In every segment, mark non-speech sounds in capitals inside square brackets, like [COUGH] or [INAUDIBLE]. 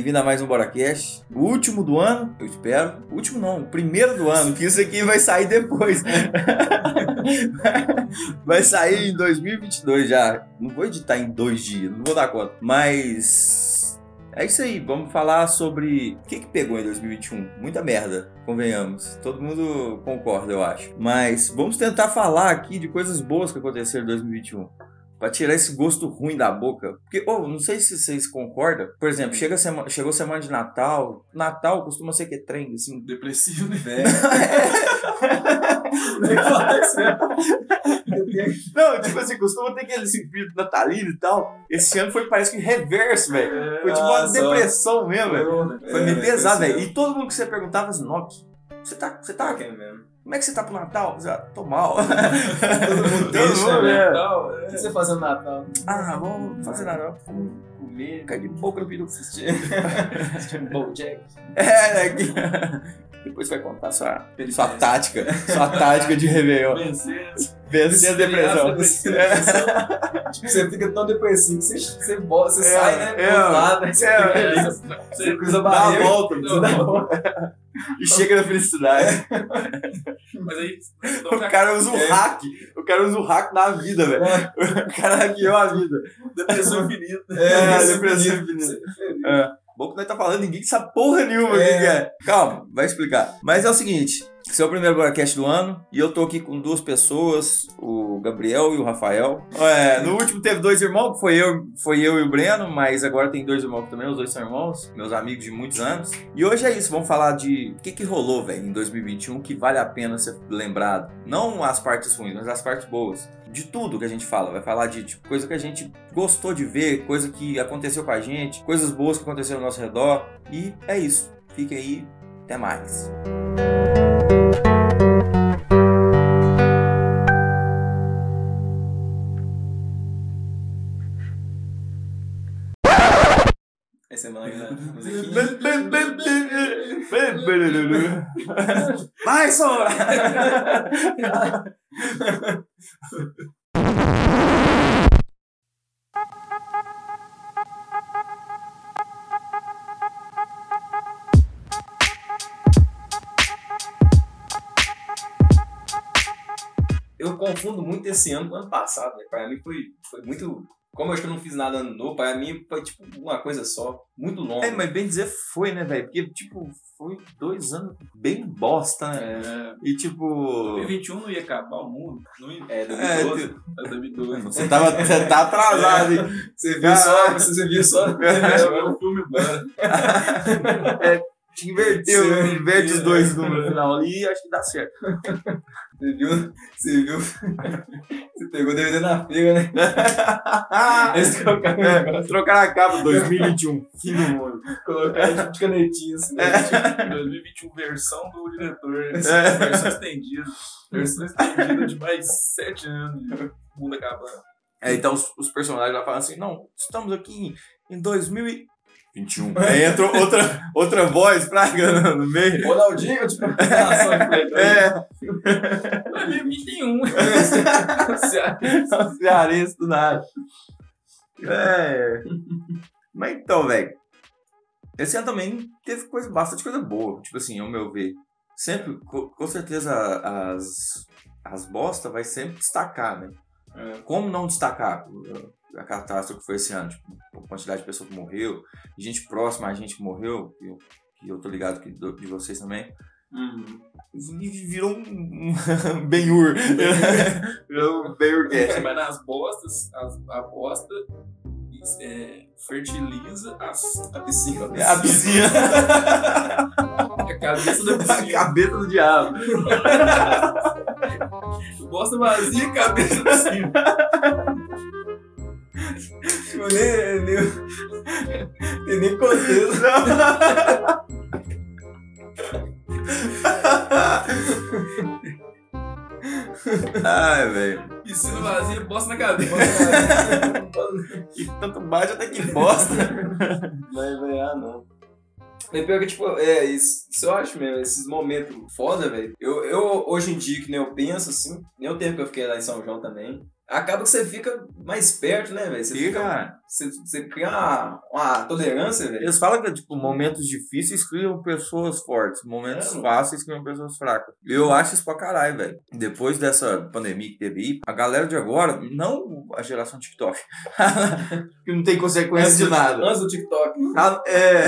bem-vindo a mais um BoraCast. O último do ano, eu espero. O último não, o primeiro do ano, que isso aqui vai sair depois. [LAUGHS] vai sair em 2022 já. Não vou editar em dois dias, não vou dar conta. Mas é isso aí, vamos falar sobre o que, que pegou em 2021. Muita merda, convenhamos. Todo mundo concorda, eu acho. Mas vamos tentar falar aqui de coisas boas que aconteceram em 2021. Pra tirar esse gosto ruim da boca. Porque, oh, não sei se vocês concordam. Por exemplo, chega sema, chegou semana de Natal. Natal costuma ser que é trem, assim. Depressivo, né? [LAUGHS] Não, tipo assim, costuma ter aquele espírito natalino e tal. Esse ano foi, parece que reverso, velho. Foi tipo uma Ah, depressão mesmo, velho. Foi meio É, pesado, velho. E todo mundo que você perguntava assim, Nock, você tá, você tá, É mesmo. Como é que você tá pro Natal? Ah, tô mal. Todo mundo [LAUGHS] deixa, né? é. Natal, O que você faz no Natal? Ah, vamos fazer Natal. Vamos Comer, ficar de boca no peru. assistir [LAUGHS] assistir um Bojack. É, né? [LAUGHS] Depois vai contar sua, sua tática, sua tática de Réveillon. Vencer. Vencer a depressão. Vencer a É. depressão. Tipo, você fica tão depressivo que você, você, você É, sai, né? é, lado, aí você, é, é você- você cruza a Dá a barreira. volta, você dá a volta. E chega na felicidade. [LAUGHS] Mas aí. O cara usa o É. hack. O cara usa o hack da vida, velho. O cara hackeou a vida. Depressão infinita. É, depressão infinita. feliz. É. Bom que nós tá falando, ninguém sabe porra nenhuma o É. que é. Calma, vai explicar. Mas é o seguinte, o primeiro broadcast do ano e eu tô aqui com duas pessoas, o Gabriel e o Rafael. É, no último teve dois irmãos, que foi eu, foi eu e o Breno, mas agora tem dois irmãos também, os dois são irmãos, meus amigos de muitos anos. E hoje é isso, vamos falar de o que que rolou, velho, em 2021 que vale a pena ser lembrado. Não as partes ruins, mas as partes boas. De tudo que a gente fala, vai falar de tipo, coisa que a gente gostou de ver, coisa que aconteceu com a gente, coisas boas que aconteceram ao nosso redor. E é isso. Fique aí, até mais. [LAUGHS] Vai, Sombra! Eu confundo muito esse ano com o ano passado, né? Pra mim foi, foi muito. Como eu acho que eu não fiz nada ano novo, pra mim foi tipo uma coisa só, muito longa. É, mas bem dizer foi, né, velho? Porque, tipo, foi dois anos bem bosta, né? É, E, tipo... 2021 não ia acabar o mundo. Não ia. é, É, 2012. tu- É 2012. você, tava, você tá atrasado, hein? Você viu só, você viu só. [LAUGHS] É o filme agora. Te Inverteu, né? Sim, inverte os dois no final ali e acho que dá certo. [LAUGHS] Você viu? Você viu? [LAUGHS] Você pegou DVD na feira, né? [LAUGHS] Eles trocaram, é, a capa 2021. Fim do mundo. colocar tipo, de canetinha assim. Né? É. Tipo, 2021, versão do diretor. Né? É. Versão estendida. Versão estendida de mais 7 anos. O mundo acabando. É, então os, os personagens lá falam assim: não, estamos aqui em 2000 21. Aí entra outra, outra voz praga no, meio. Ronaldinho, tipo, [LAUGHS] é de playboy. É. 2021. Cearense do nada. É. Mas então, velho. Esse ano também teve coisa, bastante coisa boa. Tipo assim, ao meu ver. Sempre, com certeza, as, as bosta vai sempre destacar, né? É. Como não destacar? A catástrofe que foi esse ano? Tipo, a quantidade de pessoas que morreu, gente próxima a gente que morreu, que eu, que eu tô ligado que de vocês também. Uhum. E virou um, um [LAUGHS] Ben-Hur. [LAUGHS] virou um Ben-Hur. [LAUGHS] Mas nas bostas, as, a bosta é, fertiliza as, a piscina. A piscina. A cabeça da A piscina. cabeça do diabo. Bosta vazia, cabeça da piscina. Tipo, nem, nem, tem nem contexto. Ai, velho. Piscina vazia, bosta na cabeça. Que tanto bate até que bosta. Vai ganhar, não. Mas pior que, tipo, é, isso, isso eu acho mesmo, esses momentos foda, velho. Eu, eu, hoje em dia, que nem eu penso, assim, nem o tempo que eu fiquei lá em São João também, acaba que você fica mais perto, né, velho? Você fica. Fica. Você, você cria uma, uma tolerância, velho. Eles falam que, tipo, momentos difíceis criam pessoas fortes, momentos É, fáceis criam pessoas fracas. Eu acho isso pra caralho, velho. Depois dessa pandemia que teve aí, a galera de agora, não a geração TikTok, [LAUGHS] que não tem consequência de nada. Antes do TikTok. Ah, é.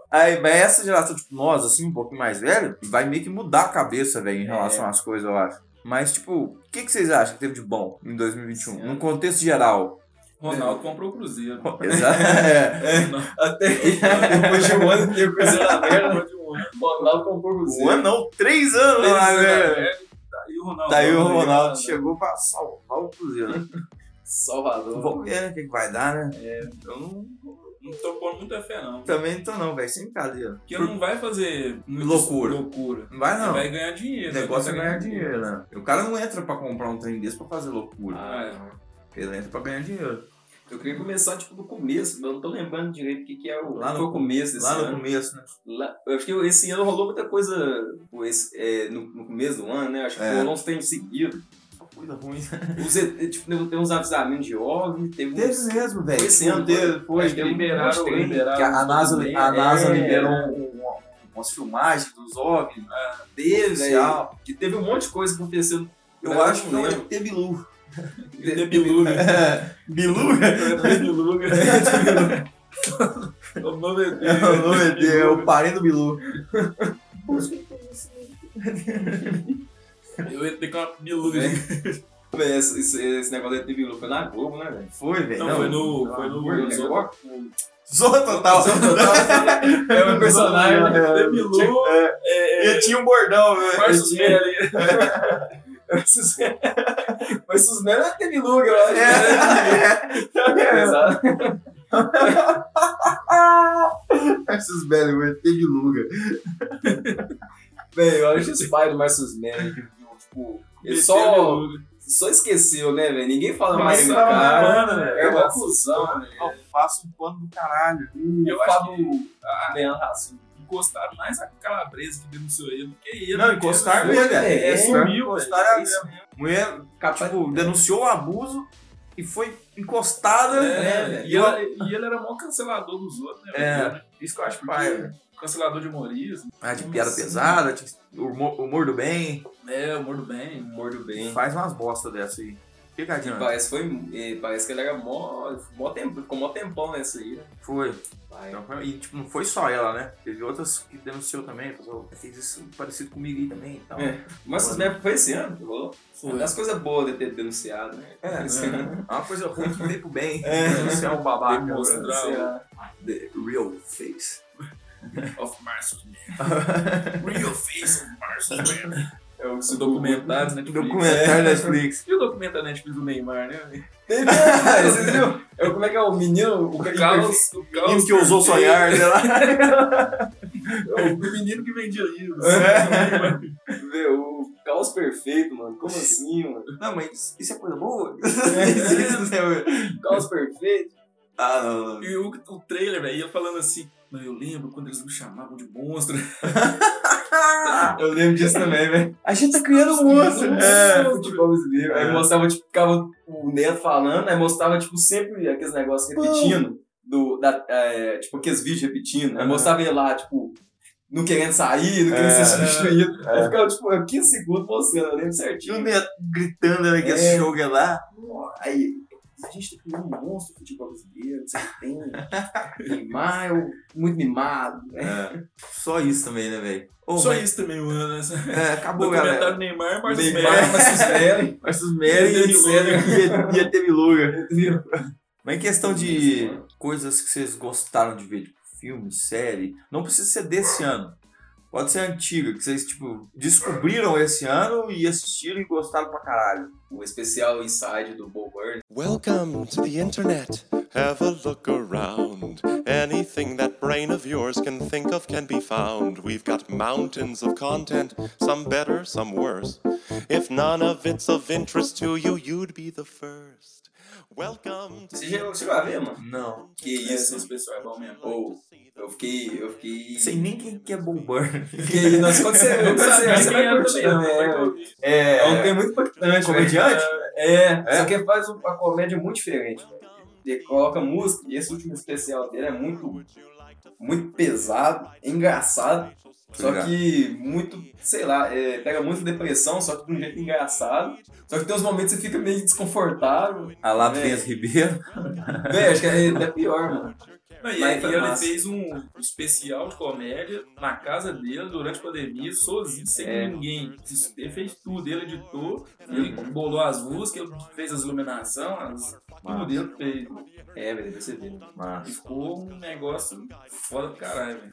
[LAUGHS] Aí, mas essa geração, tipo, nós, assim, um pouquinho mais velho, vai meio que mudar a cabeça, velho, em relação às coisas, eu acho. Mas, tipo, o que, que vocês acham que teve de bom em 2021? Sim, Num contexto geral. Ronaldo comprou o Cruzeiro. Exato. [LAUGHS] É. Até depois de um ano [LAUGHS] que o Cruzeiro na merda, Depois de um ano. Ronaldo comprou o Um Cruzeiro. ano não, três anos lá, velho. Daí o Ronaldo. Daí o Ronaldo, Ronaldo chegou pra salvar o Cruzeiro. [LAUGHS] Salvador. Vamos ver, né, o que, que vai dar, né? Eu não, Não tô pondo muita fé, não. também não tô não, velho, sem brincadeira. Porque não vai fazer Loucura. loucura. Não vai não. Vai ganhar dinheiro. O negócio é ganhar dinheiro, né? O cara não entra pra comprar um trem desse pra fazer loucura. Ah, Ele entra pra ganhar dinheiro. eu queria começar, tipo, do começo. Eu não tô lembrando direito o que, que é o, Lá lá no- foi o começo desse Lá no ano. começo, né? Lá- eu acho que esse ano rolou muita coisa esse, é, no, no começo do ano, né? Acho que É. rolou uns tempos seguidos. Coisa ruim. Os, E- tipo, teve- teve uns avisamentos de OVNI, teve uns... Teve mesmo, velho. Foi esse ano, Teve, foi. Teve liberaram, um trem, liberaram. Que a, a NASA, também, a NASA é. liberou um- um- umas filmagens dos OVNIs Teve, oficial. velho, que teve um monte de coisa acontecendo. Eu Mas acho que é lembro. ET [LAUGHS] Bilu. Ele biluga. Biluga? biluga. O nome é dele. É o nome dele, é o parente do Bilu. [LAUGHS] [LAUGHS] Eu ia ter com uma biluga. É. Véi, Esse, esse, esse negócio da TV foi na Globo, né, velho? Foi, velho. Não, foi no. Foi no. Foi Zorro. Zorra total. É um [LAUGHS] personagem, né? É, Bilu. É, é, Ele tinha um bordão, velho. Marcos tinha- Melli. [LAUGHS] Mas os meros é TV Luga, eu acho. É. [LAUGHS] Exato. Esses velhos, o ET Biluga. Velho, eu acho esse pai do Marcus Mann, tipo, ele só, só esqueceu, né, velho? Ninguém fala Mas mais do cara bacana, velho. É uma cuzão, velho. Eu faço um pano do caralho. Eu O acho Fábio que ah, Leandro Rassum. encostaram mais a calabresa que denunciou ele do que ele. Não, encostaram ele-. É, É, sumiu. Encostaram É isso mesmo. Mulher, Capaz tipo, denunciou o abuso e foi encostada. É, velho. e, ele, e ele era mó cancelador dos outros, né? É. velho? Isso que eu acho pai. Cancelador de humorismo. Ah, de piada assim? pesada, tinha humor, humor do bem. É, humor do bem. humor do bem. Faz umas bosta dessa aí. O que que E adianta? parece, foi, e parece que ele era mó, mó tempo, ficou mó tempão nessa aí, né? Foi. Então, e tipo, não foi só ela, né? Teve outras que denunciou também. A pessoa fez isso parecido comigo aí também. Então. É. Mas os memes foi esse ano que rolou. Foi. Das coisas boas de ter denunciado, né? É, ano. É uma coisa ruim que veio pro bem. É. É um babaca. Demonstra. Denunciar. The real face. Of Marcus Man. [LAUGHS] Real Face of Marcus Man. É o Esse documentário, né? Documentário Netflix. E o documentário Netflix do Neymar, né? Teve, né? Vocês viram? É, como é que é o menino? O, O cara caos. O caos Menino que ousou sonhar, sei lá. É O menino que vendia livros. É. Vê, o caos perfeito, mano. Como assim, mano? Não, mas isso é coisa boa? O caos perfeito. ah, não, não. E o, o trailer, velho, ia falando assim. "Não, Eu lembro quando eles me chamavam de monstro. [LAUGHS] Eu lembro disso também, velho. A gente tá criando um monstro. É, futebol brasileiro. Aí É. mostrava, tipo, ficava o Neto falando, aí mostrava, tipo, sempre aqueles negócios repetindo. Do, da, é, tipo, aqueles vídeos repetindo. Aí mostrava ele lá, tipo, não querendo sair, não querendo É. ser substituído. É. Aí ficava, tipo, 15 segundos mostrando, eu lembro certinho. o Neto gritando naquele É. jogo lá. Aí, a gente tá criando um monstro do futebol brasileiro, você tem. Neymar, é muito mimado. né? Só isso também, né, velho? Só mas- isso também, mano. Essa... É, acabou, galera. Neymar, Marcos Neymar. Marcos Mary Ia ter e ia- ter Biluga. Mas em questão de coisas que vocês gostaram de ver, tipo filme, série, não precisa ser desse ano. Pode ser antiga, que vocês, tipo, descobriram esse ano e assistiram e gostaram pra caralho. O especial Inside do Bo Burnham. Welcome to the internet. Have a look around. Anything that brain of yours can think of can be found. We've got mountains of content, some better, some worse. If none of it's of interest to you, you'd be the first. Welcome Você já chegou a ver, mano? Não. Que Esse isso? pessoal é bom mesmo. Ou, eu fiquei. Eu fiquei. Sei nem quem que é Bull Burn. Fiquei. Nossa, quando você, quando você, você vai curtir, também, não, né? vai ouvir. É um tema muito impactante. Comediante? velho. É, É? só que faz uma comédia muito diferente. velho. Ele coloca música, e esse último especial dele é muito, muito pesado, engraçado. Só Obrigado. que muito, sei lá, é, pega muito depressão, só que de um jeito engraçado. Só que tem uns momentos que você fica meio desconfortável. A lá É. Prince Ribeiro. Véi, acho que é até pior, mano. Não, e aí ele massa. fez um especial de comédia na casa dele durante a pandemia, sozinho, sem É. ninguém. Ele fez tudo, ele editou, ele Uhum. bolou as músicas, ele fez as iluminações, tudo ele fez. É, velho, você vê. E Massa. ficou um negócio foda do caralho, velho.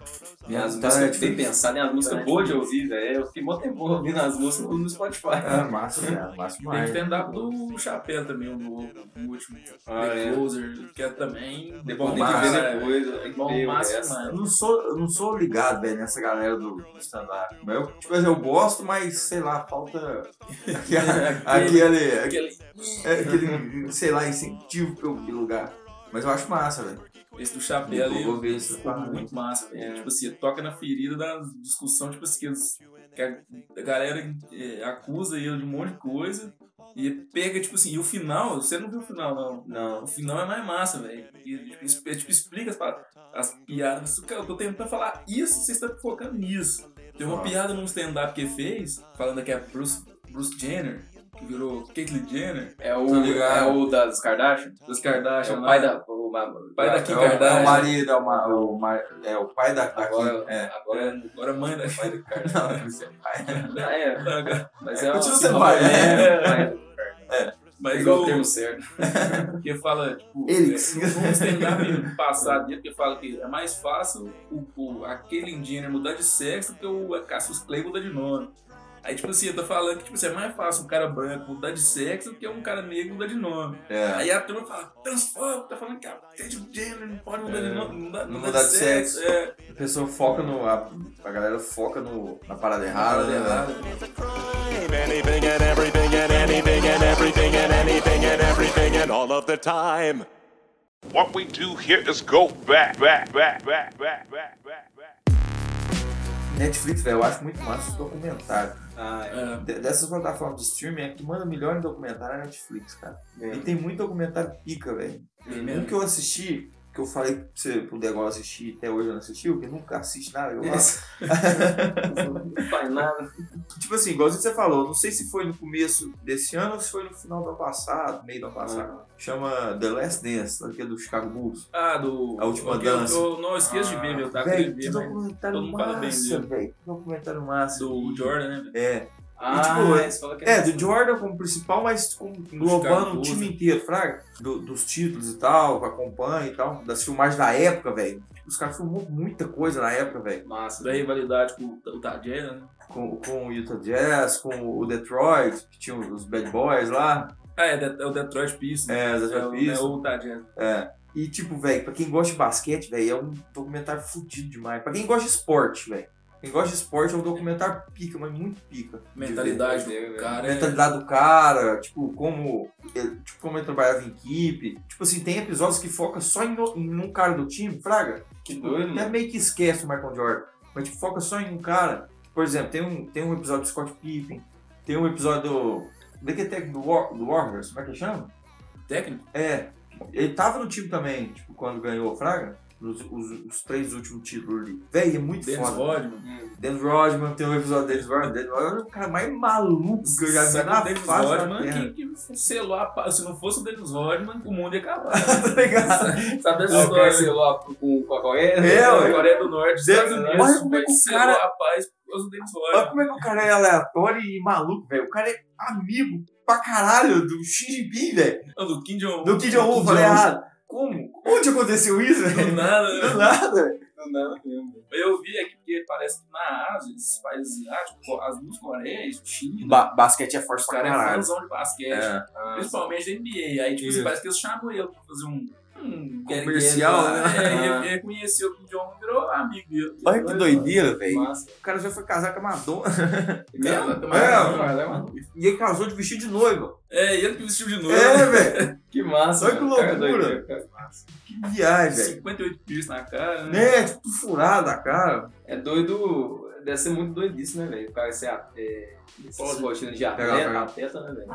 E as Tá, músicas bem pensadas, e as músicas boas de ouvir, velho. Eu fiquei muito tempo ouvindo as músicas no Spotify. É, massa, velho. Massa Tem demais. stand-up do Chapéu também, o novo, o último. Ah, The é. Closer, que é também Depois tem que ver tem que Bom ver o massa resto. demais. Eu não sou, eu não sou ligado, velho, nessa galera do, do stand-up. Mas eu, tipo assim, eu gosto, mas sei lá, falta [LAUGHS] aquele, aquele, Aquele, é, aquele, sei lá, incentivo ir lugar. Mas eu acho massa, velho. esse do Chapéu ali, Eu vou ver isso. ficou muito massa, velho. É. Tipo assim, toca na ferida da discussão, tipo assim, que, a, galera eh, acusa ele de um monte de coisa e pega, tipo assim, e o final, você não viu o final, não. Não. O final é mais massa, velho. E tipo, é, tipo, explica as, as piadas. Cara, eu tô tentando falar isso, vocês estão focando nisso. Tem uma piada num stand-up que ele fez, falando que é Bruce, Bruce Jenner, que virou Caitlyn Jenner, É o, ligado. é o das Kardashian? dos É Kardashian. o lá. pai da. O, ma- Pai da é Kim o- É o, é Kardashian. o marido, é o, ma- o mar- é o pai da, da Agora, Kim. É. agora É, agora mãe da [LAUGHS] pai do Kardashian. Não, isso é pai. Ah, é, mas é Continua sendo pai, mulher, é. pai. Mas Igual o, o termo certo. [LAUGHS] que fala, tipo, Elix. é, no stand-up passado dele, que fala que é mais fácil o, o, aquele Jenner mudar de sexo do que o Cassius Clay mudar de nome. Aí, tipo assim, eu tô falando que tipo, assim, é mais fácil um cara branco mudar de sexo do que um cara negro mudar de nome. É. Aí a turma fala, transforma, tá falando que a Jenner não pode mudar de É. nome, mudar, Não mudar mudar de de sexo. sexo. É, A pessoa foca no. A, a galera foca no, na parada errada, né? all of the time. What we do here is go back, back, back, back, back, back, back, back. Netflix, velho, eu acho muito massa os documentários. Ah, é. É. De- Dessas plataformas de streaming, é que manda melhor em documentário é a Netflix, cara. E tem muito documentário pica, velho. Um que eu assisti, que eu falei pra você poder agora assistir, até hoje eu não assisti, porque nunca assiste nada. Eu gosto. [LAUGHS] Não faz nada. tipo assim, igual você falou, não sei se foi no começo desse ano ou se foi no final do ano passado, meio do ano passado. Chama The Last Dance, que é do Chicago Bulls. Ah, do. A Última que eu- Dança. Eu, não esqueço de ver, meu, tá? Velho, ver, que mas documentário bem massa, velho. Que documentário massa. Do Jordan, né? É. Ah, tipo, você fala que É, do Jordan como principal, mas englobando o time né? inteiro, fraga. Do- dos títulos e tal, que acompanha e tal. Das filmagens da época, velho. Os caras filmou muita coisa na época, velho. Massa. Da rivalidade com o Tajeda, né? Com, com o Utah Jazz, com o Detroit, que tinha os Bad Boys lá. Ah, é, é o Detroit Pistons. É, É Detroit o, é Pistons. o Tajeda. É. E tipo, velho, pra quem gosta de basquete, velho, é um documentário fudido demais. Pra quem gosta de esporte, velho. Quem gosta de esporte é um documentário pica, mas muito pica. Mentalidade ver, do ver. cara. É- mentalidade do cara, tipo, como ele, tipo, como ele trabalhava em equipe. Tipo assim, tem episódios que foca só em, no- em um cara do time, fraga. Que doido, Até mano. meio que esquece o Michael Jordan. Mas tipo, foca só em um cara. Por exemplo, tem um, tem um episódio do Scott Pippen, tem um episódio do. Daquele técnico do, War, do Warriors, como é que chama? Técnico? É. Ele tava no time também, tipo, quando ganhou o Fraga. Os, os, os três últimos títulos ali. Véi, é muito Dennis foda. Rodman. Dennis Rodman, tem um episódio deles Rodman. Dennis Rodman é o cara mais maluco que eu já vi na o Dennis face da Rodman terra. que, que selou a. Se não fosse o Dennis Rodman, o mundo ia acabar. [LAUGHS] Tá ligado? Sabe essa É o história? cancelou com, com a Coreia? É, A. Coreia do Norte, Unidos, olha como é que o selou cara- a paz por causa do Dennis Olha Rodman. como é que o cara é aleatório e maluco, velho. O cara é amigo pra caralho do Xi Jinping, velho. Do Kim Jong-un. Do Kim Jong-un, falei errado. Como? Onde aconteceu isso, Do nada, né? Do nada. Não, não, não. Eu vi aqui porque parece que na Ásia, esses países asiáticos, as duas Coreias, China, Ba basquete é forte os pra caras é caralho. fãzão de basquete. É. Ah, Principalmente da NBA. Aí, tipo, parece que eles chamam ele pra fazer um. Um Comercial, né? É, Ah. e ele conheceu o Jong-un virou amigo dele. Olha que doideira, velho. O cara já foi casar com a Madonna. [LAUGHS] Mesmo? É, E ele casou de vestido de noiva. É, ele que vestiu de novo. É, velho. [LAUGHS] Que massa. Olha que loucura. Que viagem, velho. 58 piercing na cara, né? É, tipo, furado a cara. É doido. Deve ser muito doidice, né, velho? O cara ser é, rotina de atleta, atleta, né, velho?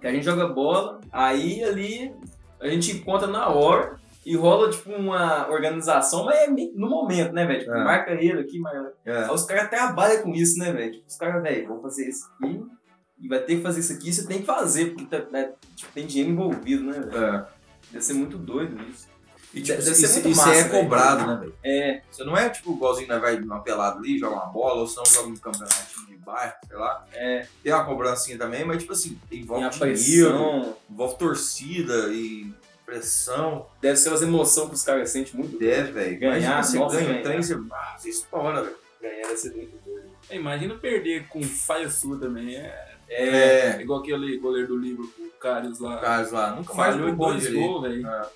Que a gente joga bola, aí ali a gente encontra na hora e rola tipo uma organização, mas é no momento, né, velho? Tipo, É. marca ele aqui, marca. É. Aí os caras trabalham com isso, né, velho? Tipo, os caras, velho, vão fazer isso aqui e vai ter que fazer isso aqui, você tem que fazer, porque tá- né, tipo, tem dinheiro envolvido, né, velho? É. Deve ser muito doido isso. E tipo, Deve isso, ser muito isso massa, é cobrado, né, velho? É, Você não é tipo igualzinho, né, vai numa pelada ali, joga uma bola, ou se não joga um campeonatinho de bairro, sei lá. é, Tem uma cobrancinha também, mas tipo assim, tem envolve dinheiro, pressão. envolve torcida e pressão. Deve ser umas emoções que os caras sentem muito. Deve, velho. Ganhar, Imagina você nossa, ganha ganhar. um trem, você, ah, você estoura, velho. Ganhar deve ser muito doido. É, Imagina perder com falha sua também. É, É, é igual aquele goleiro do Liverpool, o Carlos lá. Caras lá, nunca mais Falhou dois gols, velho. É.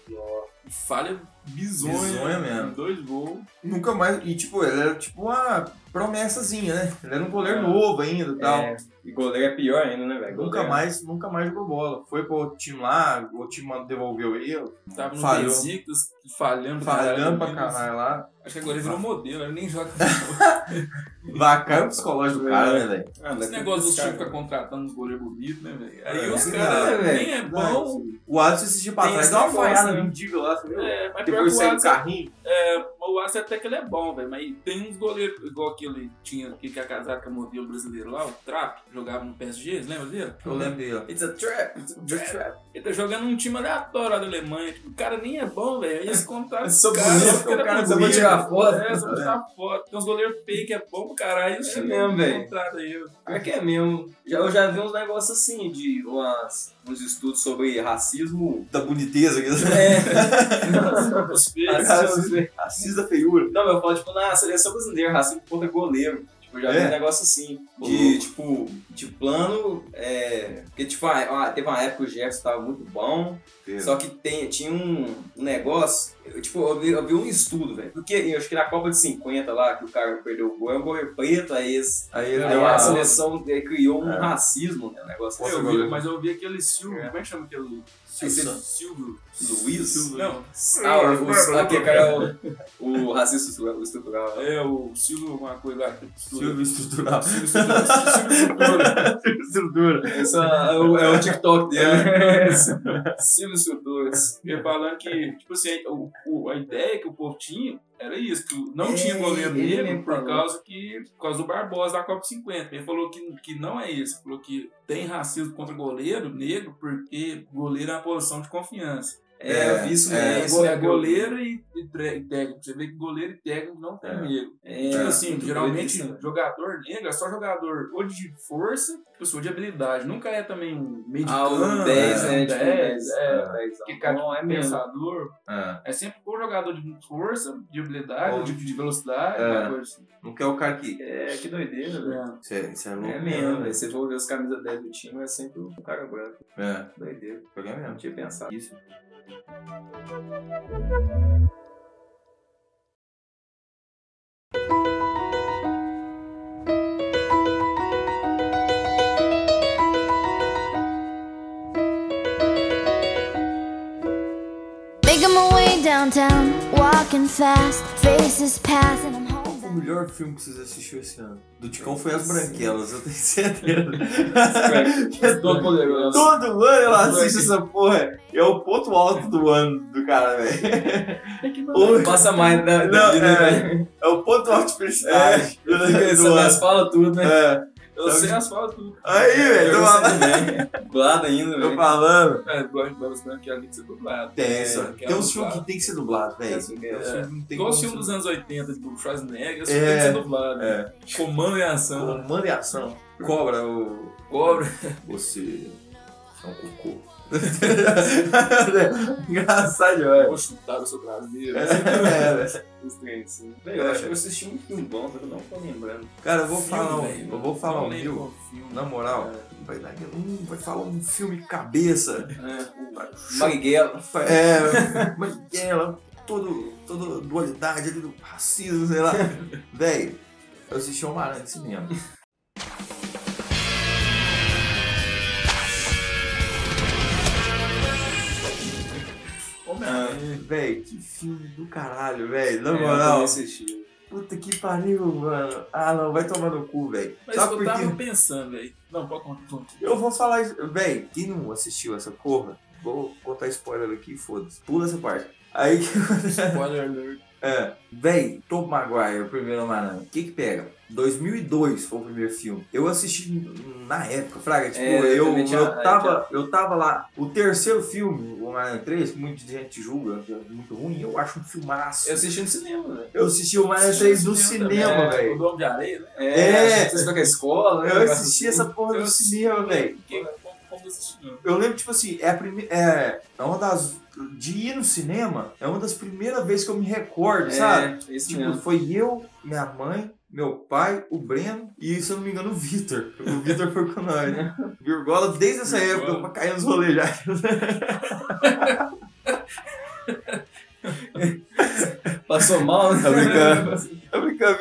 Falha bizonha. Bizonha mesmo. em Dois gols. Nunca mais. E tipo, ele era tipo uma promessazinha, né? Ele era um goleiro É. novo ainda e tal. é, e goleiro é pior ainda, né, velho? Nunca mais, nunca mais jogou bola. Foi pro time lá, o time devolveu ele, Tava no Falhou. Besiktas, falhando falhando pra caralho. caralho lá. Acho que agora ele virou modelo, ele nem joga. [LAUGHS] Bacana o psicológico do cara, né, velho? Ah, Esse negócio dos times cara- ficar contratando uns goleiros bonitos, né, velho? Aí É, os é caras verdade, nem é bom. O Alisson assistiu pra trás, dá uma falhada né? mendiga lá, você viu? É, mas pior que o carrinho. é, o Alisson até que ele é bom, velho. Mas tem uns goleiros, igual aquele tinha, aquele que é a modelo brasileiro lá, o Trap, jogava no PSG, lembra dele? Eu lembro dele. It's a trap, it's a trap. Ele tá jogando num time aleatório lá da Alemanha. Tipo, o cara nem é bom, velho. Aí eles contratam É só o cara, bonito, só porque o cara é é Só vou tirar foto. É, só pra tirar foto. Tem uns goleiros fake que é bom pro caralho. É times mesmo, velho. Pior que é mesmo. Já, eu já vi uns negócios assim, de umas, uns estudos sobre racismo. Da boniteza. É. [LAUGHS] Os feios. racismo. Assista a feiura. Não, eu falo, tipo, na seleção brasileira, racismo contra goleiro. Tipo, eu já vi É? um negócio assim. De, louco. tipo, de plano. É, porque, tipo, ah, teve uma época que o Jefferson tava muito bom. Só que tem, tinha um, negócio. eu, tipo, eu vi, eu vi um estudo, velho. Porque eu acho que na Copa de 50 lá, que o cara perdeu o gol, é um goleiro preto, aí, esse, Aí aí a uma... seleção eh, criou um É. racismo, né? Um negócio assim. Eu vi, mas eu vi aquele Silvio, É. como é que chama aquele? Silvio. Silvio. Luiz? Silvio, não. Ah, o, o, aquele cara é o, o racista estrutural- estrutural. né? É o Silvio, uma coisa lá. Silvio estrutural. Silvio Estrutura. Silvio Estrutura. [LAUGHS] estrutura. Esse é o, é o TikTok dele. Silvio Ele falando que, tipo assim, o, o- a ideia que o povo tinha era isso, que não É, tinha goleiro negro por falou. causa, que, por causa do Barbosa da Copa 50. Ele falou que, que não é isso. Falou que tem racismo contra goleiro negro porque goleiro é uma posição de confiança. É, eu vi isso é, mesmo. É eu- goleiro e, e técnico. Você vê que goleiro e técnico não tem É. negro. É, Tipo assim, muito geralmente né? jogador negro é só jogador ou de força, pessoa de habilidade. Nunca é também um meio de Ah, campo, o 10, né? um Tipo, 10, 10. é, É, que cara não é mesmo. pensador. É. É sempre ou jogador de força, de habilidade, Ou ou de, de velocidade, É. coisa assim. Não quer o cara que. É, que doideira, velho. É. Isso é, é louco. É mesmo, velho. Se for ver os camisas 10 do time, é sempre um cara branco. É. Doideira. Foi mesmo. Não tinha pensado. Isso. Making my way downtown, walking fast, faces pass, and I'm home. O melhor filme que vocês assistiram esse ano? Do Ticão foi As Branquelas, eu tenho certeza. Todo poderoso. Todo ano ela assiste essa porra. É o ponto alto do ano do cara, velho. Ou- Passa mais da, Não, é. É o ponto alto de felicidade. mais ano. fala tudo, né? É. Eu sei as falas tudo. Aí, velho, tô falando. Dublado ainda, Tô velho. falando. É, gosto de Babas Branquelas, tem que ser dublado. Tem, É, só. que é Tem uns filmes que tem que ser dublado, velho. É, filmes que Igual os filmes dos anos 80, tipo Schwarzenegger, isso É. tem que ser dublado. É. Comando e ação. Comando e ação. Cobra o. Cobra. Você é um cocô. [LAUGHS] Engraçado demais. Vou chutar o seu traseiro. É, velho. Os trem, assim. Velho, eu acho que eu assisti muito filme bom, só que eu não tô lembrando. Cara, eu vou Filme, falar um, velho. eu vou falar um filme. Na moral, vai, dar, hum, vai falar um filme cabeça. É, Marighella. É, Marighella, todo, toda dualidade ali do racismo, sei lá. [LAUGHS] Véi, eu assisti Homem-Aranha de cinema. Homem-Aranha. Véi, que filme do caralho, véi. Na É, moral. Puta que pariu, mano. Ah, não, vai tomar no cu, velho. Mas Sabe eu por tava pensando, velho. Não, pode contar. conta. Eu vou falar isso. Véi, quem não assistiu essa porra, vou contar spoiler aqui, foda-se. Pula essa parte. Aí que [LAUGHS] Spoiler alert. É, véi, Tom Maguire, o primeiro Homem-Aranha. O que que pega? 2002 foi o primeiro filme. Eu assisti na época, Fraga. Tipo, É, eu eu, tinha- eu, tava, eu tava lá. O terceiro filme, o Homem-Aranha 3, que muita gente julga, que é muito ruim, eu acho um filmaço. Eu Eu, assisti no cinema, velho. assisti o Homem-Aranha 3 no cinema, também, velho. O Dom de Areia, né? É, vocês estão com a escola, né? Eu assisti essa porra no Eu cinema, velho. Eu lembro, tipo assim, é a primeira. É, é uma das. De ir no cinema, é uma das primeiras vezes que eu me recordo, sabe? É, isso Tipo, mesmo. foi eu, minha mãe, meu pai, o Breno e, se eu não me engano, o Vitor. O Vitor foi com nós, né? Virgola desde essa Virgola. época pra cair nos rolês já. [LAUGHS] [LAUGHS] Passou mal, né? Tá brincando? Tô brincando,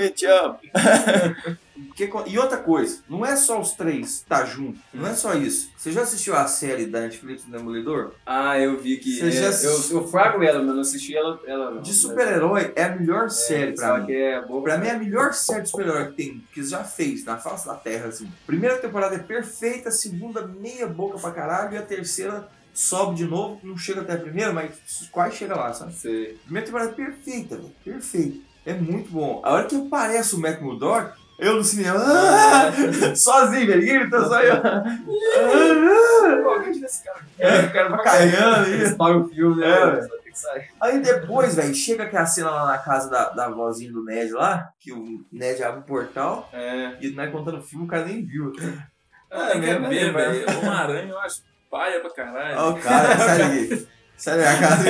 [LAUGHS] co- e outra coisa, não é só os três tá junto, não é só isso. Você já assistiu a série da Netflix do Demolidor? Ah, eu vi que. É, já eu, eu frago ela, mas não assisti ela, ela não. De super-herói é a melhor série pra mim. que é boa. Pra mim é a melhor série de super-herói que tem, que já fez na face da Terra, assim. Primeira temporada é perfeita, a segunda meia boca pra caralho, e a terceira sobe de novo, não chega até a primeira, mas quase chega lá, sabe? Sei. Primeira temporada é perfeita, velho. Perfeita. É muito bom. A hora que aparece o Mac Murdock, eu no cinema, ah! [LAUGHS] sozinho, velho. Ninguém gritando, só eu. [LAUGHS] Alguém tira esse cara. É, o cara vai. Eles pagam o filme, né? É, velho. Aí depois, velho, chega aquela cena lá na casa da, da vozinha do Ned lá, que o Ned abre o portal, É. e nós contando o filme, o cara nem viu. Ah, é quer mesmo, ver, velho. velho? Uma-aranha eu acho paia pra caralho. Ó, o cara. [LAUGHS] Sai da minha casa.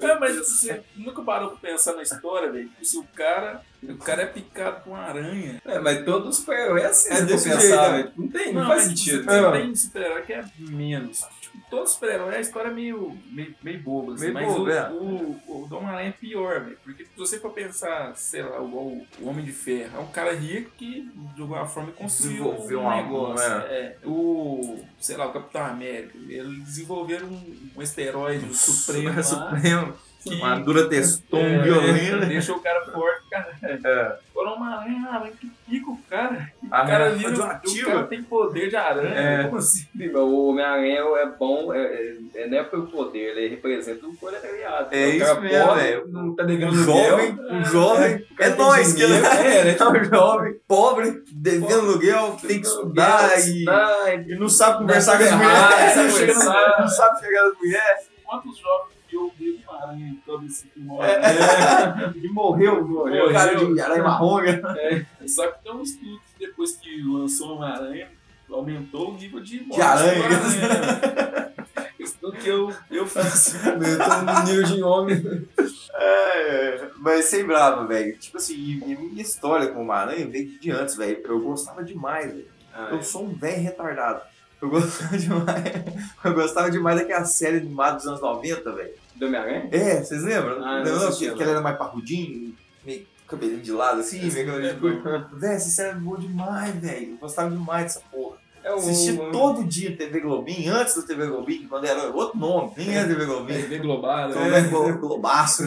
É, é, mas você nunca parou pra pensar na história, velho? Se o cara, o cara é picado com uma aranha. É, mas todo super-herói é assim, É desse pensar, jeito, velho. Não tem, não, Não, faz sentido. É. tem super-herói que é menos. Tipo, todo super-herói, a história é meio, meio, meio boba, assim, Meio mas boba, o, é. o, o Dom Aranha é pior, velho. Porque se você for pensar, sei lá, igual o Homem de Ferro, é um cara rico que, de alguma forma, construiu Desenvolveu um uma- negócio. é. É. O, sei lá, o Capitão América, eles desenvolveram um, um esteroide, um [LAUGHS] supremo Supremo. Que Uma dura textum é, violenta. deixou o cara forte, cara. É. Foram uma aranha, aranha que pica o cara. A O cara aranha vira, o cara tem poder de aranha. É. Como assim? Sim, O Homem-Aranha é bom, é, é, é, não é pelo poder, ele representa o proletariado. É o isso cara mesmo, pobre, velho. Não tá devendo Um aluguel, jovem, um jovem. o cara É tem nós que é, né? é um jovem, pobre, devendo aluguel, tem que estudar e, e não sabe conversar com as mulheres. [LAUGHS] Não sabe chegar nas mulheres. Quantos jovens aranha em todo esse filme? [LAUGHS] E morreu, morreu. O cara de aranha marrom. Só que tem um estudo que depois que lançou uma aranha, aumentou o nível de morte De aranha. aranha. Estudo que eu, eu faço. eu tô no nível de homem. É, mas sem bravo, velho. Tipo assim, e, minha história com uma aranha veio de antes, velho. Eu gostava demais, velho. Ah, Eu sou um velho retardado. Eu gostava [LAUGHS] demais. Eu gostava demais daquela série animada dos anos 90, velho. Do Homem-Aranha? É, vocês lembram? Ah, não Lembram assisti, que, não. que ele era mais parrudinho, meio cabelinho de lado assim, meio cabelinho de curto. Velho, essa série é boa demais, velho. Eu gostava demais dessa porra. É o Assisti todo dia TV Globinho, antes do TV Globinho, quando era outro nome, nem era TV Globinho. TV Global, Então, né? né, glo- [LAUGHS] Globaço.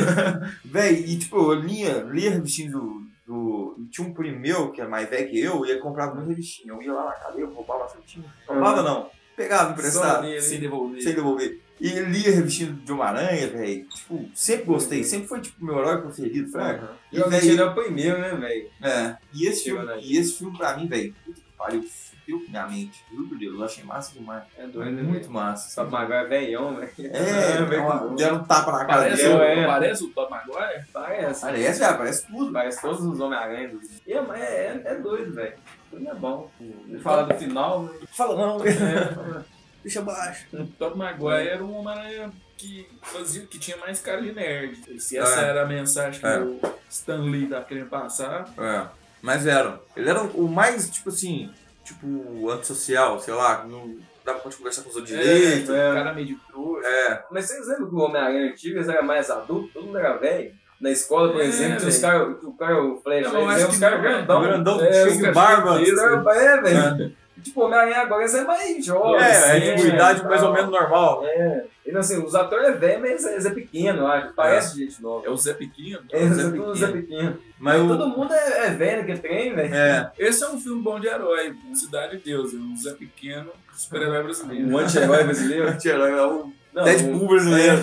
Véi, e tipo, eu lia, lia revistinha do, do. Tinha um primo meu, que é mais velho que eu, e ele comprava muita revistinha. Eu ia lá na cadeia, eu roubava certinho. Roubava não. Pegava emprestado, Sem devolver. sem devolver. E ele lia revistinha de Homem-Aranha, velho. Tipo, sempre gostei, sempre foi tipo meu herói preferido, fraga. E, Realmente véi, ele é o primeiro, né, velho? é. E esse filme, e esse filme pra mim, velho, puta que pariu, fudeu com minha mente. Juro por Deus, eu achei massa demais. É É doido, né? muito massa. Só Maguire é velhão, velho. É, [LAUGHS] velho. é deram um tapa na cara dele. o, é. parece o Tom Maguire? Parece. Parece, velho, parece tudo. Parece todos os Homem-Aranha. do- é, mas é, é, é doido, velho. Tudo é bom. Ele fala do final, né? Fala não, [LAUGHS] É, deixa baixo. O Tom Maguire era um Homem-Aranha que fazia que tinha mais cara de nerd. Se essa É. era a mensagem que É. o Stan Lee tá querendo passar, É, mas era. Ele era o mais, tipo assim, tipo, antissocial, sei lá, não dava pra conversar com os outros direito. o é. cara meio de trouxa. É, Mas vocês lembram que o Homem-Aranha antigo eram mais adulto? Todo mundo era velho? Na escola, por É, exemplo, os caras, o cara, o Flash, Não, é que caras é. grandão. grandão, é, cheio os de barba. barba, É, velho. Tipo, Homem-Aranha agora é mais jovem. É, é assim, tipo, né, idade e mais ou menos normal. É. E assim, os atores é velho, mas é pequeno, eu acho. Parece gente nova. É o Zé Pequeno. Eles Zé é tudo Zé Pequeno. Mas o. Todo mundo é, é velho naquele trem, velho. É, Esse é um filme bom de herói, Cidade de Deus. É um Zé Pequeno, super-herói brasileiro. Um anti-herói brasileiro. [LAUGHS] anti-herói é o Não, Deadpool o- brasileiro.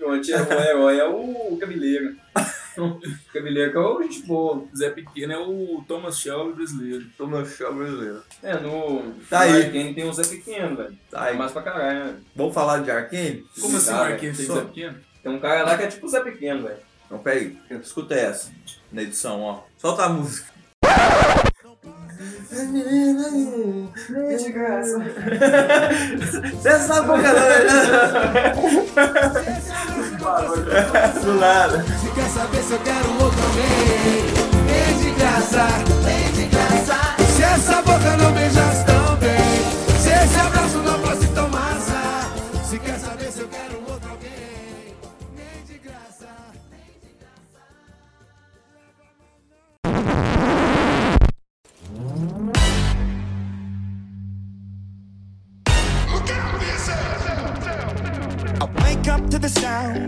O anti-herói é o. O Cabileiro [LAUGHS] que é o gente boa. Zé Pequeno é o Thomas Shelby brasileiro. Toma show brasileiro. É, no. Tá no aí. Arkane tem um Zé Pequeno, velho. Tá É aí. mais pra caralho, né? Vamos falar de Arkane? Como assim, Tá, Marquinhos tem. Zé Pequeno? Tem um cara lá que é tipo o Zé Pequeno, velho. Então, peraí. Escuta essa na edição, ó. Solta a música. De graça. Você sabe qual que [LAUGHS] é Do nada. Se quer saber se eu quero outro alguém Vem de graça, vem de graça Se essa boca não beijasse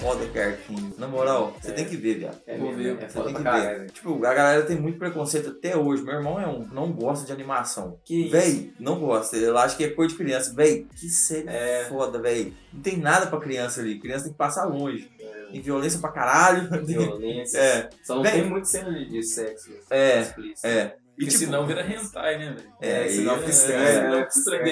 foda que é Arkane. Na moral, você tem que ver, viado. É, Vou ver, é Você tem que ver. Tipo, a galera tem muito preconceito até hoje. Meu irmão é um, não gosta de animação. Que isso? Véi, não gosta. Ele acha que é coisa de criança. Véi, que série É. foda, véi. Não tem nada pra criança ali. Criança tem que passar longe. Tem violência pra caralho. Violência. É, Só não Véi. tem muito cena de, sexo. É, explícito. é. E Porque tipo, senão vira hentai, né, velho? É, senão e- é, é, né? Fica estranho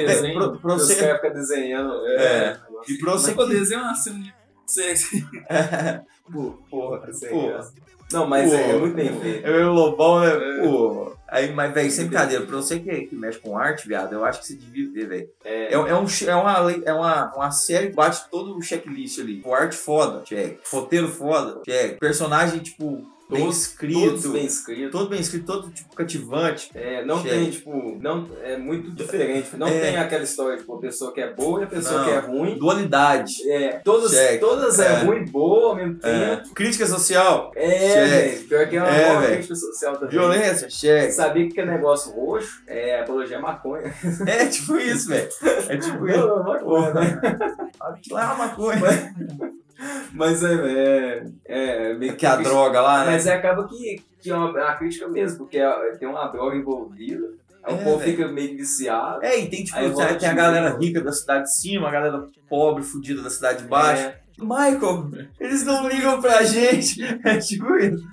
você, caras ficam desenhando. É. negócio. e pra você Você pode desenhar uma cena de sexo. [LAUGHS] Pô, porra, Sem porra. graça. Não, mas é, é muito bem feito. E o Lobão, né? Pô. Aí, mas, velho, sem brincadeira, pra você que, que mexe com arte, viado, eu acho que você devia ver, velho. É, É, é, um, é, uma, é uma, uma série que bate todo o checklist ali. Tipo, arte foda, check. Roteiro foda, check. Personagem, tipo, bem Todos- escrito. todos bem escritos. Todo bem escrito, todo, tipo, cativante. É, não Check. tem, tipo, não, é muito diferente. Não É. tem aquela história, tipo, a pessoa que é boa e a pessoa Não. que é ruim. Dualidade. É, todas, todas é, É. ruim e boa ao mesmo É. tempo. Crítica social. É. Pior que é uma É, crítica social também. Violência, check. Sabia que aquele negócio roxo é apologia à maconha. É tipo isso, velho. É tipo isso. Não, maconha, né? Lá é uma maconha. [LAUGHS] Mas é, é, é meio Que é a droga lá, né? Mas é, acaba que, que é uma, é uma crítica mesmo, porque é- tem uma droga envolvida. Aí É, o povo velho. fica meio viciado. É, e tem tipo, Aí tem, tem a galera rica da cidade de cima, a galera pobre, fudida da cidade de baixo. É. Michael, eles não ligam pra gente. É tipo isso.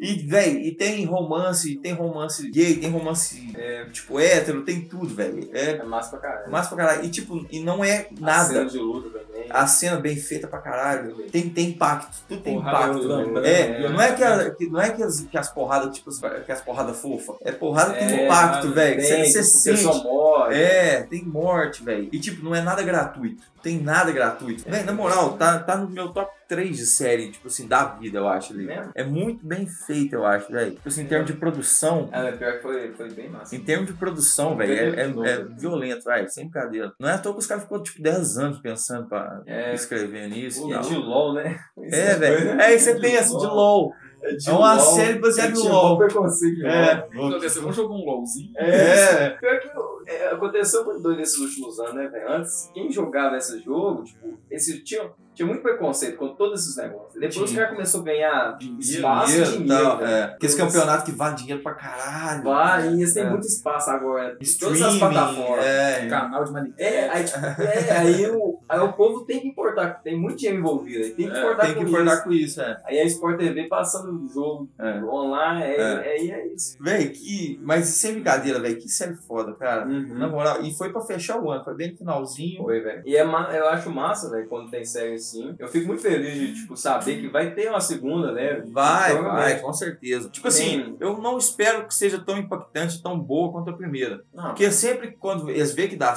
E, véi, e tem romance, tem romance gay, tem romance, é, tipo, hétero, tem tudo, velho. É É massa pra caralho. massa pra caralho. E, tipo, e não é A nada. cena de luta também. A cena bem feita pra caralho. Tem, tem impacto. Tudo tem Porrada impacto. É, né? não é que, a- que- não é que as, que as porradas, tipo, as- que as porradas fofas. É porrada que tem É, impacto, velho. Tem, Você você sente. morre. É, tem morte, velho. E tipo, não é nada gratuito. Tem nada gratuito. Véi, na moral, tá, tá no meu top 3 de série, tipo assim, da vida, eu acho ali. É muito bem feito, eu acho, velho. Tipo assim, em termos de produção. É, pior que foi, foi bem massa. Em termos de produção, velho, é, é, é violento, velho, sem brincadeira. Não é à toa que os caras ficou tipo 10 anos pensando pra É. escrever nisso é tal. de LOL, né? É, velho. É, você pensa de LOL. de É uma LOL. série baseada Eu no LOL. preconceito de É. LOL. Dizer, vamos jogar um LOLzinho? É. Pior que é, aconteceu muito doido nesses últimos anos, né, velho? Antes, quem jogava esse jogo, tipo, esse, tinha, tinha muito preconceito com todos esses negócios. Depois Tinha. caras começaram a ganhar espaço Dinheiro, e dinheiro, tal, velho. é. Porque esse campeonato que vale dinheiro pra caralho. Vai, e eles têm É. muito espaço agora. Em Streaming, todas as plataformas. É. Canal de manipulação. É, aí, tipo, é, aí, o, aí o povo tem que importar, tem muito dinheiro envolvido, aí tem que É, importar Tem que com importar isso. com isso, é. Aí a Sport TV passando o jogo É. online, aí É. aí é isso. Véi, que. Mas sem brincadeira, velho, que série foda, cara. Uhum. Na moral, e foi pra fechar o ano, foi bem no finalzinho. Foi, velho. E é eu acho massa, velho, quando tem séries sim. Eu fico muito feliz de, tipo, saber que vai ter uma segunda, né? Vai, Provavelmente. vai, com certeza. Tipo assim, Sim. eu não espero que seja tão impactante, tão boa quanto a primeira. Não, Porque sempre quando eles veem que dá,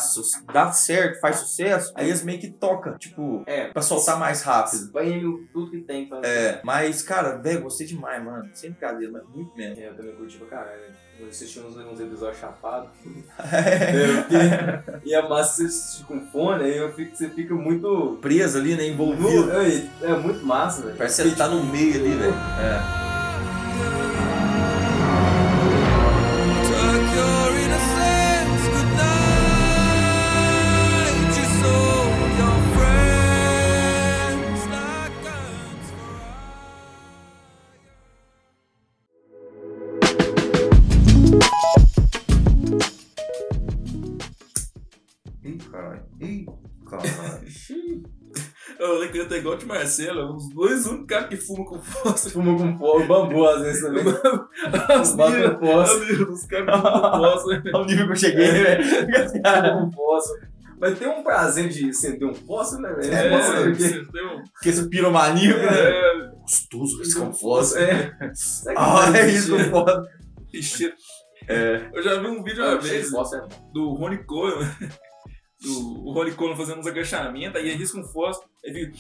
dá certo, faz sucesso, aí eles meio que tocam, tipo, é, pra soltar mais rápido. Prêmio, tudo que tem pra É, mas, cara, velho, gostei demais, mano. Sem brincadeira, mas muito mesmo. É, eu também curti pra caralho. Eu assisti uns, uns episódios chapados. [LAUGHS] [LAUGHS] E é massa você com fone, aí eu fico, você fica muito. Preso ali, né? Envolvido. Nu- É, é muito massa, velho. Parece que ele tá no meio ali, velho. É. Igual de Marcelo, os dois únicos caras que fumam com fósforo. Fuma com fogo, bambu às vezes [LAUGHS] também. Os Bota com fósforo. níveis, os caras fumam com fósforo. [LAUGHS] Olha o nível que eu cheguei, né, [LAUGHS] velho? Fuma com fósforo. Mas tem um prazer de acender um fósforo, né, velho? É, É, por quê. você tem um- Porque esse piromaníaco, né? É, Gostoso esse. É. Será que Ah, não é isso foda. que cheiro. É. Eu já vi um vídeo uma vez fósforo é do Rony Coleman. O Rony Coleman fazendo uns agachamentos, aí ele risca um fósforo, aí fica.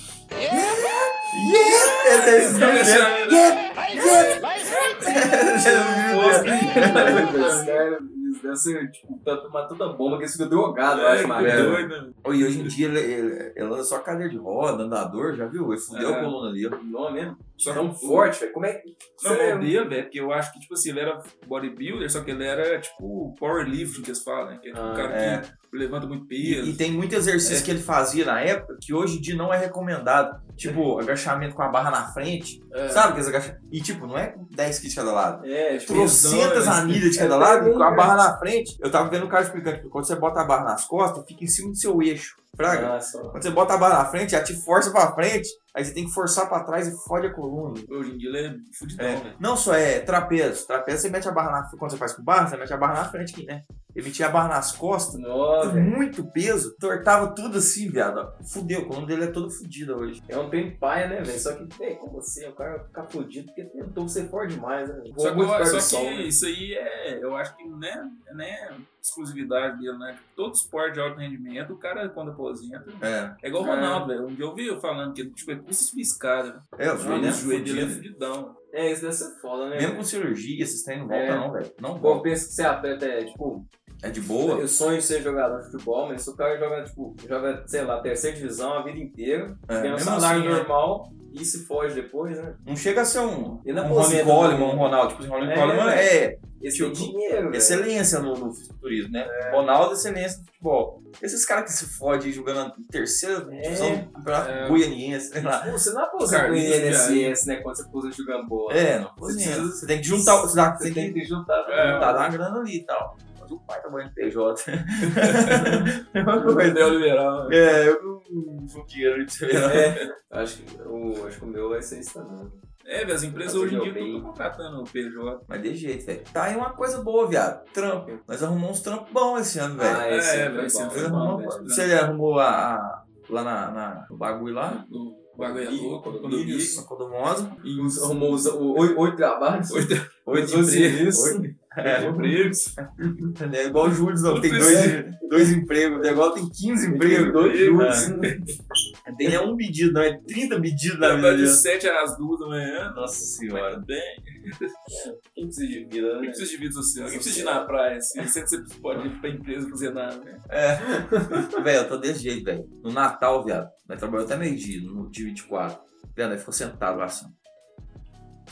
É desses não agachamento. Esse cara, ser, tipo, tanta- uma tanta bomba que eles ficam drogados, eu É, acho, que mano. doido, né? E hoje em dia ele, ele, ele anda só cadeira de roda, andador, já viu? Ele fudeu É. a coluna ali. Não é mesmo? Só Tão que- forte, velho. Como é que. Não, não dele, velho, porque eu acho que, tipo assim, ele era bodybuilder, só que ele era, tipo, powerlifting, que eles falam, né? Que é Ah, um cara é. que levanta muito E, peso. e tem muito exercício É. que ele fazia na época que hoje em dia não é recomendado. Tipo, agachamento com a barra na frente. É. Sabe aqueles agachamentos? E tipo, não é com 10 quilos de cada lado. É, tipo, Trocentas né? anilhas de cada É, lado com a barra na frente. Eu tava vendo o cara explicando que quando você bota a barra nas costas, fica em cima do seu eixo. Fraga? Nossa, Quando você bota a barra na frente, ela te força pra frente, aí você tem que forçar pra trás e fode a coluna. Hoje em dia ele é fudidão, É. velho. Não só é trapézio. Trapézio você mete a barra na Quando você faz com barra, você mete a barra na frente aqui, né? Ele metia a barra nas costas, Nossa, muito peso, tortava tudo assim, viado. Fudeu, a coluna dele é toda fudida hoje. É um trem paia, né, velho? Só que, velho, como assim? O cara vai ficar fudido porque tentou ser forte demais, né? Só que, eu- sol, que né? isso aí é, eu acho que não é, não é exclusividade dele, né? Todo esporte de alto rendimento, o cara, quando aposenta, É. é igual o É. Ronaldo, velho. Um dia eu vi eu falando que tipo, ele custa subir escada. É, os O joelhos joelho dele é fudidão. É, isso deve ser foda, né? Mesmo com cirurgia, esses treinos não voltam É. não, velho. Não Bom, eu volta. penso que ser atleta é, tipo, É de boa. eu sonho de ser jogador de futebol, mas se o cara joga, tipo, joga, sei lá, terceira divisão a vida inteira, É, tem um salário assim, é. normal e se foge depois, né? Não chega a ser um, um Ronnie Coleman, também. um Ronaldo. Tipo, assim, Ronnie É, Coleman velho. é Esse Tipo, tem dinheiro, excelência no, no fisiculturismo, né? Ronaldo é excelência no futebol. Esses caras que se fodem jogando na terceira É. divisão do campeonato É. goianiense, sei lá. Pô, você não aposenta no INSS, né? Quando você aposenta jogando bola. É, não. Você Você, precisa- você tem que juntar, você, dá- Você tem tem que juntar. É. juntar uma grana ali e tal. Mas o pai tá banhando PJ. [LAUGHS] O neoliberal. né? é, eu não sou dinheiro de não. É, acho que, o, acho que o meu vai ser isso também. É, velho, as empresas hoje em dia estão contratando o PJ. Mas de jeito, velho. Tá aí uma coisa boa, viado. Trampo. Nós arrumamos uns trampos bons esse ano, velho. Ah, esse É, vai ser bom. foi bom, velho. Você arrumou a, a- lá na, na- no bagulho lá? O bagulho é louco, Condomínios. Na Condomosa. E Os- Arrumou os o- oito, oito trabalhos. Oito, [LAUGHS] Oito empregos. serviços. Oito. É, empregos. é igual o Júlio, não. Tem dois, dois empregos. O negócio tem 15 empregos. Dois É. [LAUGHS] Tem é um pedido, não. É 30 pedidos na Tá vida de dele. 7 às 2 da manhã. Nossa senhora. Bem, Quem precisa de vida, quem né? precisa de vida social? Quem precisa de ir na praia? Assim, você pode ir pra empresa fazer nada, né? É. [LAUGHS] velho, eu tô desse jeito, velho. No Natal, viado. Nós trabalhamos até meio-dia, no dia 24. Viado, nós ficou sentado lá assim.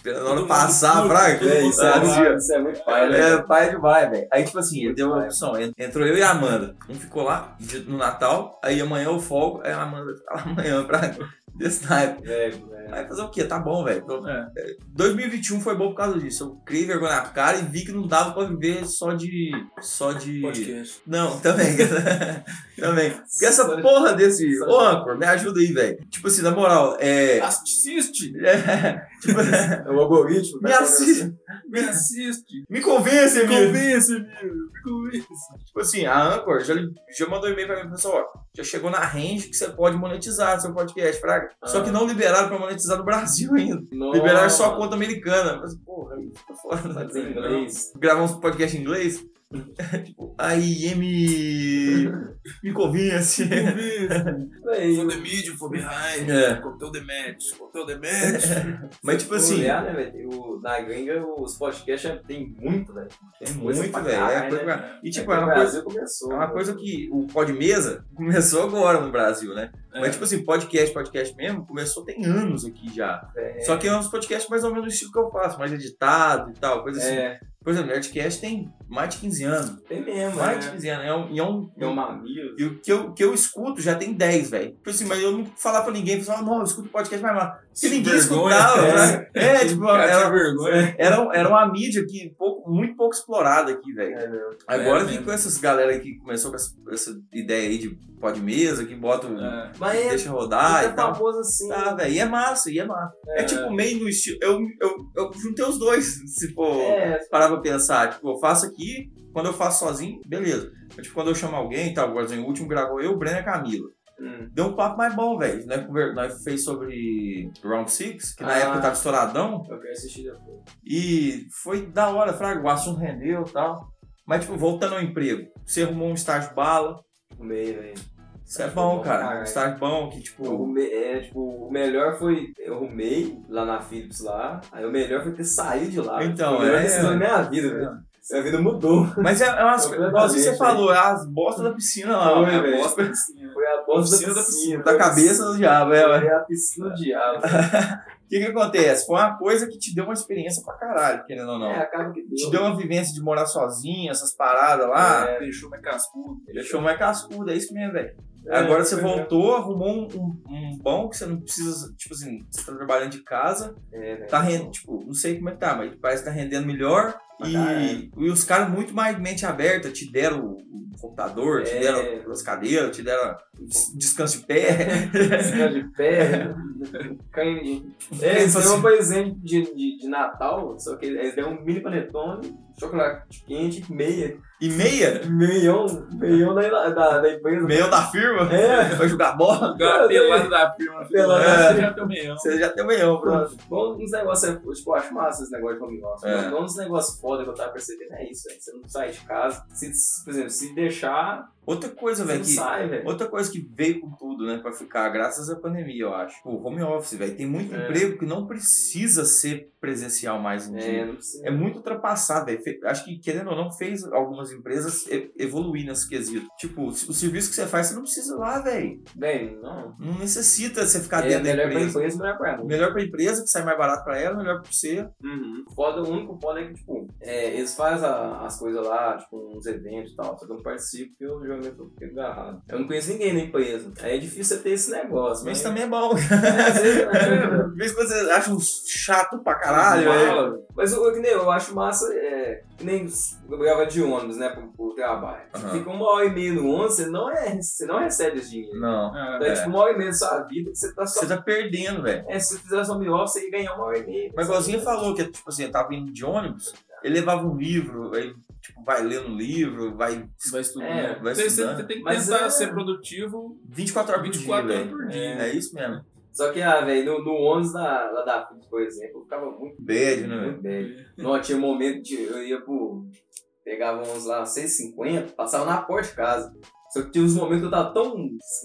A hora passar, puto, É, isso, é, isso é muito pai, né? É, pai demais, velho. Aí, tipo assim, ele deu uma Pai. opção. En- Entrou eu e a Amanda. Um ficou lá no Natal, aí amanhã eu folgo, aí a Amanda vai ficar lá amanhã pra [LAUGHS] desse naipe. É, é. Aí fazer o quê? Tá bom, velho. Então, É. 2021 foi bom por causa disso. Eu criei vergonha na cara e vi que não dava pra viver só de. Só de. Podcast. Não, também. [LAUGHS] também. Porque essa porra desse. Ô, Ancor, me ajuda aí, velho. Tipo assim, na moral, é. Assiste! é [LAUGHS] tipo, É o algoritmo. me tá assiste. Me assiste! Me convence, Me convence, amigo! Me convence! Tipo assim, a Anchor já, já mandou e-mail pra mim, pessoal, ó, já chegou na range que você pode monetizar seu podcast, fraga. Dólar. Só que não liberaram pra monetizar no Brasil ainda. Nossa. Liberaram só a conta americana. Mas, porra, fica foda. Fazer em inglês. Gravar uns podcast em inglês. Tipo, aí, M. Me convence. Véi, For the medium, for behind, É. conteu the match, conteu the match. Mas, tipo assim. olhar, né? O- Na gringa, os podcasts tem muito, velho. É coisa muito, velho. É coisa né? E, tipo, é no uma coisa. Brasil começou. É uma né? coisa que o Podmesa [LAUGHS] começou agora no Brasil, né? É. Mas, tipo assim, podcast, podcast mesmo, começou tem anos aqui já. É, Só que é uns podcasts mais ou menos do estilo que eu faço, mais editado e tal, coisa assim. É, Por exemplo, Nerdcast tem mais de 15 anos. tem mesmo, Mais de né? 15 anos. É um, e é um, É um mamilo. e o que eu, que eu escuto já tem 10, velho. Tipo assim, mas eu não falar pra ninguém, falar, não, eu escuto podcast mais mal. Porque Se ninguém vergonha, escutava, é. né? É, tipo, era, vergonha. era, era uma mídia que pouco, muito pouco explorada aqui, velho. É, meu. Agora É que mesmo. com essas galera que começou com essa, essa ideia aí de podmesa, que bota, um- É. Mas é, deixa rodar é e tal. famoso assim. Ah, velho, e é massa, e é massa. É, tipo meio no estilo. Eu, eu, eu juntei os dois, [LAUGHS] se for É, parar pra pensar. Tipo, eu faço aqui, quando eu faço sozinho, beleza. Mas, tipo, quando eu chamo alguém e tal, o último gravou eu, o Breno e a Camila. hum, Deu um papo mais bom, velho. Nós, nós fez sobre Round Six, que na Ah. época tava estouradão. eu quero assistir depois. E foi da hora, fraga, o assunto rendeu e tal. Mas, tipo, voltando ao emprego, você arrumou um estágio bala. Meio, velho. Isso é bom, cara. Estágio bom que, Eu tipo. é, tipo, o melhor foi. Eu arrumei lá na Philips lá. Aí o melhor foi ter saído de lá. Então, melhor é- da minha vida, velho. Minha vida mudou. Mas é, é umas coisas. Igualzinho você velho. falou, é as bostas da piscina lá, Foi, ó, é a velho. bosta [LAUGHS] Foi a bosta Oficina da da piscina. da cabeça do diabo, é, ué. Foi a piscina do diabo. O [LAUGHS] que que acontece? Foi uma coisa que te deu uma experiência pra caralho, querendo ou não. É, acaba que deu. Te deu uma vivência de morar sozinho, essas paradas lá. É, Deixou mais cascudo. Deixou mais cascudo, é isso mesmo, velho. É, Agora você é. voltou, arrumou um, um, um bom que você não precisa, tipo assim, você tá trabalhando de casa, é, velho. tá rendendo, tipo, não sei como é que tá, mas parece que tá rendendo melhor. E, e os caras muito mais mente aberta, te deram o, computador, te É. deram as cadeiras, te deram descanso de pé. [LAUGHS] Piscina de pé. [LAUGHS] É, eles deu um presente de, de, de Natal, só que eles deram um mini panetone, chocolate quente, meia. E meia, Meião, meião da, da, da empresa. meio da firma, É. vai jogar bola. Jogar pelado da firma. Pelado da Você firma. já tem o meião. Você já tem meião, pronto. Bom, uns negócios, tipo, eu acho massa esse negócio de home office. É. É. uns negócios foda que eu tava percebendo é isso, velho. Você não sai de casa. Se, por exemplo, se deixar, Outra coisa, velho, que sai. Outra coisa que veio com tudo, né, pra ficar, graças à pandemia, eu acho. O home office, velho. Tem muito É. emprego que não precisa ser presencial mais em É, dia. não precisa. É muito ultrapassado, velho. Acho que, querendo ou não, fez algumas empresas evoluir nesse quesito. Tipo, o serviço que você faz, você não precisa ir lá, velho. Bem, não. Não necessita você ficar É dentro da melhor pra empresa. empresa, melhor pra mim. Melhor pra empresa, que sai mais barato pra ela, melhor pra você. Uhum. Foda, o único foda é que, tipo, é, eles fazem a- as coisas lá, tipo, uns eventos e tal, só que eu não participo porque eu geralmente eu fico agarrado. Eu não conheço ninguém na empresa. Aí é difícil você ter esse negócio. Mas Mas também é bom. É, às vezes, [LAUGHS] é, Às vezes você acha um chato pra caralho, velho. Mas o que eu, eu acho massa, é, nem grava de ônibus, né, pro, pro trabalho. Você Aham. fica uma hora e meia no ônibus, você não, é, você não recebe esse dinheiro. Não. É. Então é tipo uma hora e meia da sua vida que você tá só... Você tá perdendo, velho. É, se você fizesse home office, você ia ganhar uma hora e meia. Mas igualzinho falou que, tipo assim, eu tava indo de ônibus, ele levava um livro, aí, tipo, vai lendo um livro, vai Vai estudando. É, vai você, você estudando. tem que Mas tentar é- ser produtivo 24 horas por 24 dia, horas por dia. É, isso mesmo. Só que, ah, velho, no, no ônibus da, lá da Philips, por exemplo, eu ficava muito Bad, né? Muito bem. Não, tinha um momento de eu ia pro. Pegava uns lá 6,50, passava na porta de casa. Só que tinha uns momentos que eu tava tão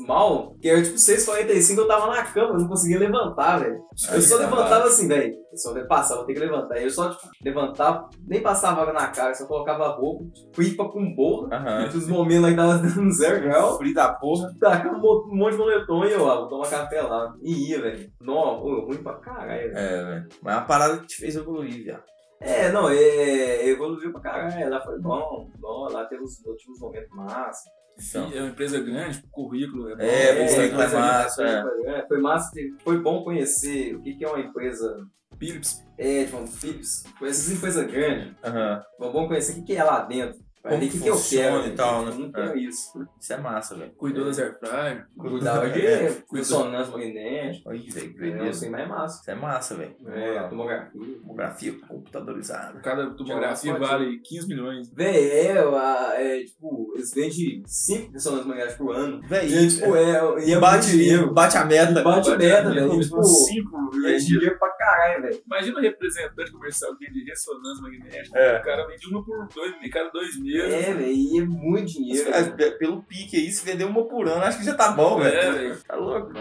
mal que era tipo 6,45 eu tava na cama, eu não conseguia levantar, velho. Eu só tá levantava assim, velho. Eu só passava, vou ter que levantar. Eu só, tipo, levantava, nem passava água na cara, só colocava roupa, tipo, pipa com bolo. Aham. Tinha uns momentos lá que tava dando [LAUGHS] zero grau. Frio da porra. Tacava um mo- um monte de moletom e eu, ah, vou tomar café lá. E ia, velho. Não, ruim pra caralho, velho. É, velho. Mas é uma parada que te fez evoluir, viado. É, não, é, evoluiu pra caralho, lá foi bom, bom lá teve os últimos momentos massa. Então. É uma empresa grande, o currículo é bom. É, currículo é coisa ali. massa, é. Foi, é, foi massa, foi bom conhecer o que, é uma empresa, Philips. é, tipo, Philips, essas empresas grandes, Aham. foi bom conhecer o que é lá dentro. Como o que, que eu funciona quero e velho? tal, Eu né? não É. isso. Isso é massa, velho. Cuidou das airfryer. Cuidava de É. ressonância magnética. Olha, velho, que É, beleza. assim, mas é massa. Isso é massa, velho. É, tomografia. Tomografia computadorizada. Cada tomografia vale 15 milhões. Véi, é, a- é, tipo, eles vendem 5 ressonâncias magnéticas por ano. Velho, E, tipo, é, e é bate, bate a meta. Bate a meta, velho. tipo, Tipo, cinco e é dinheiro pra caralho, velho. Imagina um representante comercial que é de ressonância magnética. É. O cara vende uma por dois, cada dois meses. É, velho, e é muito dinheiro. É, pe- pelo pique aí, se vender uma por ano, acho que já tá bom, velho. É, velho. Tá louco.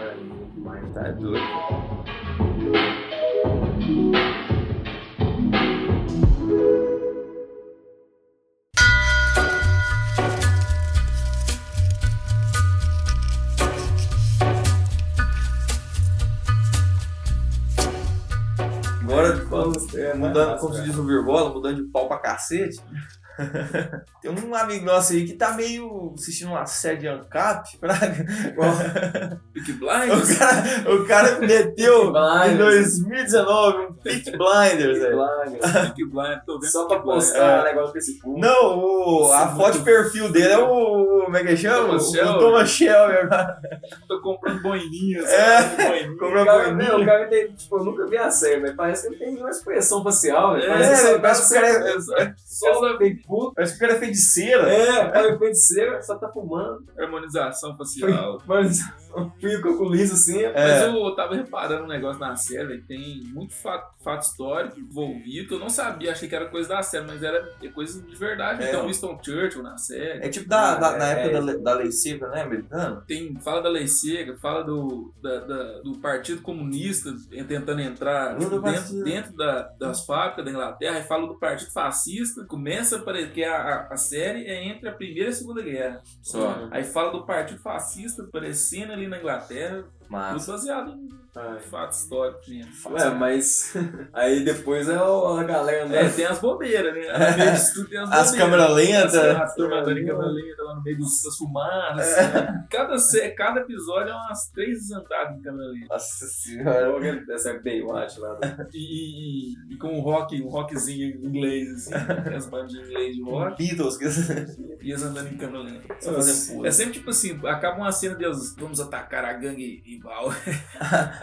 Mas tá doido. Agora, É, mudando, como se diz no Virgola, mudando de pau pra cacete. [LAUGHS] Tem um amigo nosso aí que tá meio assistindo uma série de ANCAP, praga. [LAUGHS] O Blinders. cara, o cara meteu em Blinders. 2019 um Peak Blinders, velho. Peaky Blinders. Tô vendo Só pra postar É. negócio no Facebook. Não, o, a é foto de perfil dele é o. Como é que chama? O. Thomas Shelby agora. Tô comprando boininhas. É. sabe? Boininha. O cara, o tipo, eu nunca vi a série, mas parece que ele tem uma expressão facial, velho. É, Parece que parece que o cara [LAUGHS] é- só bem puto. Parece que o cara é feiticeira. É, cara feiticeiro, só tá fumando. Harmonização facial. Um [LAUGHS] fio com liso assim. É. Mas eu tava reparando um negócio na série, tem muito fato, fato histórico envolvido, que eu não sabia, achei que era coisa da série, mas era é coisa de verdade. É. Então, Winston Churchill na série. É tipo da, da- na É, época é. da, lei- da lei seca, né, americano? Tem, fala da lei seca, fala do, da- da- do Partido Comunista tentando entrar tipo, dentro, dentro da- das fábricas da Inglaterra, e fala do Partido Fascista, começa a aparecer, que a, a, a série é entre a Primeira e a Segunda Guerra. Só. Aí fala do Partido Fascista aparecendo ali na Inglaterra, Mas. tudo baseado em Ai. fatos históricos, gente. Ué, mas [LAUGHS] aí depois é o- a galera É, andando. tem as bobeiras, né? No meio disso tudo tem as As bobeiras. câmeras lentas. As turmas andando em câmera lenta lá no meio dos, das fumaças. né? [LAUGHS] Cada, cada episódio é umas três andadas em câmera lenta. Nossa senhora. Alguém dessa Baywatch lá. né? E, e- e- com um rock, um rockzinho inglês, assim, [LAUGHS] as bandas de inglês de rock, Beatles. que- e eles andando em câmera lenta. Só pula. É sempre tipo assim, acaba uma cena deles, vamos atacar a gangue rival.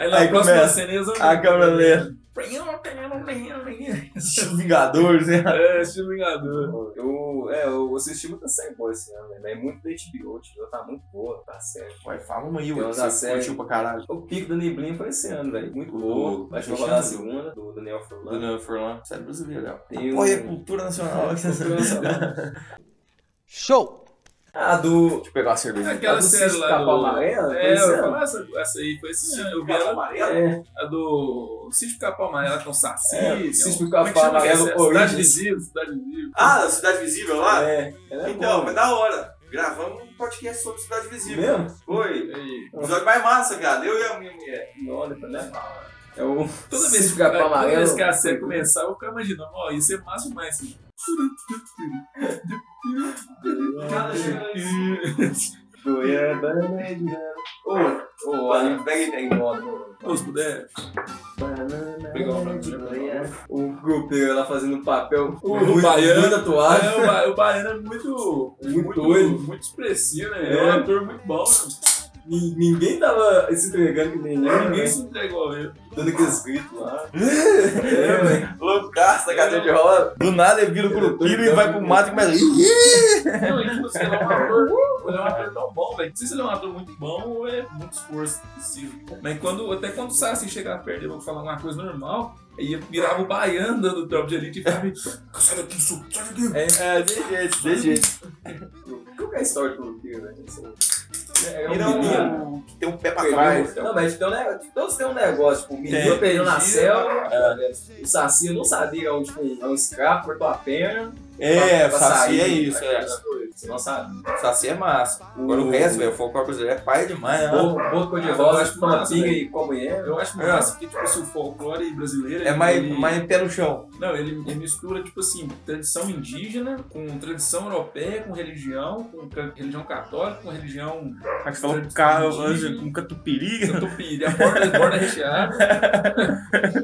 Aí na Aí próxima começa cena eles. A câmera lenta. É, Estilo Vingadores, né? estilo Vingador. Eu, é, eu assisti muita série boa esse ano, né? é muito da HBO. HBO tá muito boa, tá sério. Vai, fala uma aí, umas que você série. curtiu pra caralho. O pico da Neblina foi esse ano, velho. Muito O boa. do- Acho que vai rolar a segunda, do Daniel Furlan. Daniel Furlan. Sério brasileiro, Léo. Tem Apoia a um- cultura nacional. [LAUGHS] Cultura nacional. [LAUGHS] Show! Ah, do. Deixa eu pegar uma cerveja. Aquela A do série Cisco lá Capa do... Amarela? É, eu ano? falar essa, essa aí, foi esse ano. Eu vi ela, É, a do Sítio Capão Amarelo com Saci. É, um- como é Capão chama Amarelo essa? Cidade. Visível, Cidade Visível. Ah, da Cidade Visível lá? é. Ela é Então, boa. foi da hora. Gravamos um podcast sobre Cidade Visível. Mesmo? Foi. O episódio mais massa, cara. Eu e a minha mulher. Olha, tá né? É o. Toda vez, que, toda Amarelo. vez que a série começar, eu vou ficar imaginando, ó, isso é massa demais. Assim. Ô, ô, ali, pega aí, pega aí, modo. Pô, se puder. Pegar nome, O grupeiro lá fazendo um papel O muito, baiano. muito atuado. É, o, ba o Baiano é muito, Muito doido. muito expressivo, né? É, É. um ator muito bom, né? Ni- Ninguém tava se entregando que nem Ninguém né? se entregou ele. Dando aqueles gritos lá. [LAUGHS] É, velho. Loucaço da cadeira de roda. Do nada ele vira o grupiro e vai pro mato e começa. Não, e ele é um ator, ele é um ator tão bom, velho. Não sei se ele é um ator muito bom ou é muito esforço possível. Mas quando, até quando o Sassi chegava perto dele, eu falar uma coisa normal, aí virava o baiano dando tropa de elite e ficava. Sai daqui, su- sai daqui. É, de jeito, de jeito. Qual que é a história do grupeiro, né? É um é menino. um que tem um pé pra trás. Não, mas tem um negócio, todos têm um negócio, tipo, o menino Tem. perdeu na Tem. selva, o Saci não sabia, é um, tipo, é um escravo, cortou a perna. É, pra Saci sair, é isso. aquela É. Você não sabe. Saci é massa. Agora o resto, velho, o folclore brasileiro é pai demais, né? Boto cor de eu rosa, toma massa, pinga e com a mulher. Eu acho É. massa porque, tipo assim, o folclore brasileiro. É mais, mais pé no chão. Não, ele, ele mistura, tipo assim, tradição indígena com tradição europeia, com religião, com ca- religião católica, com religião você falou carro, com catupiry. tupiri, a borda, borda recheada. [LAUGHS]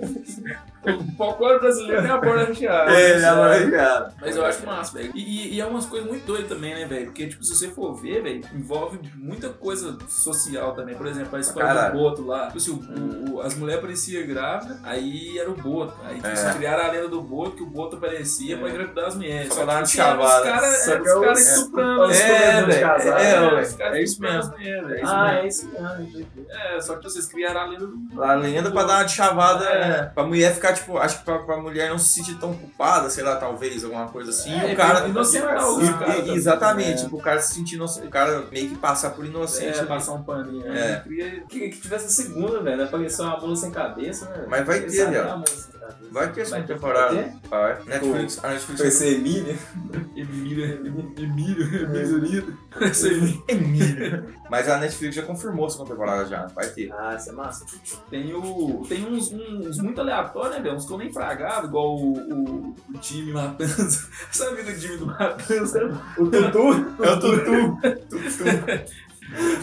o folclore brasileiro tem a borda recheada. É, sabe? vai já. Mas eu acho massa, velho. E, e- é umas coisas muito doidas também, né, velho? Porque, tipo, se você for ver, velho, envolve muita coisa social também. Por exemplo, a história Caralho. do Boto lá. Tipo assim, o- o- as mulheres pareciam grávidas, aí era o Boto. Aí tipo, É. assim, criaram a lenda do Boto, que o Boto aparecia É. pra engravidar as mulheres. Só pra dar uma tipo assim, eram chavada. Os caras Só eram que os é caras os- estuprando. os os É, de velho, casar. é, os velho, caras é isso mesmo. é isso Ah, mesmo. é isso mesmo. É, só que vocês criaram a lenda do A lenda pra dar uma de chavada, É. é. pra mulher ficar, tipo, acho que pra, pra mulher não se sentir tão culpada, sei lá, talvez, alguma coisa assim. É, e o cara. inocental, E- os caras e- também. exatamente, É. tipo, o cara se sentir inocente, o cara meio que passar por inocente. É, passar um paninho. É. né? Cria- Que, tivesse a segunda, velho. Apareceu uma mula sem cabeça, né? Mas vai ter, sabe é. Vai ter essa Vai temporada. vai ter? Vai. Netflix, a Netflix Vai ser Emília. Emília, [LAUGHS] Emília, Emília Unida. Essa aí. Emília. Mas a Netflix já confirmou a segunda temporada já, vai ter. Ah, isso é massa. Tem, o, tem uns, uns muito aleatórios, né, velho? Uns que eu nem fragava, igual o, o, o time Matanza. [LAUGHS] Sabe do time do Matanza? O Tutu. É [LAUGHS] o Tutu. O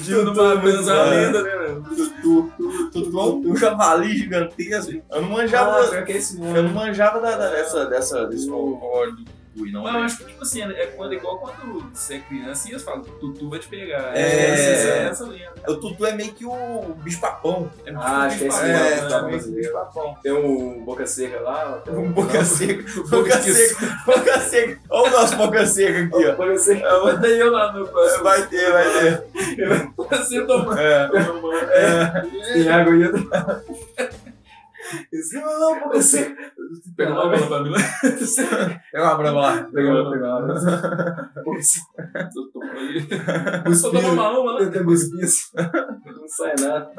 time do Matanza é a lenda, né, velho? Tutu. Tutu é um javali gigantesco. Eu não Ah, manjava. pior que é esse Eu não manjava da, da- dessa, dessa, desse folclore do Tutu, não. Mas eu acho que, tipo assim, é quando, é igual quando você é criança e eles falam, Tutu vai te pegar. É. Essa, essa lenda. O Tutu é meio que o bicho papão. É Ah, acho que é esse. É, tá né? meio que o. Tem Boca Seca lá. tem Um boca seca. Boca seca. Boca seca. Olha o nosso boca seca aqui, ó. [LAUGHS] Boca Seca. Eu botei eu lá no próximo. Vai ter, vai ter. Você toma. É. Tem água aí. Esse não, Boca Seca. Pega uma bola pra mim lá. Pega uma brava lá. Pegou, pegou. Boca Seca. Eu tomo aí. Só toma uma uma lá. Eu tenho guspiço. Não sai nada.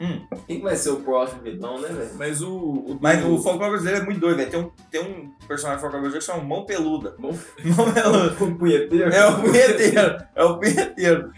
Hum. Quem que vai ser o próximo vilão, né, velho? Mas o. o Mas o folclore brasileiro é muito doido, velho. Tem um, tem um personagem folclore brasileiro que chama Mão Peluda. Mão- Mão Peluda. [LAUGHS] Um punheteiro? É o punheteiro. É o punheteiro.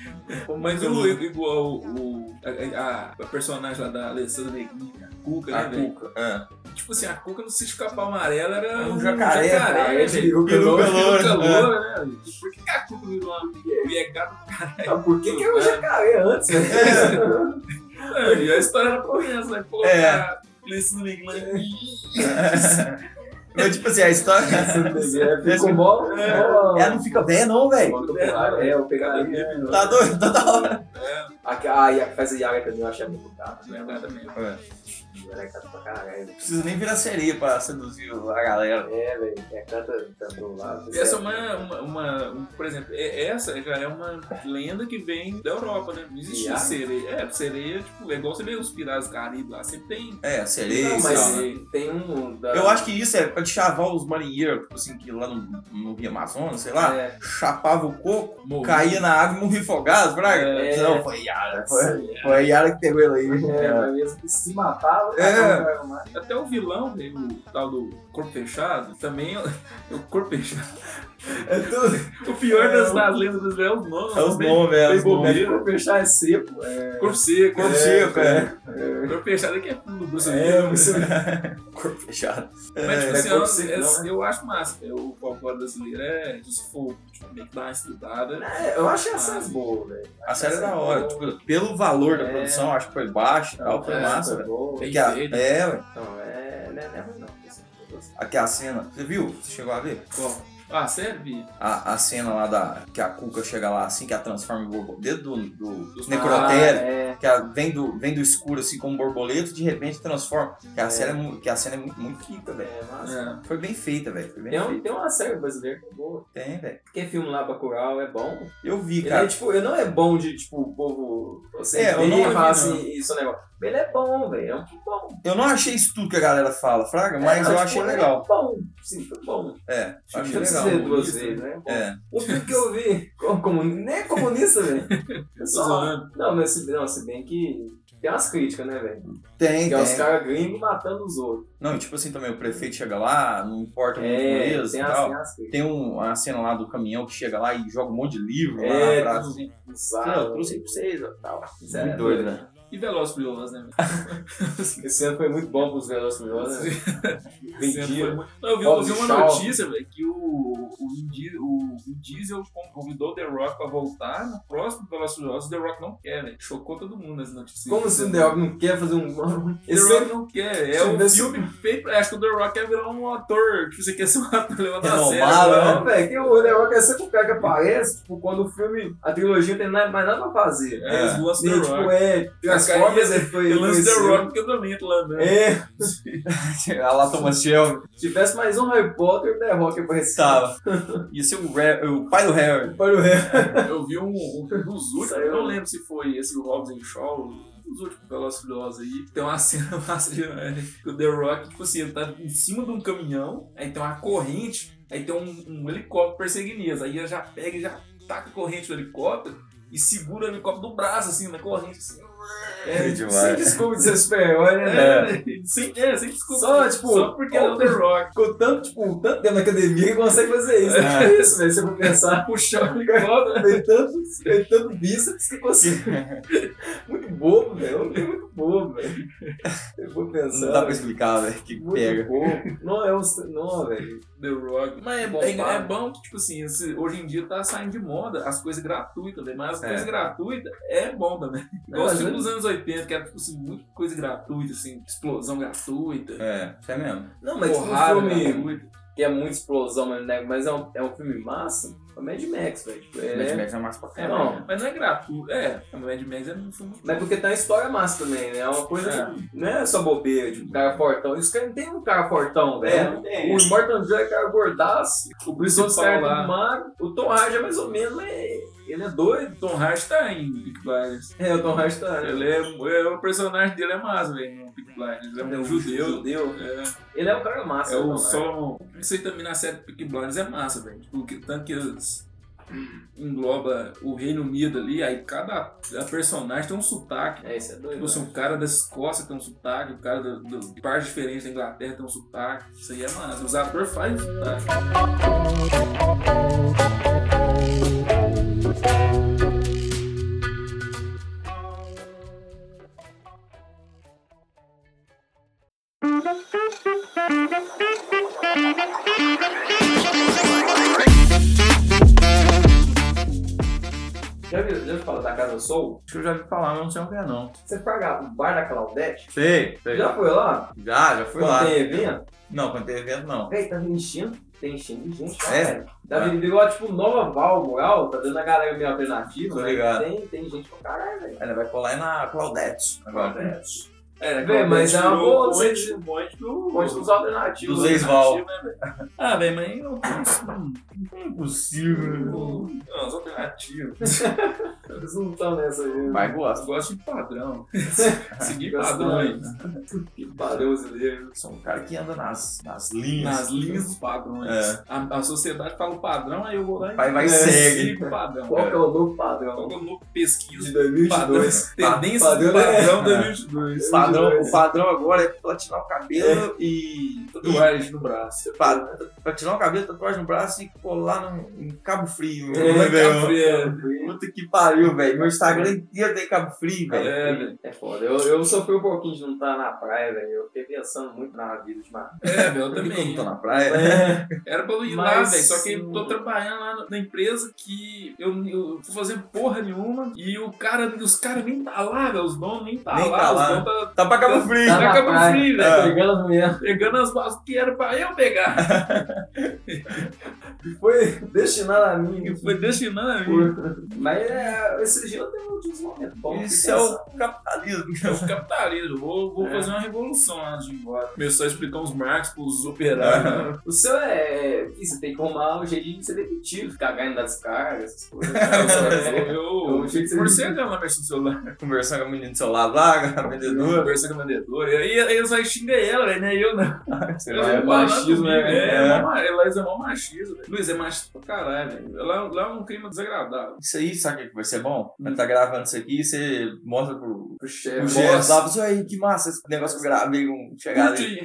Mas o igual o. A, a- a personagem lá da Alessandra Neguinho, a Cuca, A né, velho? cuca. É. Tipo assim, a Cuca no sítio Capão Amarelo era Um um jacaré, jacaré, velho. peruca loura. Loura, né? Por que que a Cuca virou uma viegada do caralho? Por que que era o jacaré antes? É, [LAUGHS] e a história era por essa, né? Pô, É. cara, Alessandra Neguinho lá. Mas, tipo assim, a história. [LAUGHS] [LAUGHS] É, ficou mó... mó- Ela não fica velha, não, velho. É, o pegador. Tá doido, toda hora. A que a Ia- que faz a Yaga também eu achei muito gata. Lembrada mesmo. Ela é gata pra caralho. Não precisa nem virar sereia pra seduzir a galera. É, velho. É, canta, cantou lá. E Essa é uma, uma, uma- um- por exemplo, é- essa já é uma lenda que vem da Europa, né? Não existe sereia. É, sereia, tipo, é igual você vê os piratas do Caribe lá, sempre tem. É, sereia. Não, mas né? tem um... Da... Eu acho que isso é pra te chavar os marinheiros, tipo assim, que lá no, no Rio Amazonas, sei lá, É. chapava o coco, Morro. caía na água e morria afogado, fraga. É. Não, foi Yara. Foi, Sim, foi a Yara que pegou ele aí. É, mesmo que se matava, É. Até o vilão, velho, o tal do corpo fechado, também é o corpo fechado. É tudo. O pior É, das, o- das lendas brasileiras é os nomes. É os bem- nomes, é os nomes. Pra fechar é seco. É... Corpo seco. Corpo é, seco, é. Corpo fechado é que é tudo brasileiro. É, né? você... Corpo fechado. Mas, tipo É, assim, corpo eu, seco, é- não, né? eu acho massa. é, O folclore brasileiro é, se for tipo, meio que dar uma estudada. É, eu achei essas boas, velho. A série é da hora. Tipo, pelo valor da É. produção, acho que foi baixo e tal, foi É, massa, foi velho. Que feito. É, ué. Não, é... Não é não é ruim, não. Aqui a cena. Você viu? Você chegou a ver? Bom, ah, serve? A, a cena lá da. Que a Cuca chega lá assim, que a transforma em borboleta. Dentro do, do Dos necrotério. Ah, é. Que a, vem, do, vem do escuro assim como borboleta de repente transforma. Que a, É. Série, é, que a cena é muito, muito rica, velho. É, massa. É. Foi bem feita, velho. Foi bem Tem, um, feita. tem uma série brasileira que é boa. Tem, velho. Porque filme lá pra curar é bom. Eu vi, Ele cara. é tipo, ele não é bom de tipo, o povo. Você É, eu não falar assim, isso é um negócio. Ele é bom, velho. É um filme bom. Eu não achei isso tudo que a galera fala, Fraga, mas É, eu tipo, achei ele legal. É bom. Sim, foi bom. É, Não achei precisa legal. Ver duas vezes, né? É. O filme que eu vi, como nem é comunista, velho. [LAUGHS] É só-. Não, mas se, não, se bem que tem umas críticas, né, velho? Tem, Que é os tem. caras gringos matando os outros. Não, tipo assim também, o prefeito chega lá, não importa muito É, e tem as, tal. tem as. Tem um, uma cena lá do caminhão que chega lá e joga um monte de livro lá É, na praça. tudo Assim. Não, eu trouxe aí pra vocês, ó, tal. É Muito doido, né? E Veloz Furioso, né? [LAUGHS] Esse ano foi muito bom pros Velozes Furiosos, né? Vendia. muito- Não, eu vi, eu vi uma notícia, velho, que o, o, o Diesel convidou o The Rock pra voltar no próximo Velozes e Furiosos. O The Rock não quer, velho. Chocou todo mundo essa notícia. Como se o The Rock não quer fazer um... The Esse Rock não quer. É um filme feito. Acho que o The Rock quer virar um ator. Tipo, você quer ser um [LAUGHS] ator levando a sério. Né? Não, velho, que o The Rock é sempre o cara que aparece, tipo, quando o filme, a trilogia tem mais nada pra fazer. É, eles lançam E, The tipo, Rock. é, Transformers As ele foi... Lance The. Rock porque eu também lá, né? É, [LAUGHS] Olha lá Thomas Shelby. se tivesse mais um Harry Potter, o The Rock aparecia. Tava. [LAUGHS] Ia ser o, Ra- o pai do Harry. O Harry. [LAUGHS] Eu vi um, um dos últimos, eu não lembro se foi esse o Hobbs and Shaw, um dos últimos Velozes Furiosos aí, tem uma cena massa demais, que o The Rock, tipo assim, ele tá em cima de um caminhão, aí tem uma corrente, aí tem um, um helicóptero perseguindo eles, aí ele já pega e já taca a corrente do helicóptero e segura o helicóptero do braço, assim, na corrente, assim. É Sem demais. desculpa de ser super-herói, né? É, sem, é, sem desculpa. Só, tipo, só porque é o The Rock. Ficou tanto, tipo, tanto tempo na academia que consegue fazer isso. É. É isso, velho. Se eu for pensar, [LAUGHS] Puxar o helicóptero. [LAUGHS] tem tanto, tem tanto bíceps que consegue. [LAUGHS] Muito bobo, velho. Fiquei muito bobo, velho. Eu vou pensar. Não dá pra explicar, velho, que Muito pega. bobo. Não, é um. Não, velho. The Rock. Mas é, Bom, é, é bom que, tipo assim, esse- hoje em dia tá saindo de moda as coisas gratuitas, né? Mas as É. coisas gratuitas é bom também. Igual mas os filmes é- dos anos 80, que era, tipo assim, muita coisa gratuita, assim, explosão gratuita, É, isso é mesmo. Não, mas tipo, porrada um filme que é muita explosão, mas, né, mas é, um, é um filme massa. É o Mad Max, velho. Tipo, ele Mad é- Max é massa pra É, Não. caralho. não, mas não é gratuito. É, o Mad Max é um filme. Mas porque tem uma história massa também, né? É uma coisa. É. Não é só bobeira, tipo, cara fortão. Isso cara não tem um cara fortão, É, velho. não tem. O Immortal Joe é cara gordaço. O Bruce Willis é cara tudo magro. O Tom Hardy é mais ou menos, mas ele é doido. Tom Hardy tá em Big Blinders. É, o Tom Hardy tá. né? Ele é, é, o personagem dele é massa, velho, no Big Blinders. É um judeu. Judeu. É, Ele é um cara massa. é né, o? Solomon. Isso aí também na série Peaky Blinders é massa, velho. Tipo, que- tanto que eles engloba o Reino Unido ali, aí cada personagem tem um sotaque. É, isso é doido. Tipo assim, né? o cara da Escócia tem um sotaque, o cara do, do, de parte diferente da Inglaterra tem um sotaque. Isso aí é massa. Os atores fazem sotaque. Já viu, falar da Casa Soul? Acho que eu já vi falar, mas não sei onde é, não. Você paga o bar da Claudete? Sei, sei. Já foi lá? Já, já fui Quando lá. tem evento? Não, quando tem evento, não. Véi, tá enchendo. Tem de gente É? vindo igual, tipo, Nova Val, Moral, tá dando a galera meio alternativa. Tô né? ligado. Tem, tem gente pra caralho, velho. Ainda vai colar aí na Claudete agora. É, Véi, mas é uma boa do... Ponte dos alternativos. Dos ex-Val. né, velho? Ah, velho, mas eu não é impossível. Não, os alternativos. [LAUGHS] Eles não estão nessa aí. Vai Eu gosta. gosto de padrão. [LAUGHS] Seguir Gosto padrões. Que padrão brasileiro. Sou um cara que anda nas, nas linhas. Nas linhas dos padrões. É. A, a sociedade fala o padrão, aí eu vou lá e Vai, vai, É, segue. padrão. Qual que é o novo Qual padrão? que é o novo pesquisa? De Padrão, 2022. tendência padrão padrão é- 2022. O padrão, o padrão agora é platinar o cabelo e. Tatuagem no braço. Platinar o cabelo, tatuagem no braço e colar no, em Cabo Frio. É, né, velho? Cabo Frio. Puta que pariu, velho. Meu Instagram inteiro tem Cabo Frio, velho. É, velho. É foda. Eu, eu sofri um pouquinho de não estar na praia, velho. Eu fiquei pensando muito na vida ultimamente. É, velho, eu também. não tô na praia? É. Era pra eu ir lá, Mas- velho. Só que eu tô trabalhando lá na- empresa que eu, eu tô fazendo porra nenhuma. E o cara, os caras nem tá lá, velho. Os donos nem tá Nem lá. tá os lá. donos tá Tá pra Cabo Frio. Tá na Cabo praia, Frio, tá velho. Pegando as mulheres. pegando as balas que era pra eu pegar. [LAUGHS] Foi destinado a mim. E foi destinando a mim. Mas é, esse dia eu tenho muitos momentos bons. Isso é o capitalismo. É o capitalismo. Vou, vou É. fazer uma revolução antes de ir embora. Começar a explicar uns marcos pros operários. [LAUGHS] O seu é. Você tem que arrumar um jeito de ser demitido, ficar ganhando das descargas, essas coisas. [LAUGHS] Eu, eu, Eu você- morcegando lá mexendo no celular. [LAUGHS] Conversando com a menina do lado lá, a vendedora. Conversando com a vendedora. E aí aí eles vai xingar ela, velho, né? Eu não. Sei Eles lá, vão falar machismo, né? É, É. é. mó- eles é mó machismo, velho. Luiz, é machista pra caralho, velho. Lá é um clima desagradável. Isso aí, sabe o que vai ser bom? Quando tá gravando isso aqui, você mostra pro, O chefe. pro chefe lá, fala assim, aí, que massa esse negócio que eu gravei com chegada aí.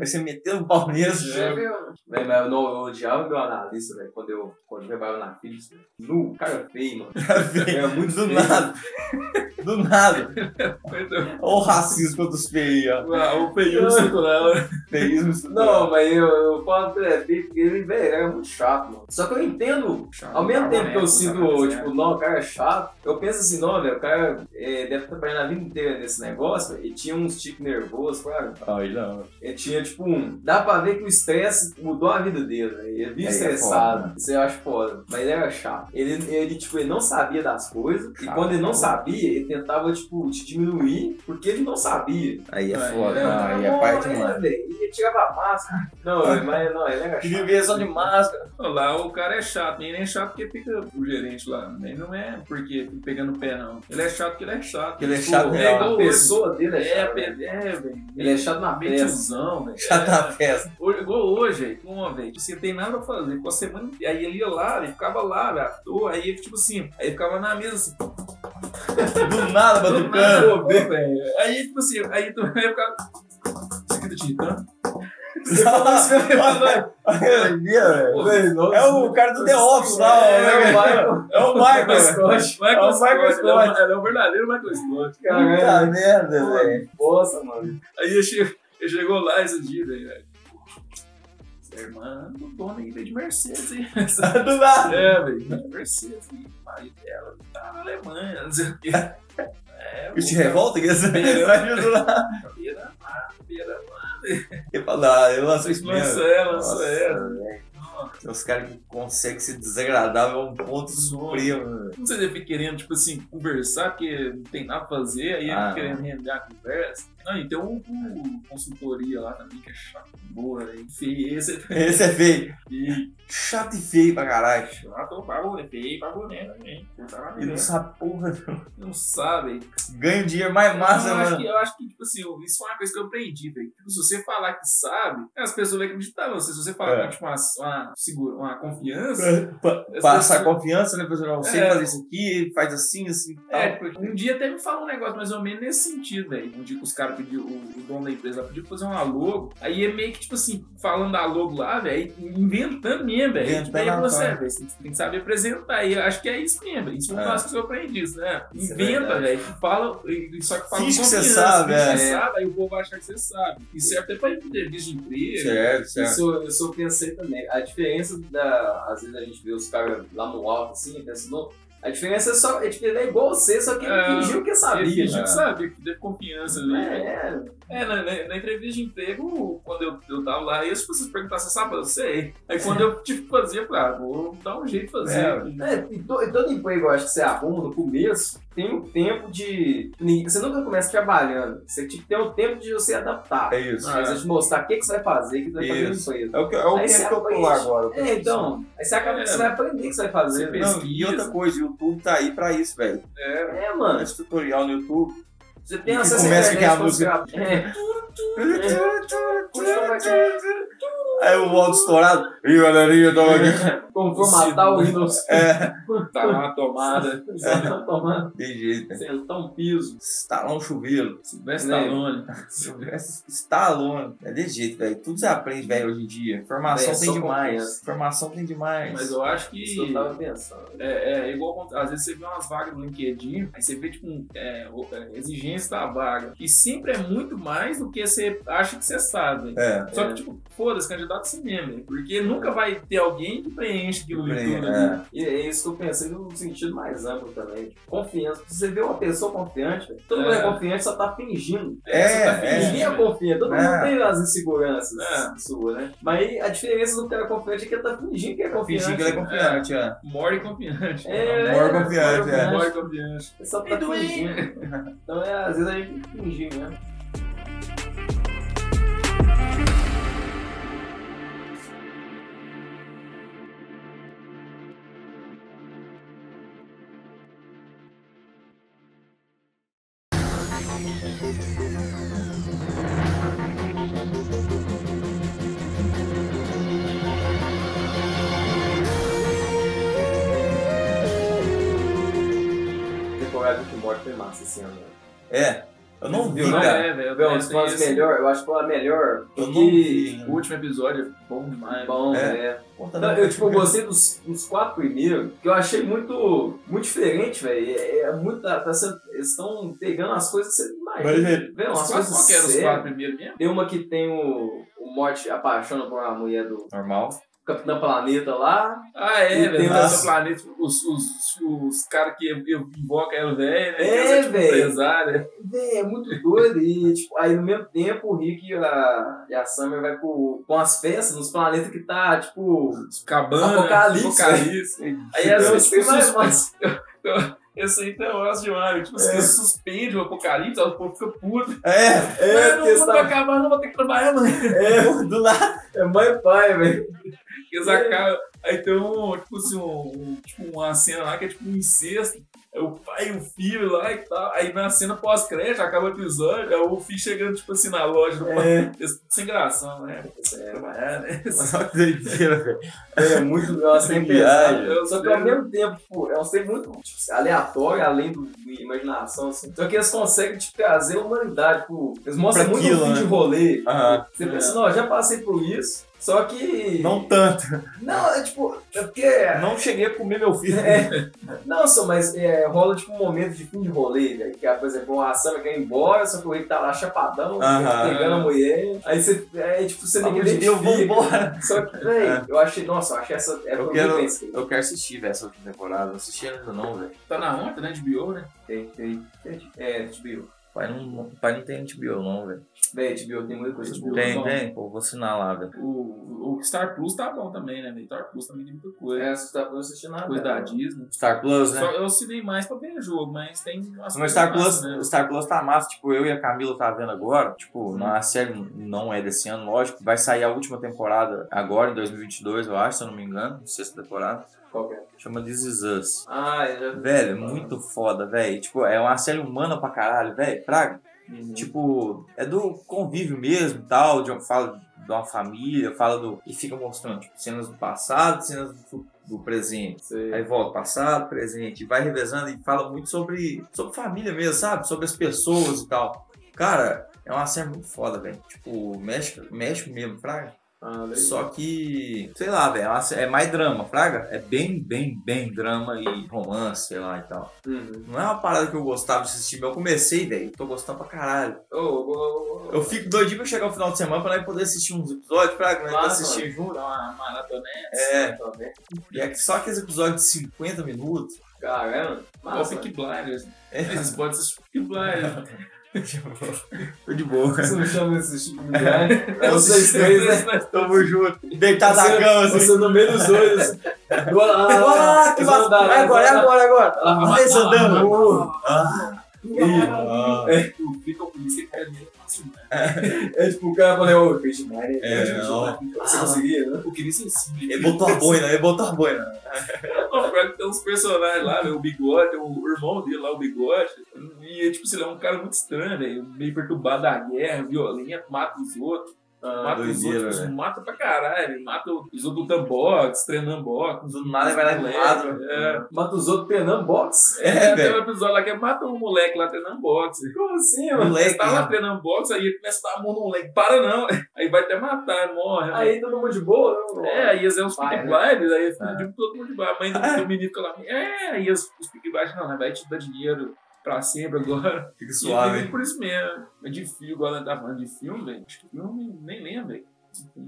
Aí você meteu o pau nisso. Chefe, mas eu, não, eu odiava meu analista, velho, quando eu, quando eu trabalhava na Philips. velho. Nu, cara feio, mano. É muito Do feio. nada. Do nada. Olha o racismo contra os feios, ó. ah, o período [LAUGHS] estrutural. Feísmo Não, mas eu, eu falo que ele é feio porque ele, velho, ele é muito chato, mano. Só que eu entendo, ao mesmo tempo que eu sinto, tipo, não, o cara é chato, eu penso assim, não, velho, o cara é, deve estar trabalhando a vida inteira nesse negócio, e tinha uns ticos nervosos, claro. Aí não. Ele tinha, tipo, um. Dá pra ver que o estresse mudou a vida dele, velho. Ele via Aí é estressado. foda, né? Isso eu acho foda. Mas ele era chato. Ele, ele, tipo, ele não sabia das coisas. e Chato, quando ele não foda. sabia, ele tentava, tipo, te diminuir porque ele não sabia. Aí é foda. é, Não, aí é parte. E ele tirava a máscara. Não, mas não, ele era chato. ver só de máscara. Lá o cara é chato, ele é chato porque fica o gerente lá. Ele não é porque pegando o pé, não. Ele é chato porque ele é chato. Porque ele é Tipo, chato é real. igual A pessoa dele é É, chata. é, velho. é, velho. Ele é chato na peça. tiozão, velho. Tá na festa. Hoje- Igual hoje, velho. Como, velho? Você tem nada pra fazer. Ficou a semana inteira. Aí ele ia lá, ele ficava lá, velho. à toa. Aí tipo assim, aí ficava na mesa assim. Do nada, do batucando. pô. Aí, tipo assim, aí tu [LAUGHS] aí eu ficava. Isso aqui tá te irritando? É o cara do The Office lá, É, ó. é o Michael. É o Michael. velho. Scott. Michael É o Michael Scott, ele é o- verdadeiro Michael Scott. Puta merda, velho. Nossa, mano. Aí ele chegou, lá esse dia, velho. Sua irmã do dono aí veio de Mercedes, hein? [LAUGHS] [LAUGHS] Do nada. É, velho, de Mercedes. Marido dela tá na Alemanha, não sei o quê. [LAUGHS] É, Isso revolta? Que você Beira- vai ajudar lá. Beira beira. Ele fala, ah, ele lançou isso mesmo. lança ela. velho. Tem uns caras que conseguem ser desagradável a um ponto supremo. velho. Não sei se ele fica querendo, tipo assim, conversar, porque não tem nada pra fazer, aí ele Ah, fica querendo render a conversa. Não, e tem um, um consultoria lá também que é chato, boa, né? Feio, esse é Esse é feio. Chato e feio pra caralho. Chato, pagou, é feio, pagou, né? Também. Ele não sabe porra, não. Não sabe. Ganha dinheiro mais massa, eu, acho mano. que, eu acho que, tipo assim, isso foi uma coisa que eu aprendi, velho. Tipo, se você falar que sabe, as pessoas vão acreditar você. Se você falar É. tipo, uma, uma, segura, uma confiança. Pa- Passar pessoas- confiança, né, pessoal? Você É. fazer isso aqui, faz assim, assim. tal. É, um dia até me falou um negócio mais ou menos nesse sentido, velho. Um dia que os caras pediram, o, dono da empresa pediu fazer uma logo. Aí é meio que, tipo assim, falando da logo lá, velho, inventando mesmo, velho. Tipo, aí você, cara. velho, você tem que saber apresentar. E eu acho que é isso mesmo, velho. Isso foi um É. negócio que eu aprendi, isso, né? Isso é Inventa, verdade. velho. Fala, só que fala Finge que você sabe, é. você sabe, aí o povo vai achar que você sabe. E serve até pra entrevista de emprego. Certo, certo. Isso, eu- isso eu pensei também. A diferença da. Às vezes a gente vê os caras lá no alto assim, pensando. A diferença é só. É, tipo, ele é igual você, só que ele É, fingiu que Ele sabia. fingiu É. que sabia, que teve confiança ali. velho. É, É, na, na- na entrevista de emprego, quando eu, eu tava lá, e as pessoas perguntassem, sabe, eu sei. Aí quando eu tive que fazer, eu falei, ah, vou dar um jeito de fazer. É, É, e, e todo emprego, eu acho que você arruma no começo, tem um tempo de. Você nunca começa trabalhando. Você tipo, tem um tempo de você adaptar. É isso. Ah, Você te mostrar o que, que você vai fazer, o que você vai fazer Isso. no empresa. É o, que, é o Aí tempo que eu tô agora. É, então. Aí você acaba É. que você vai aprender o que você vai fazer. Você né? Não, e pesquisa. outra coisa, o YouTube tá aí pra isso, velho. É, É, mano. Esse tutorial no YouTube. Você tem E acesso a música- É. [LAUGHS] [LAUGHS] Aí o áudio estourado. Ih, galerinha, eu tava aqui. Como formatar o Windows. É, tá na tomada. Você tá tomando. tem jeito, velho. Sentar um piso. Instalar um chuveiro. Silvestre Né? Stallone. Stallone. É desse jeito, velho. Tudo você aprende, velho, hoje em dia. Informação É, tem demais. confiança. Informação tem demais. Mas eu acho que. Isso eu tava pensando. É, é igual, às vezes você vê umas vagas no LinkedIn, aí você vê, tipo, um, é, é, exigência da vaga, que sempre é muito mais do que você acha que você sabe. É. Só que, tipo, foda-se, candidato assim mesmo, velho, porque nunca vai ter alguém que preenche aquilo ali Preenche, tudo. é. né? E é isso que eu pensei no sentido mais amplo também. Tipo, confiança. Se você vê uma pessoa confiante, todo mundo é É. confiante, só tá fingindo. É, você tá é. Ninguém é confiante, todo É. mundo tem as inseguranças É. suas, né? Mas aí a diferença do cara confiante é que ele tá fingindo que é confiante. Fingir que ele é confiante, é. More confiante. É, Amor confiante, é. More confiante. Ele só tá fingindo. Então é, às vezes a gente tem que é, velho. Velho, é, tem dos esse- melhor, eu acho que foi a melhor. Eu não porque-. O último episódio é bom demais. Bom, É. é. Não, não. eu, tipo, gostei dos, dos quatro primeiros, que eu achei muito, muito diferente, velho. É, é muito. Tá, tá sendo- eles estão pegando as coisas que você imagina. Mas, é, Vê, umas Mas qual, coisas qual os quatro primeiros mesmo? Tem uma que tem o, o Morte apaixona por uma mulher do Normal. Capitão Planeta lá. Ah, é, velho. umas- planeta, os, os, os caras que invocam ela, velho, né? É, Que é, tipo, é muito doido. E, tipo, aí no mesmo tempo o Rick e a, e a Summer vai pro, com as festas nos planetas que tá, tipo. Cabana, Apocalipse. Apocalipse. Aí às vezes, tipo, mais, mas. Esse aí tem um negócio demais. Tipo, É. você suspende o apocalipse, o povo fica puto. É, É, não, não vai tá- acabar, não vou ter que trabalhar amanhã. é, do lado. é mãe e pai, velho. Eles acabam. Aí tem um, tipo assim, um, um- tipo, uma cena lá que é tipo um incesto. É o pai e o filho lá e tal. Aí na cena pós-crédito, acaba o episódio, é o filho chegando, tipo assim, na loja do pai. É. Eles- Sem graça, né? Trabalhar, né? [LAUGHS] Só que doideira, velho. É muito tem Viagem. Só que ao mesmo tempo, tipo, é um ser muito tipo, aleatório, além do, do imaginação, assim. Só que eles conseguem tipo, trazer a humanidade, tipo, eles mostram Pra muito aquilo, fim né? de rolê. Você pensa, não, já passei por isso, só que. Não tanto. Não, é tipo, é porque. Não cheguei a comer meu filho. É, não, só, mas é, rola tipo um momento de fim de rolê, velho. Que, é, por exemplo, a Sam quer ir embora, só que o Rick tá lá chapadão, Aham. pegando a mulher. Aí você, é, tipo, você nem de identifica. vou embora. Só que, velho, eu achei, nossa, eu achei essa. É, Eu quero, muito bem eu quero assistir velho, essa última temporada. Não assisti ainda não, velho. Tá na onda, né? De bio, né? Tem, tem. É, HBO. Pai não, pai não tem HBO não, velho. Véi, HBO tem muita coisa HBO. boa. Tem, tem. Pô, vou assinar lá, velho. O, o Star Plus tá bom também, né? velho? Star Plus também tem muita coisa. É, você tá não assistindo nada. coisa da né? Disney. Star Plus, né? Só, eu assinei mais pra ver jogo, mas tem coisas Star Plus, massas, né? o Star Plus tá massa, tipo, eu e a Camila tá vendo agora, tipo, na série não é desse ano, lógico, vai sair a última temporada agora, em 2022, eu acho, se eu não me engano, sexta temporada, Qual que é? chama This Is Us. Ah, eu já Velho, é muito foda, velho, tipo, é uma série humana pra caralho, velho, praga, Uhum. tipo, é do convívio mesmo e tal, de, fala de uma família, fala do, e fica mostrando, tipo, cenas do passado, cenas do, fu- do presente. Sei. Aí volta passado, presente, e vai revezando e fala muito sobre, sobre família mesmo, sabe? Sobre as pessoas e tal. Cara, é uma série muito foda, velho. Tipo, mexe, mexe mesmo, fraga. Ah. Só que, sei lá, velho, é mais drama, fraga. É bem, bem, bem drama e romance, sei lá e tal. Uhum. Não é uma parada que eu gostava de assistir, mas eu comecei, velho, tô gostando pra caralho. Ô, ô, ô, Eu fico doidinho pra chegar o final de semana pra nós poder assistir uns episódios, fraga, nós Massa, assistir junto. Uma maratonete. É, vendo? e é que só aqueles episódios de 50 minutos. Caramba. Massa. Peaky Blinders. É. Vocês podem assistir Peaky Blinders. [LAUGHS] Tô de boa. Você não chama esse tipo de viagem? É vocês três, né? Tamo junto. Deitado na cama, assim. Você no meio dos dois. assim. Bora lá, lá, lá. Que dar, É agora, é agora, é agora. matar. andando. Ah. Fica o polícia é. É tipo o cara falando, ô, peixe mais. É, não. Você conseguia, né? Eu queria sensível. Ele botou a boina, ele botou a boina. Não, pior que tem uns personagens lá, velho, o bigode, o irmão dele lá, o bigode. E, tipo, assim, ele é um cara muito estranho, velho. Meio perturbado da guerra, violento, mata os outros. Mata os outros, velho. mata pra caralho. Mata os outros lutando boxe, treinando boxe. Do nada vai lá e moleque, quadro. É, Mata os outros treinando boxe. é, É, tem um episódio lá que mata um moleque lá treinando boxe. Como assim, mano? Moleque. Ele tá lá treinando boxe, aí ele começa a dar a mão no moleque. Para não. [LAUGHS] Aí vai até matar, morre. Aí todo mundo de boa, não? É, aí eles é os né? Blinders, aí É. todo mundo de baixo. A mãe do, do [LAUGHS] menino fica lá, é, aí os, os Blinders, não, né, vai te dar dinheiro pra sempre agora. [LAUGHS] Fica E suave. fica por isso mesmo. Mas de filme, ela tá falando de filme, velho, acho que filme nem lembro, velho.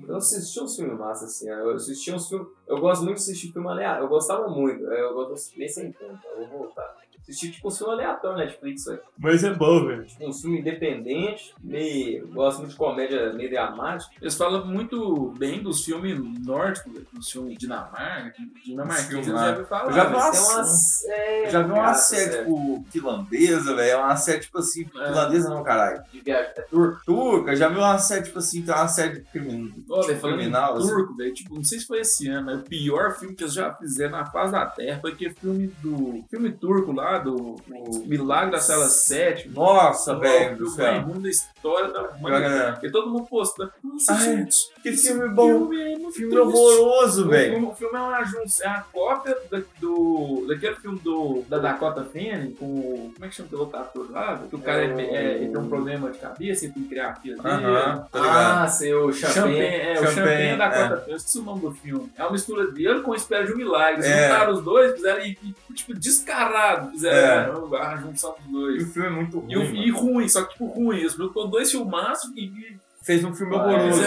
Eu assisti uns filmes massa, assim. Eu assisti uns filmes. Eu gosto muito de assistir filme aleatório. Eu gostava muito. Eu gosto nem sem conta. Eu vou voltar. Assisti tipo uns filmes aleatórios na Netflix, velho. Mas é bom, velho. Tipo uns filmes independentes. Meio. eu Gosto muito de comédia meio dramática. Eles falam muito bem dos filmes nórdicos, velho, dos filmes Dinamarca, dinamarquês, eu já ouvi falar. Eu já vi velho. uma umas. É, já vi uma série, sério. tipo, finlandesa, velho. É uma série, tipo assim, É. finlandesa não, caralho. De viagem. É turco. Turca, já vi uma série, tipo assim, tem uma série de um falando criminal, assim. turco, velho, tipo, não sei se foi esse ano, mas o pior filme que eles já fizeram na face da Terra foi aquele filme do. filme turco lá, do o Milagre da Cela 7. Nossa, velho o do céu. da história da humanidade. Porque todo mundo postando. Nossa, Ai, gente, Que filme bom. Filme, é Filme horroroso, velho. o filme é uma é uma cópia da, do, daquele filme do, da Dakota Fanning com. Como é que chama o outro ator lá? Que o cara é, é- ele tem um problema de cabeça e tem que criar a filha dele. Aham, tá ligado? Ah, seu Champagne, Champagne. é, o Champagne, da é. Dakota Fanning. Eu esqueci o nome do filme. É uma mistura dele com Espera de um Milagre. Eles É. juntaram os dois, fizeram e, e, tipo, descarado. Fizeram a, a junção dos E dois. o filme é muito ruim. E, o- e ruim, só que tipo ruim. Eles juntou dois filmaços e, Fez um filme horroroso.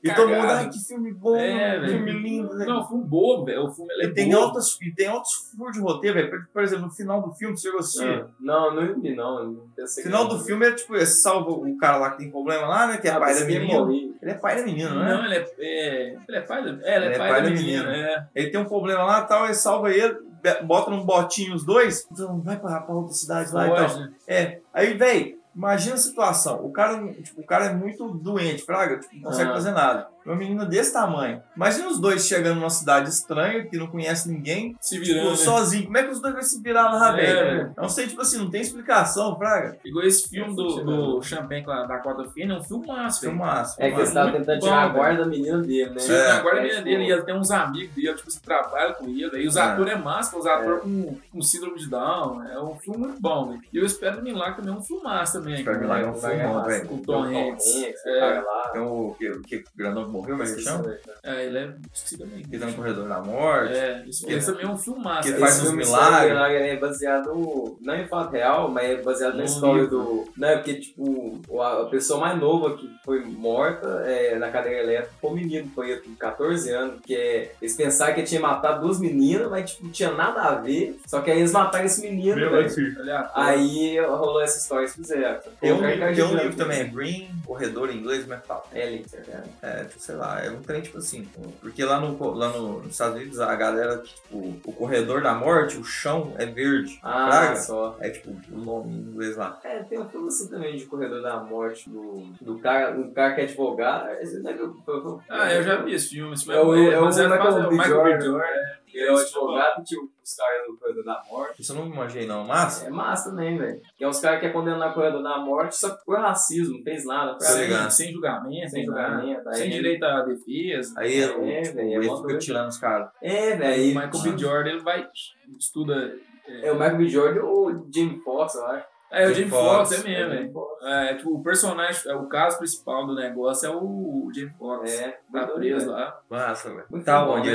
E todo mundo, ai, que filme bom, É, que filme lindo. né? Não, o filme bobo, velho. O filme ele é tem, altas, e tem altos furos de roteiro, velho. Por, exemplo, no final do filme, você assistir? Ah, Não, não vi, não. não pensei No final do não. filme é tipo, é salva o cara lá que tem problema lá, né? Que é Ah, pai da ele menina. Ele é pai da menina, não é? Não, ele é, é- Ele é pai da. É, ele é, pai, da menina. É. Ele tem um problema lá e tal, ele salva ele, bota num botinho os dois, então vai pra, pra outra cidade lá e tal. É, aí, véi, imagina a situação. O cara, tipo, o cara é muito doente, fraga, tipo, não consegue Ah. fazer nada. Uma menina desse tamanho. Imagina os dois chegando numa cidade estranha, que não conhece ninguém, Se tipo, virando. né? sozinho. Como é que os dois vão se virar lá, É, velho? velho. Não sei, tipo assim, não tem explicação, fraga. Igual esse filme É do, do Champagne com a Dakota Fanning, é um filmaço, velho. Filmaço. É que tava Muito tentando bom, tirar a guarda da menina dele, né? Sim, É. agora É, ele, tipo, ele, ele tem uns amigos dele, tipo, que trabalham com ele, aí os É. atores é massa, os atores com, com síndrome de Down, é um filme muito bom, velho. E eu espero do Milagre também é um filmaço também. Espero do com- Milagre é um filme massa. velho. Com o Tom Hanks. Hanks, É. Tem o que, que o grandão morreu, mas Esqueci, chama? É, ele é. Esqueci também. Que tá no corredor da morte. É, esse, esse também é um filmaço. Que Esse faz um Esse milagre. milagre é baseado, não em fato real, mas é baseado na história livro. do. Não, é porque, tipo, a a pessoa mais nova que foi morta é, na cadeira elétrica foi um menino, foi com 14 anos, que é, eles pensaram que tinha matado duas meninas, mas, tipo, não tinha nada a ver, só que aí eles mataram esse menino, velho. Aliás, Aí rolou essa história que fizeram. Tem um, livro, tem um gigante. livro também, é Green, Corredor em inglês, como é que fala? É, Elixir, né? É, sei lá, é um trem tipo assim. Porque lá, no, lá no, nos Estados Unidos a galera, tipo, o corredor da morte, o chão é verde. Ah, Praga? só. É tipo o nome em inglês lá. É, tem um filme assim também de Corredor da Morte, do, do cara, um cara que é advogado. É Ah, eu já vi esse filme. Filme É o- é o Michael é o B. Michael B. Jordan. Jordan. Ele é o advogado que tinha os caras do Corredor da Morte. Isso eu não manjei não, mas... É massa também, velho. Que é os caras que é condenado no Corredor da Morte, só que por racismo, não fez nada. Ligado. Sem julgamento, Sem sem julgamento. aí Sem ele- direito à defesa. Aí É, o, velho, é ele mó fica doido. tirando os caras. É, O velho. Michael B. Jordan, ele vai, estuda... É o Michael B. Jordan ou o Jim Fox, eu acho. É, o Jim Jim Fox. Fox, é mesmo, Jim velho. É, tipo, o personagem, é, o caso principal do negócio é o Jim Fox. É, Tá preso lá. Massa, velho. Muito Tá bom, onde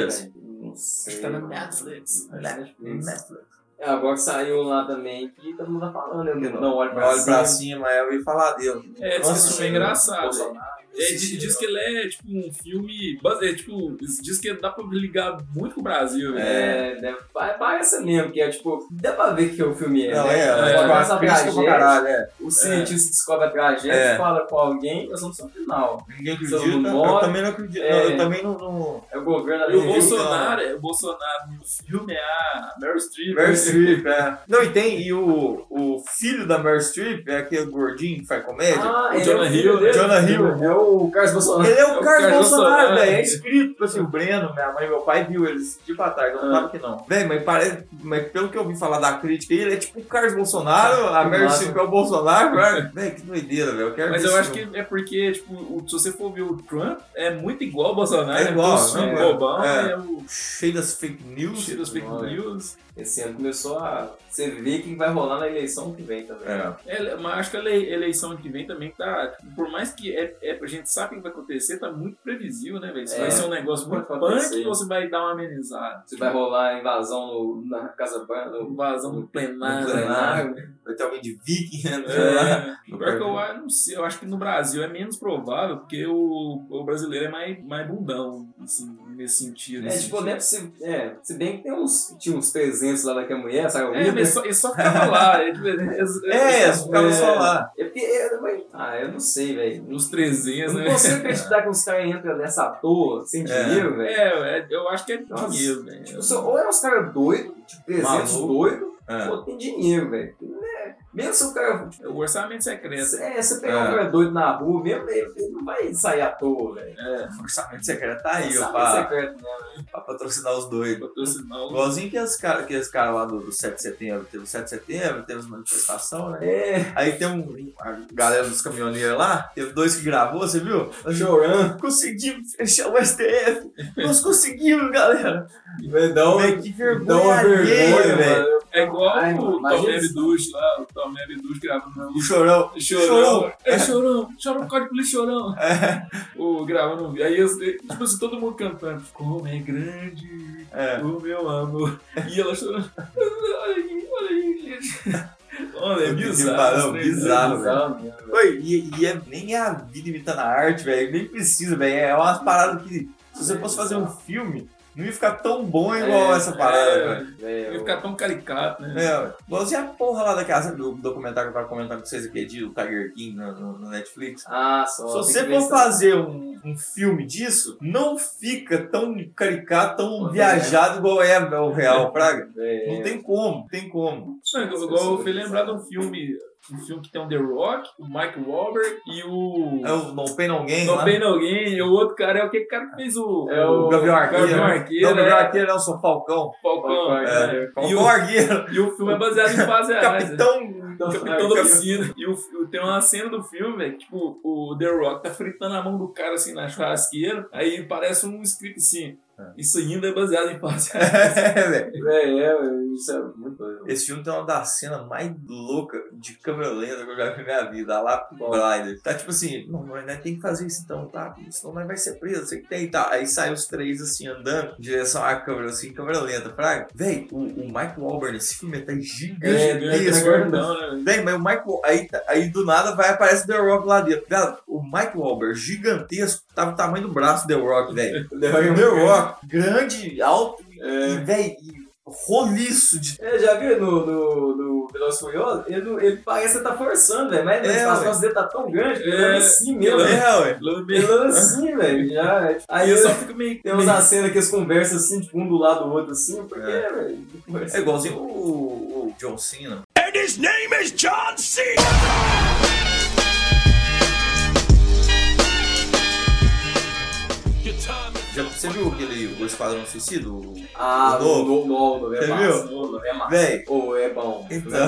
Não sei. Tá na Netflix. Netflix. Netflix. É, agora que saiu lá também que todo mundo tá falando, né? Não, olha pra, Olha pra cima. cima, eu ia falar dele. É, que filme é engraçado. Bolsonaro. É, diz, que ele é tipo um filme. base- É, tipo, diz que dá pra ligar muito com o Brasil. É, deve, pa- parece mesmo, que é tipo, dá pra ver que o filme é. Não, né? é, é, é, é, tragédia, caralho, é. o cientista descobre a tragédia, É. fala com alguém, nós vamos no final. Ninguém acredita, mundo eu morre. também não acredito, É. eu também não... não... É o governo E ali. o viu, Bolsonaro, é, o Bolsonaro no filme é a Meryl Streep. Meryl Streep, é. [LAUGHS] Não, e tem, e o, o filho da Meryl Streep é aquele gordinho que faz comédia. Ah, O ele Jonah é Hill. Jonah Hill. É o Carlos Bolsonaro. Ele é o É o Carlos Carlos Bolsonaro, velho. É escrito, tipo assim, o Breno, minha mãe e meu pai viu eles esse dia atrás, eu não Ah. tava que não. Velho, mas parece, mas pelo que eu ouvi falar da crítica, ele é tipo o Carlos Bolsonaro, a massa. Streep é o Bolsonaro, velho. Velho, que doideira, velho. Mas eu acho filme. que é porque, tipo, o- se você for ver o Trump, é muito igual ao Bolsonaro. É igual, o né? bobão, É. é, o Cheio das fake news. cheio das fake news. Esse ano começou a. Você vê quem vai rolar na eleição que vem também. É. É, mas acho que a ele- eleição que vem também tá. por mais que é, é- a gente sabe o que vai acontecer, tá muito previsível, né, velho? Se É, vai ser um negócio muito acontecer. punk ou você vai dar uma amenizada? Se vai rolar invasão no- na Casa Branca, no Invasão no plenário. No né? plenário. Vai ter alguém de viking, né? É, No pior que eu, Brasil. eu não sei, eu acho que no Brasil é menos provável, porque o, o brasileiro é mais, mais bundão, assim, nesse sentido. É, assim, tipo, deve ser. É, se bem que tem uns, tinha uns 300 lá daquela mulher, sabe? É, mas só, ele só ficava lá. Ele, eles- É, eles- os caras só lá. É porque. é, ah, eu não sei, velho. Nos 300, Eu né? não consigo acreditar que os caras entram nessa à toa, sem É. dinheiro, velho. É, é, eu acho que é dinheiro, velho. Tipo, só- ou é uns caras doidos, tipo, 300 Maluco. doidos, É. ou tem dinheiro, velho. Mesmo se o cara. O orçamento secreto. É, você pegar É. um cara doido na rua, mesmo, ele, ele não vai sair à toa, velho. É, Orçamento secreto tá aí, ó, pra, secreto, né? pra patrocinar os doidos. patrocinar o Igualzinho que os caras que os cara lá do, do 7 de setembro. Teve o 7 de setembro, teve as manifestações, né? É, Aí tem um, a galera dos caminhoneiros lá, teve dois que gravou, você viu? chorando. Conseguimos fechar o STF! Nós conseguimos, galera! Dar uma, que vergonha, dá uma vergonha, velho! Mano. É igual Ai, o imagina Tom isso. Dush lá, o Tom Dush gravando O chorão. Chorão. É chorão. Chorão, código polícia chorão. O gravando um vídeo. Aí, tipo assim, todo mundo cantando. Como é grande É. o meu amor. E ela chorando. Olha aí, olha aí, gente. Olha, é Que bizarro. bizarro, né? Bizarro mesmo, velho. E, e é, nem é a vida imitando a arte, velho. Nem precisa, velho. É umas paradas que, se você fosse fazer um filme, não ia ficar tão bom igual É, essa parada, é, velho. Velho, Ia ficar tão caricato, né? É, igualzinho a porra lá daquela sabe, do documentário que eu tava comentando com vocês aqui de o Tiger King no, no- no Netflix. Ah, só. Se você for fazer um, um filme disso, não fica tão caricato, tão Pô, viajado igual é o real, Praga. É, Não tem como, não tem como. Não, igual igual eu fui lembrar de um filme. Um filme que tem o The Rock, o Mike Wahlberg e o. É o No Pain No Gain No lá. Pain No Gain, e o outro cara é o que cara que fez o. É O Gavião Arqueiro. Gavião Arqueiro, Não, o Gavião é. Arqueiro não, sou Falcão. Falcão. É, né? E Falcão o, Arqueiro. [LAUGHS] e o filme é baseado em fases [LAUGHS] reais. né? Capitão. Capitão da piscina. E o, o- tem uma cena do filme, velho, que tipo, o The Rock tá fritando a mão do cara assim na churrasqueira, aí parece um escrito assim. Isso ainda é baseado em fases [LAUGHS] reais. É, velho. É, é, é doido. Esse filme tem uma das cenas mais loucas de câmera lenta que eu já vi na minha vida. A lá Blinder. Tá tipo assim, não, nós nós tem que fazer isso então, tá? Senão nós vai ser preso, sei que tem, tá? Aí sai os três assim, andando em direção à câmera, assim, câmera lenta. Praga. Véi, o, o Mike Wahlberg nesse filme tá É, gigantesco. é, Gordão, né? Véi, mas o Mike aí, tá- aí do nada vai aparece The Rock lá dentro. Velho, o Mike Wahlberg gigantesco, tava o tamanho do braço do The Rock, velho. [LAUGHS] The Rock, grande, alto, e, véi, e roliço de É, já viu no, no, no Velozes Furiosos? Ele, ele parece que tá forçando, velho. Mas É, as ué. costas dele tá tão grande que ele É, assim mesmo. É, ué. Ele assim, velho. Já. é, tipo, Aí eu eu só fico meio. tem a cena que eles conversam assim, tipo, um do lado do outro assim. Porque, É. velho. É igualzinho o, o John Cena. And his name is John C. Já, você viu aquele o Esquadrão Suicida? O, Ah, o no novo? novo, novo, é Você massa. viu? novo, É massa. Véi, Ô, é bom. então,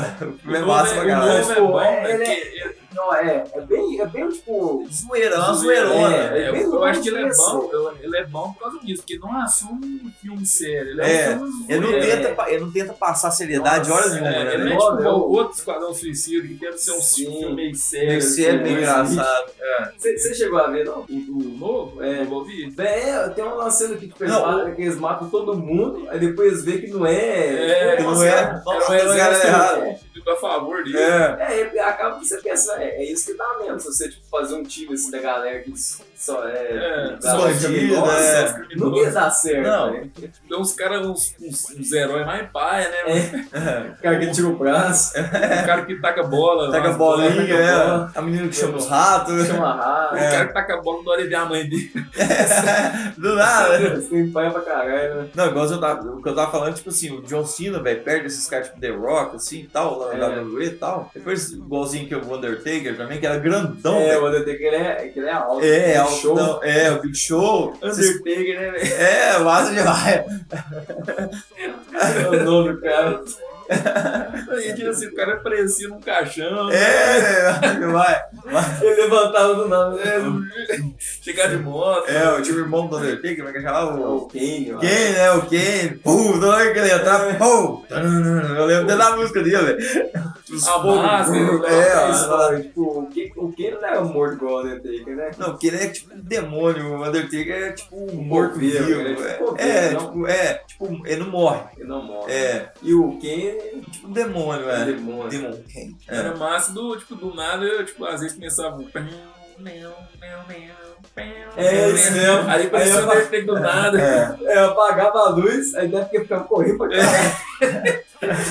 o [LAUGHS] é O massa pra é- o caralho. novo é bom, É, né? ele é- Não, é, é bem, é bem tipo. Zoeira, é zoeirona. é, eu, bem eu acho que ele é bom, eu- ele é bom por causa disso, porque não assume um filme sério. Ele é, É, um filme Ele não, tenta, pa- ele não tenta passar seriedade Nossa, hora nenhuma, É, né? ele não é tipo Olha, igual eu- o outro Esquadrão Suicida, que deve ser um Sim. filme meio sério. Meio sério, assim, meio engraçado. Você chegou a ver, não? O, o novo? É. É. Eu ouvi. É, tem uma cena que, tipo, eles, Não, que eles matam todo mundo, aí depois vê que não é. É, Que não Nossa, é. cara. Nossa, Era um esse cara é exército errado. Fico a favor disso. É. É, acaba que você pensa, é, é isso que dá mesmo, se você tipo, fazer um time assim da galera que só é. É, da- os bandidos, Nossa, é. Os Não ia dar certo, Não. né? Então os caras, uns, uns, uns heróis mais paia, né? É. O [LAUGHS] cara que tira o braço, O cara que taca bola. Pega a umas bolinha, bolas, é. bola. A menina que chama os ratos. [LAUGHS] chama rato. O cara que taca a bola na hora de ver a mãe dele. Do nada. [LAUGHS] Você tem pai pra caralho, né? Não, igual eu tava, o que eu tava falando, tipo assim, o John Cena, velho, perde esses caras tipo The Rock, assim, e tal, lá na É. WWE e tal. Depois, igualzinho que o Undertaker também, que era grandão, é, velho. o Undertaker ele é, que ele é alto. É, é é, show. o, é, o Big Show. Undertaker, né, velho? É, massa demais. [LAUGHS] É o nome cara. Aí, tipo assim, o cara parecia num caixão. É, massa demais. [LAUGHS] Ele levantava do nada. É, chegar de moto. É, o tipo irmão do Undertaker, como é que chamava? É O o Kane, ó. Kane, né? O Kane. Pum, toda hora que ele entrar, pum. Eu lembro até da música dele, velho. Os A pum, né? É, É, tipo, o Kane- o não era morto igual o Undertaker, né? Não, porque ele é tipo um demônio, o Undertaker é tipo um morto-vivo. vivo, ele é tipo É, tipo, é, tipo, ele não morre. Ele não morre. É, E o Kane tipo um demônio, é. Demônio. Demon King. É. Era massa do, tipo, do nada, eu, tipo, às vezes começava um... É isso mesmo. Aí parecia o eu- Undertaker do nada. É. É, eu apagava a luz, aí deve que ficava correndo pra caralho.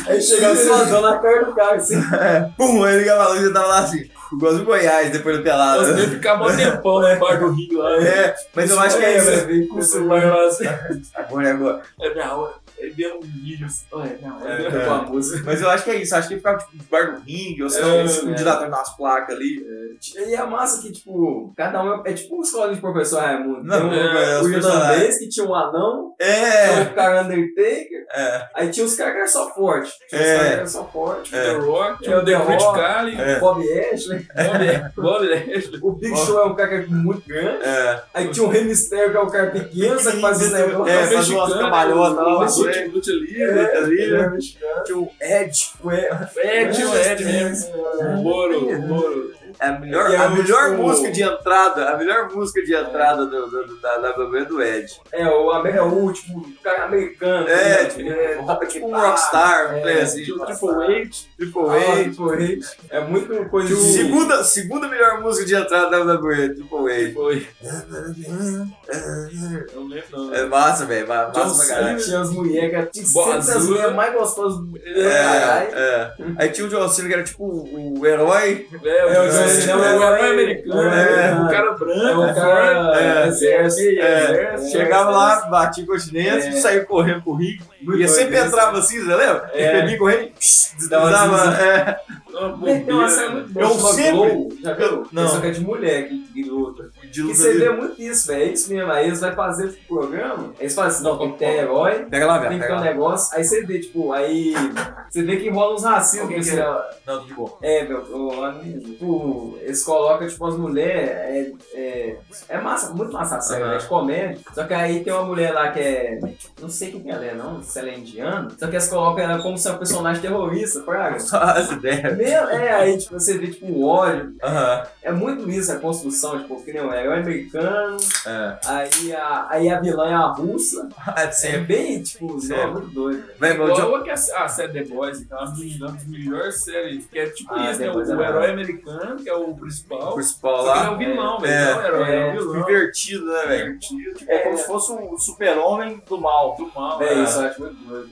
aí chegava suadão na cara do cara, assim. É. Pum, aí ligava a luz e tava lá assim, igual do Goiás, depois do pelado. Você deve ficar mó tempão lá embaixo do ringue lá. É, mas eu acho que é isso. velho. Com o celular lá assim. Agora, agora. É minha hora. Aí vendo um vídeo assim. Ué, não, É, é, é. A música. Mas eu acho que é isso, acho que ele ficava tipo, bar do ringue, ou seja, É, ele escondido é. atrás das placas ali. E é massa que, tipo, cada um é, é tipo uma escola de professor Raimundo. Não, Tem um, é, os o irlandês que tinha um anão, tinha É, um cara Undertaker, é, aí tinha os caras que eram só forte. Tinha os É. caras que eram só forte. É. The Rock, É o The o Rock. É. Bob Ashley. Bob, Lashley. O Big Show é um cara que é muito grande. é. Aí tinha o Rey Mysterio, que é o cara pequeno, só que faz os negócios. É, faz umas cambalhotas lá, assim. luta, livre. Né? Tinha o Ed. O Ed- o Ed mesmo. O Moro, o Moro. É a melhor, é a o, melhor tipo- música de entrada, a melhor música de entrada do, do, da WWE é do Ed. É, o, é o tipo, o cara americano. É, né? tipo, é, tipo um rockstar, é, é, assim, o tipo, Triple H. Triple Ah, H. Triple H. É muito coisa de... Segunda, segunda melhor música de entrada da WWE, Triple H. Foi. Eu não lembro, não. É massa, velho, massa pra caralho. Tinha as mulheres, tinha as mulheres mais gostosas do É, caralho. é. Aí tinha o John Cena que era tipo o herói. É, o É, o John O é o herói herói americano, o cara É branco, o cara É. exército. É, exército, chegava lá, batia continência, É. saía correndo pro ringue. Muito E sempre entrava assim, você lembra? É. Ele vinha correndo e Dava assim, É. uma tem uma. Só que é de mulher que, que luta. De luta você vê muito isso, velho. É isso mesmo. Aí eles vão fazer o programa, eles falam assim, não, tem que ter herói, Pega lá, velho. tem que ter um negócio. Aí você vê, tipo, aí você vê que rola uns racismos. Não, de boa. É, meu, o- a- tipo, eles colocam, tipo, as mulheres, é, é, é massa, muito massa a série, Aham. né, de comédia, só que aí tem uma mulher lá que é, não sei quem que ela é não, se ela é indiana, só que eles colocam ela como se é um personagem terrorista, fraga. Só [LAUGHS] as ideias. Meu, é, aí tipo, você vê tipo o ódio, Aham. é muito isso a construção, tipo, que nem um herói americano, É. aí a, aí a vilã é a russa, Ah, é sempre. bem, tipo, é muito doido. Véi, meu, John- Igual que a, a série The Boys, então, uma das melhores séries, que é tipo Ah, isso, né? O, é o herói americano, que é o principal. o principal que ele é lá. o vilão, velho. É. Não é o herói, é, É, o vilão. Divertido, né, velho? É como se fosse o super-homem do mal. Do mal. Véi, né? isso eu acho muito doido.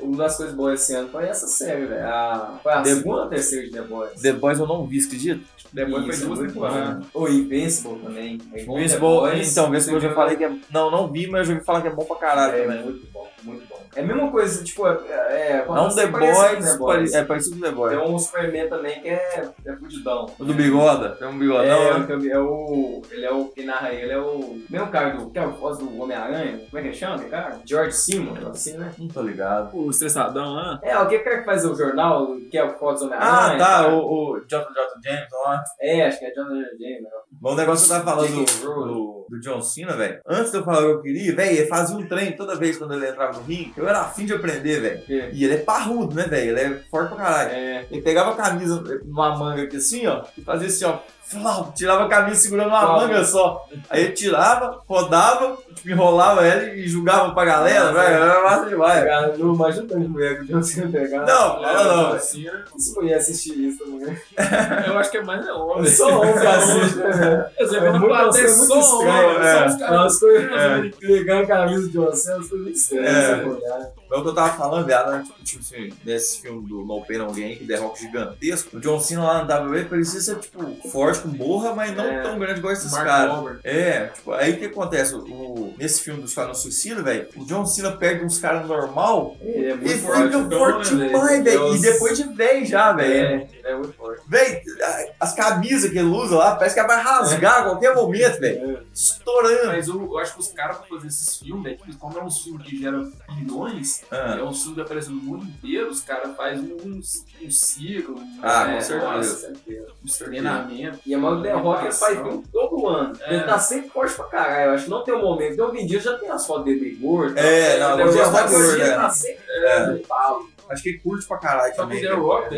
Uma das coisas boas esse ano foi essa série, velho. A- Foi a The- segunda ou terceira de The Boys? The Boys eu não vi, você acredita? The Isso, foi duas muito temporadas. bom. O Invincible também. É Invincible, Boys, então, Invincible eu já falei que é. Não, não vi, mas eu já ouvi falar que é bom pra caralho É também. muito bom, muito bom. É a mesma coisa, tipo, é. é Não você The Boys, The Boys. é parecido com The Boys. Tem um Superman também que é, é fudidão. O do bigoda, tem um bigodão. É, né? o- é o. Ele é o. Quem narra ele é o. Mesmo cara do. Que é o voz do Homem-Aranha. Como é que ele chama, aquele cara? George Simon, assim, né? Não tô ligado. O estressadão lá. É, aquele cara que faz o jornal, que é o voz do Ah, Homem-Aranha. tá, cara. o, o Jonathan Jonathan James lá. É, acho que é Jonathan Né? Bom, o negócio que eu tava falando do, do, do John Cena, velho. Antes de eu falar o que eu queria, velho, ele fazia um trem toda vez quando ele entrava no ringue. Eu era afim de aprender, velho. É. E ele é parrudo, né, velho? Ele é forte pra caralho. É. Ele pegava a camisa numa manga aqui assim, ó, e fazia assim, ó. flau, Tirava a camisa segurando uma Flau. manga só. Aí ele tirava, rodava, tipo, enrolava ela e jogava pra galera, Nossa. velho. Era massa demais. Não imagina tanto de mulher que o John Cena pegar. Não, É, não, não. assim, né? Se mulher assistir isso também. [LAUGHS] Eu acho que é mais é homem. Só homem que [LAUGHS] assiste, né? É quando muito- plateia é muito estranho, homem, é. só os É caras. É. Pegando a camisa Cena, umas coisas muito estranhas. É. É o que eu tava falando, viado, né? tipo, tipo assim, nesse filme do No Pain No Gain, que The Rock gigantesco, o John Cena lá na WWE parecia ser, tipo, forte com borra, mas não É. tão grande igual esses caras. É, tipo, aí o que acontece? O, nesse filme dos caras no suicídio, velho, o John Cena perde uns caras normal Ele é muito e forte. fica então, forte né, demais, velho? velho. E depois de 10 já, velho. É, ele é muito forte. Velho, as camisas que ele usa lá, parece que ela vai rasgar a qualquer momento, velho. É. Estourando. Mas eu, eu acho que os caras pra fazer esses filmes, né, tipo, como é um filme que gera bilhões, Ah. é um filme que aparece no mundo inteiro, os caras fazem um, um ciclo, um, Ah, com é, certeza. nossa, um treinamento. E a maior The Rock ele faz filme todo ano. É. Ele tá sempre forte pra caralho. Eu acho que não tem um momento. Então, hoje em dia já tem as fotos dele gordo. É, não, The hoje Rock já tá hoje em gordo, dia é. tá sempre É. pau. Acho que ele curte pra caralho Só que o também. The velho. Rock,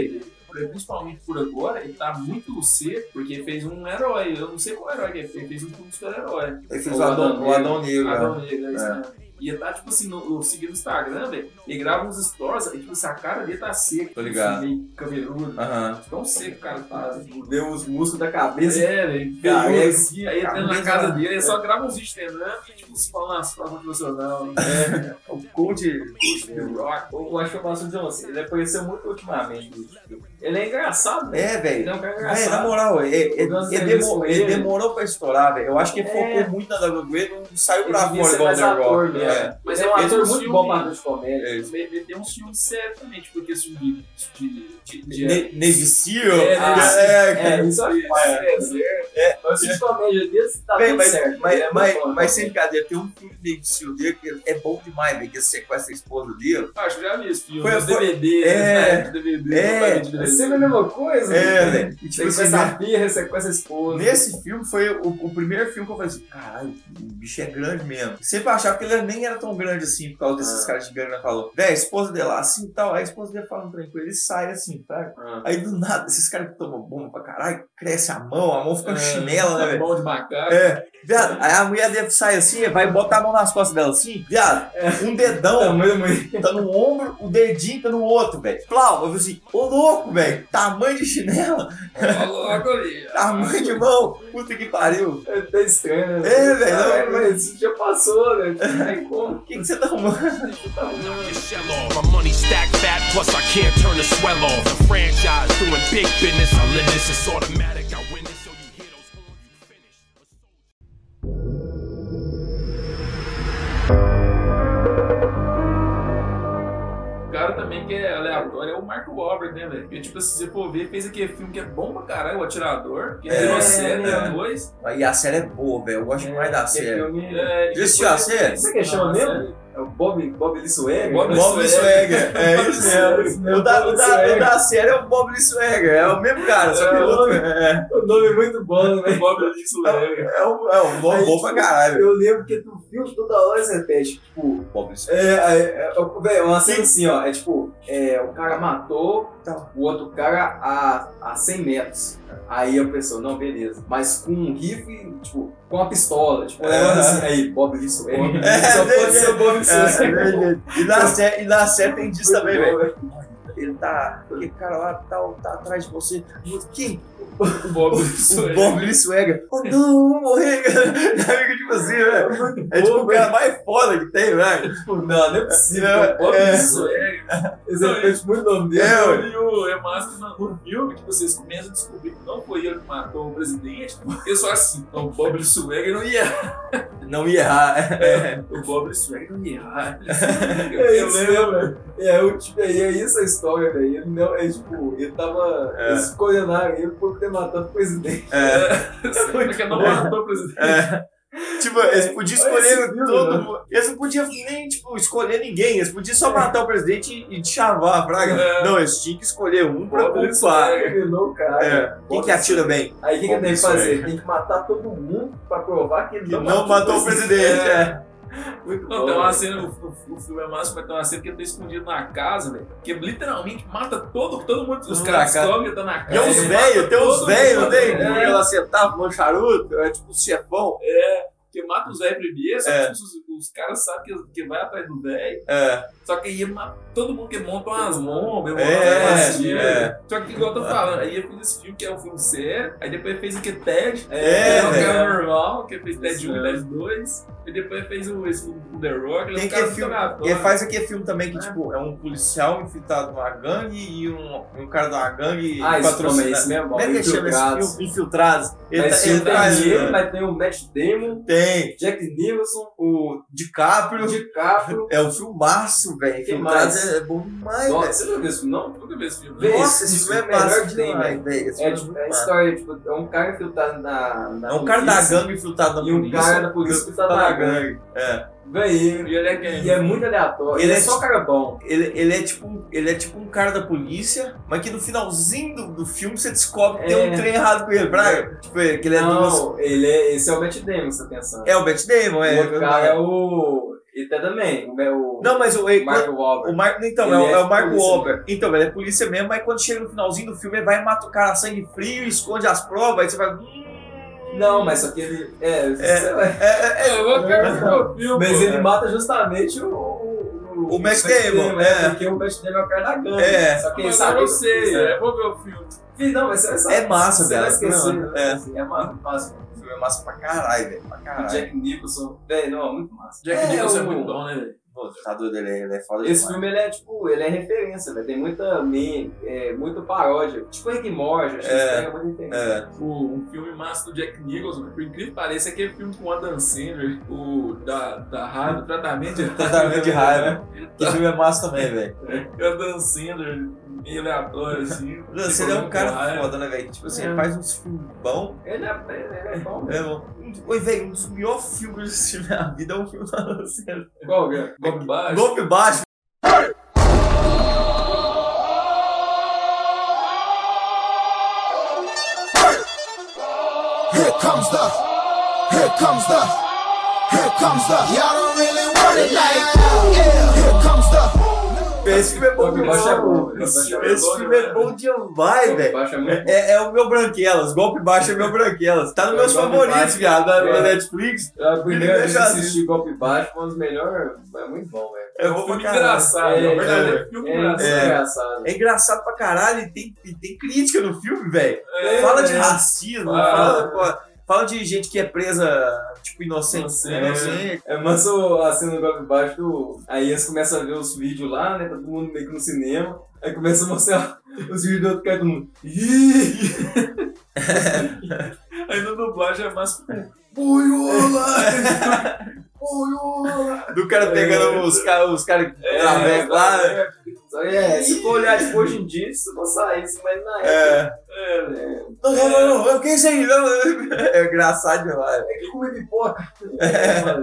velho, principalmente por agora, ele tá muito seco, porque ele fez um herói. Eu não sei qual herói que ele fez, ele fez um filme super-herói. Ele fez O Adão, Adão o Adão Negro. né? Adão Negro, é isso É. mesmo. E ele tá, tipo assim, no, no, seguindo o Instagram, velho, ele grava uns stories, e tipo, assim, a cara dele tá seca. Tô ligado. assim, Meio cabeludo. Aham. Tão seco o cara tá. tipo, Deu os músculos da cabeça. É, velho. Veio é- assim, aí entrando na casa dele, ele só grava uns vídeos treinando e, tipo, se falando umas formas motivacional. É. o Cold. Eu acho que eu gosto do John Cena. Ele apareceu muito ultimamente. filme. Ele é engraçado, né? É, velho. Ele é um cara na moral, é- é- gosto ele, demorou pra estourar, velho. Eu acho que ele É. focou muito na WWE, não saiu pra fora igual o The Rock. mesmo. É. Mas é ele um ator um muito filme- bom pra de comédia. É. Ele tem uns filmes sérios também, tipo a questão de. de, Navy Seal. É, é, É, isso mais é, Mas filme de comédia desse tá tudo mas, certo. mas, é né? sem brincadeira, tem um filme de Navy Seal dele que é bom demais, velho, que ele sequestra a esposa dele. Acho que já vi esse filme. Foi- DVD, é, né? DVD, é, É DVD. Sempre a mesma coisa. É, né? velho. E, tipo Você assim, com essa né, birra, você com essa esposa. Nesse filme foi o, o primeiro filme que eu falei assim, caralho, o bicho é grande mesmo. Sempre achava que ele nem era tão grande assim, por causa desses Ah. caras de grana falou. Véi, a esposa dele lá assim e tal, aí a esposa dele falando pra ele, ele sai assim, tá? Ah. Aí do nada, esses caras que tomam bomba pra caralho, cresce a mão, a mão fica É, chinela, né, [LAUGHS] velho? Mão de macaco. É, viado, aí a mulher sai assim, vai botar a mão nas costas dela assim, viado, um dedão mulher. tá no ombro, o dedinho tá no outro, velho. Plau, eu falei assim, ô louco, velho, tamanho de chinela, logo ali. tamanho de mão, puta que pariu. É até estranho, né? É, velho, Mas isso já passou, né? Não tem [LAUGHS] como. O que, que você tá arrumando? off. My money stack fat, plus I can't turn the swell off. The franchise doing big business. I live this, it's automatic. I cara também que é aleatório é o Mark Wahlberg, né, velho? Porque, tipo, se você for ver, fez aquele filme que é bom pra caralho, O Atirador, que É, virou série é. depois. E a série é boa, velho, eu gosto demais da Que série. filme- É, assistiu a série? Como é que chama mesmo? É o Bob, Bob Swagger? Bob Bob Swagger, é isso mesmo. Swagger. O da, o, da, o da série é o Bob Swagger, é o mesmo cara, só que É, o outro. É, O nome é muito bom, né? [LAUGHS] Bob Swagger. é, um, é um nome bom pra caralho. Eu lembro que tu viu toda hora você repete, tipo, Bob Swagger. É, é, é, é, uma cena assim, ó. É tipo, é, o cara matou o outro cara a, a 100 metros. Aí a pessoa, não, beleza. Mas com um rifle, tipo, com uma pistola. Tipo, É. assim. Aí, Bob Lee Swagger. É, Só pode é, ser o Bob Lee É, é, e, na série, e na série tem disso também, velho. velho. Ele tá. Aquele cara lá tá, tá atrás de você. Quem? O Bob Lee O. Bob Swagger. Oh não, vou morrer, cara. Amigo, tipo assim, velho. É tipo o cara mais foda que tem, velho. Tipo, não, não é possível. É, o Bob é. Eles repetem muito nome dele. É, ué. E o é massa que no filme que vocês começam a descobrir que não foi ele que matou o presidente, porque só assim, o Bob Swagger não ia. Não ia errar. É. O Bob Swagger não ia errar. [LAUGHS] É isso velho. É, o tipo, e é isso a história, velho. Ele não, é tipo, ele tava. É. Eles condenaram ele por ter matado o presidente. É. Porque não matou o presidente. É. Tipo, eles podiam Olha esse escolher filme, todo né? mundo. Eles não podiam nem, tipo, escolher ninguém. Eles podiam só matar o presidente e, e chavar a praga. É. Não, eles tinham que escolher um pra Lee culpar. Eliminou o cara. É. Quem que atira bem? Aí o que, que tem que fazer? Tem que matar todo mundo pra provar que ele Que não, não matou o presidente. É. Muito Não, bom. tem uma cena, o, o, filme é massa, mas tem uma cena que ele tá escondido na casa, velho. Que literalmente mata todo, todo mundo. Os Todo caras descobrem que tá na E casa. é uns velhos, tem uns velhos, tem? É. Que ela sentava, fumando charuto, é tipo o chefão. que mata os velhos primeiro, só É. que tipo, os, os caras sabem que, que vai atrás do velho. É. Só que aí todo mundo que monta umas bombas, monta É, umas tiras. é. Só que igual eu tô falando, aí eu fiz esse filme que é um filme sério, aí depois fez o que Ted, É, que é um velho. cara normal, que fez Ted Isso 1 e. Ted 2, e depois fez o, esse, o The Rock, ele é Tem um cara aquele filme. E ele aleatório. faz aquele filme também que, É. tipo, é um policial infiltrado numa gangue e um, um cara uma gangue Ah, patrocina- isso mesmo. Como é que ele chama esse filme? Infiltrados. Ele, Mas tá, ele ele, né? mas tem o Matt Damon, Tem. Jack Nicholson, O DiCaprio. DiCaprio. É um filmaço, velho. Mais? é, é bom demais, Nossa, velho. você não viu isso, não? Nunca vi esse filme. Vê né? Nossa, esse esse filme é filme é melhor que tem, velho. Esse É, filme tipo, é a história, tipo, é um cara infiltrado na, na É um cara da polícia, gangue infiltrado na E um polícia. cara da polícia infiltrado na gangue. É. Véi, E ele é quem? E é muito aleatório. Ele Ele é é só cara bom. Ele, ele, é tipo, um- ele é tipo um cara da polícia, mas que no finalzinho do, do filme você descobre que É. tem um trem errado com ele, Braga. Tipo, que ele é do. Não, ele é, esse é o Matt Damon, você tá pensando. É o Matt Damon, o é. outro cara é o... Ele tá também. O, o Não, mas o. o Mark Wahlberg. O Mark, então, Ele é, o- é é o Mark Wahlberg. Então, ele é polícia mesmo, mas quando chega no finalzinho do filme, ele vai e mata o cara a sangue frio, esconde as provas, aí você vai. hum, Não, mas só que ele... É, É. sei lá. É, é, é, Eu vou quero ver o filme. Mas pô. ele mata justamente o... O, O Matt Damon, é. Porque o Matt Damon é o cara da gangue. É. Só que ele Mas sabe... eu sei, É. eu vou ver o filme. Não, mas você vai. É massa, Você vai velho. esquecer. Não, né? é. É massa, o filme é massa pra caralho, velho. Pra O caralho. Jack Nicholson, velho, não, muito massa. Jack É, Nicholson é o- muito bom, né, velho? Pô, tá doido, ele é, ele é foda Esse demais. filme, ele é, tipo, ele é referência, velho. Tem muita meme, é, muita paródia. Tipo Rick Morty, acho que É, isso pega muita referência. É. O, um filme massa do Jack Nicholson, por incrível que pareça, é aquele filme com o Adam Sandler, o da, da raiva, tratamento de [LAUGHS] Tratamento de raiva. Que filme é massa também, velho. O Adam Sandler, meio aleatório, assim. Você é um cara raiva. foda, né, velho? Tipo assim, É. ele faz uns filmes bons. Ele é, ele é bom. É bom. Oi, velho, um dos melhores filmes que eu assisti na minha vida é um filme da Sandler. Qual que é? Golpe baixo. Golpe baixo. Here comes the, here comes the, here comes the. Y'all don't really want it Esse filme é bom é bom. demais. É Esse bom filme é bom demais, velho. É É, é o meu branquelas, golpe baixo é meu branquelas. Tá nos meus favoritos, viado, É. Netflix. A primeira vez que assisti Golpe Baixo um dos melhores. É muito bom, velho. É É um filme engraçado, é, verdade, é. filme engraçado. é engraçado. Pra caralho e tem, tem crítica no filme, velho. Fala de racismo, fala, fala de gente que é presa, tipo, inocente. Inocente. inocente. É, mas o- a cena do Golpe Baixo, do- aí eles começam a ver os vídeos lá, né? Tá todo mundo meio que no cinema. Aí começa a mostrar [LAUGHS] os vídeos do outro cara, todo mundo. [LAUGHS] Aí no dublagem é mais Boiola! Boiola! [LAUGHS] Do cara pegando os caras os cara É, lá. é, Só que, é, se for olhar tipo, hoje em dia, isso não sai isso, mas na época. É. É, né? Não, não, não, não, eu que isso aí? Não. É engraçado demais. É que comer pipoca.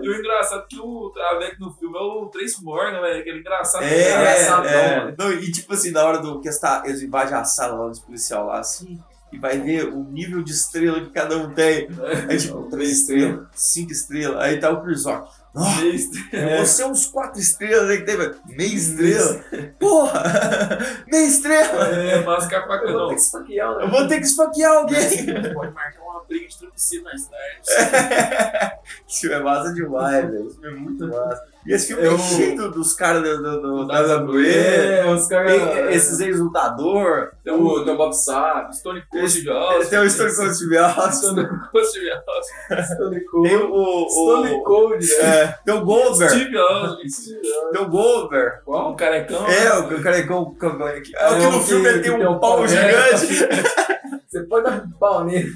E o engraçado é que o Traveco no filme é o Trace Morgan, velho. Aquele engraçado. É, engraçadão, é. mano. Não, e tipo assim, na hora do que está, eles invadem a sala lá dos policial lá, assim, e vai ver o nível de estrela que cada um tem. Aí tipo, três estrelas, cinco estrelas, aí tá o Chris Rock. Nossa, você é uns quatro estrelas aí que tem, velho. Meia estrela? Porra! [LAUGHS] Meia estrela! É, mas com a faca Eu vou não. ter que esfaquear, né? Eu vou ter que esfaquear alguém! Pode marcar uma briga de travesseiro mais tarde. [LAUGHS] Filme é massa demais, velho. Filme é muito massa. E esse filme Eu- é cheio do- dos caras do, do, do, da WWE. É. Tem esses ex-lutador. Tem o, tem o Bob Sapp, Stone Cold Steve Austin. Tem o Stone Cold Steve Austin. Stone Cold Steve Austin. [LAUGHS] Stone Cold. Tem o. Stone Cold, é, tem o Goldberg. Steve Austin. Tem o Goldberg. Qual? O carecão? É, o carecão. É o que É no filme ele tem um pau pau gigante. [LAUGHS] Você pode dar um pau nele.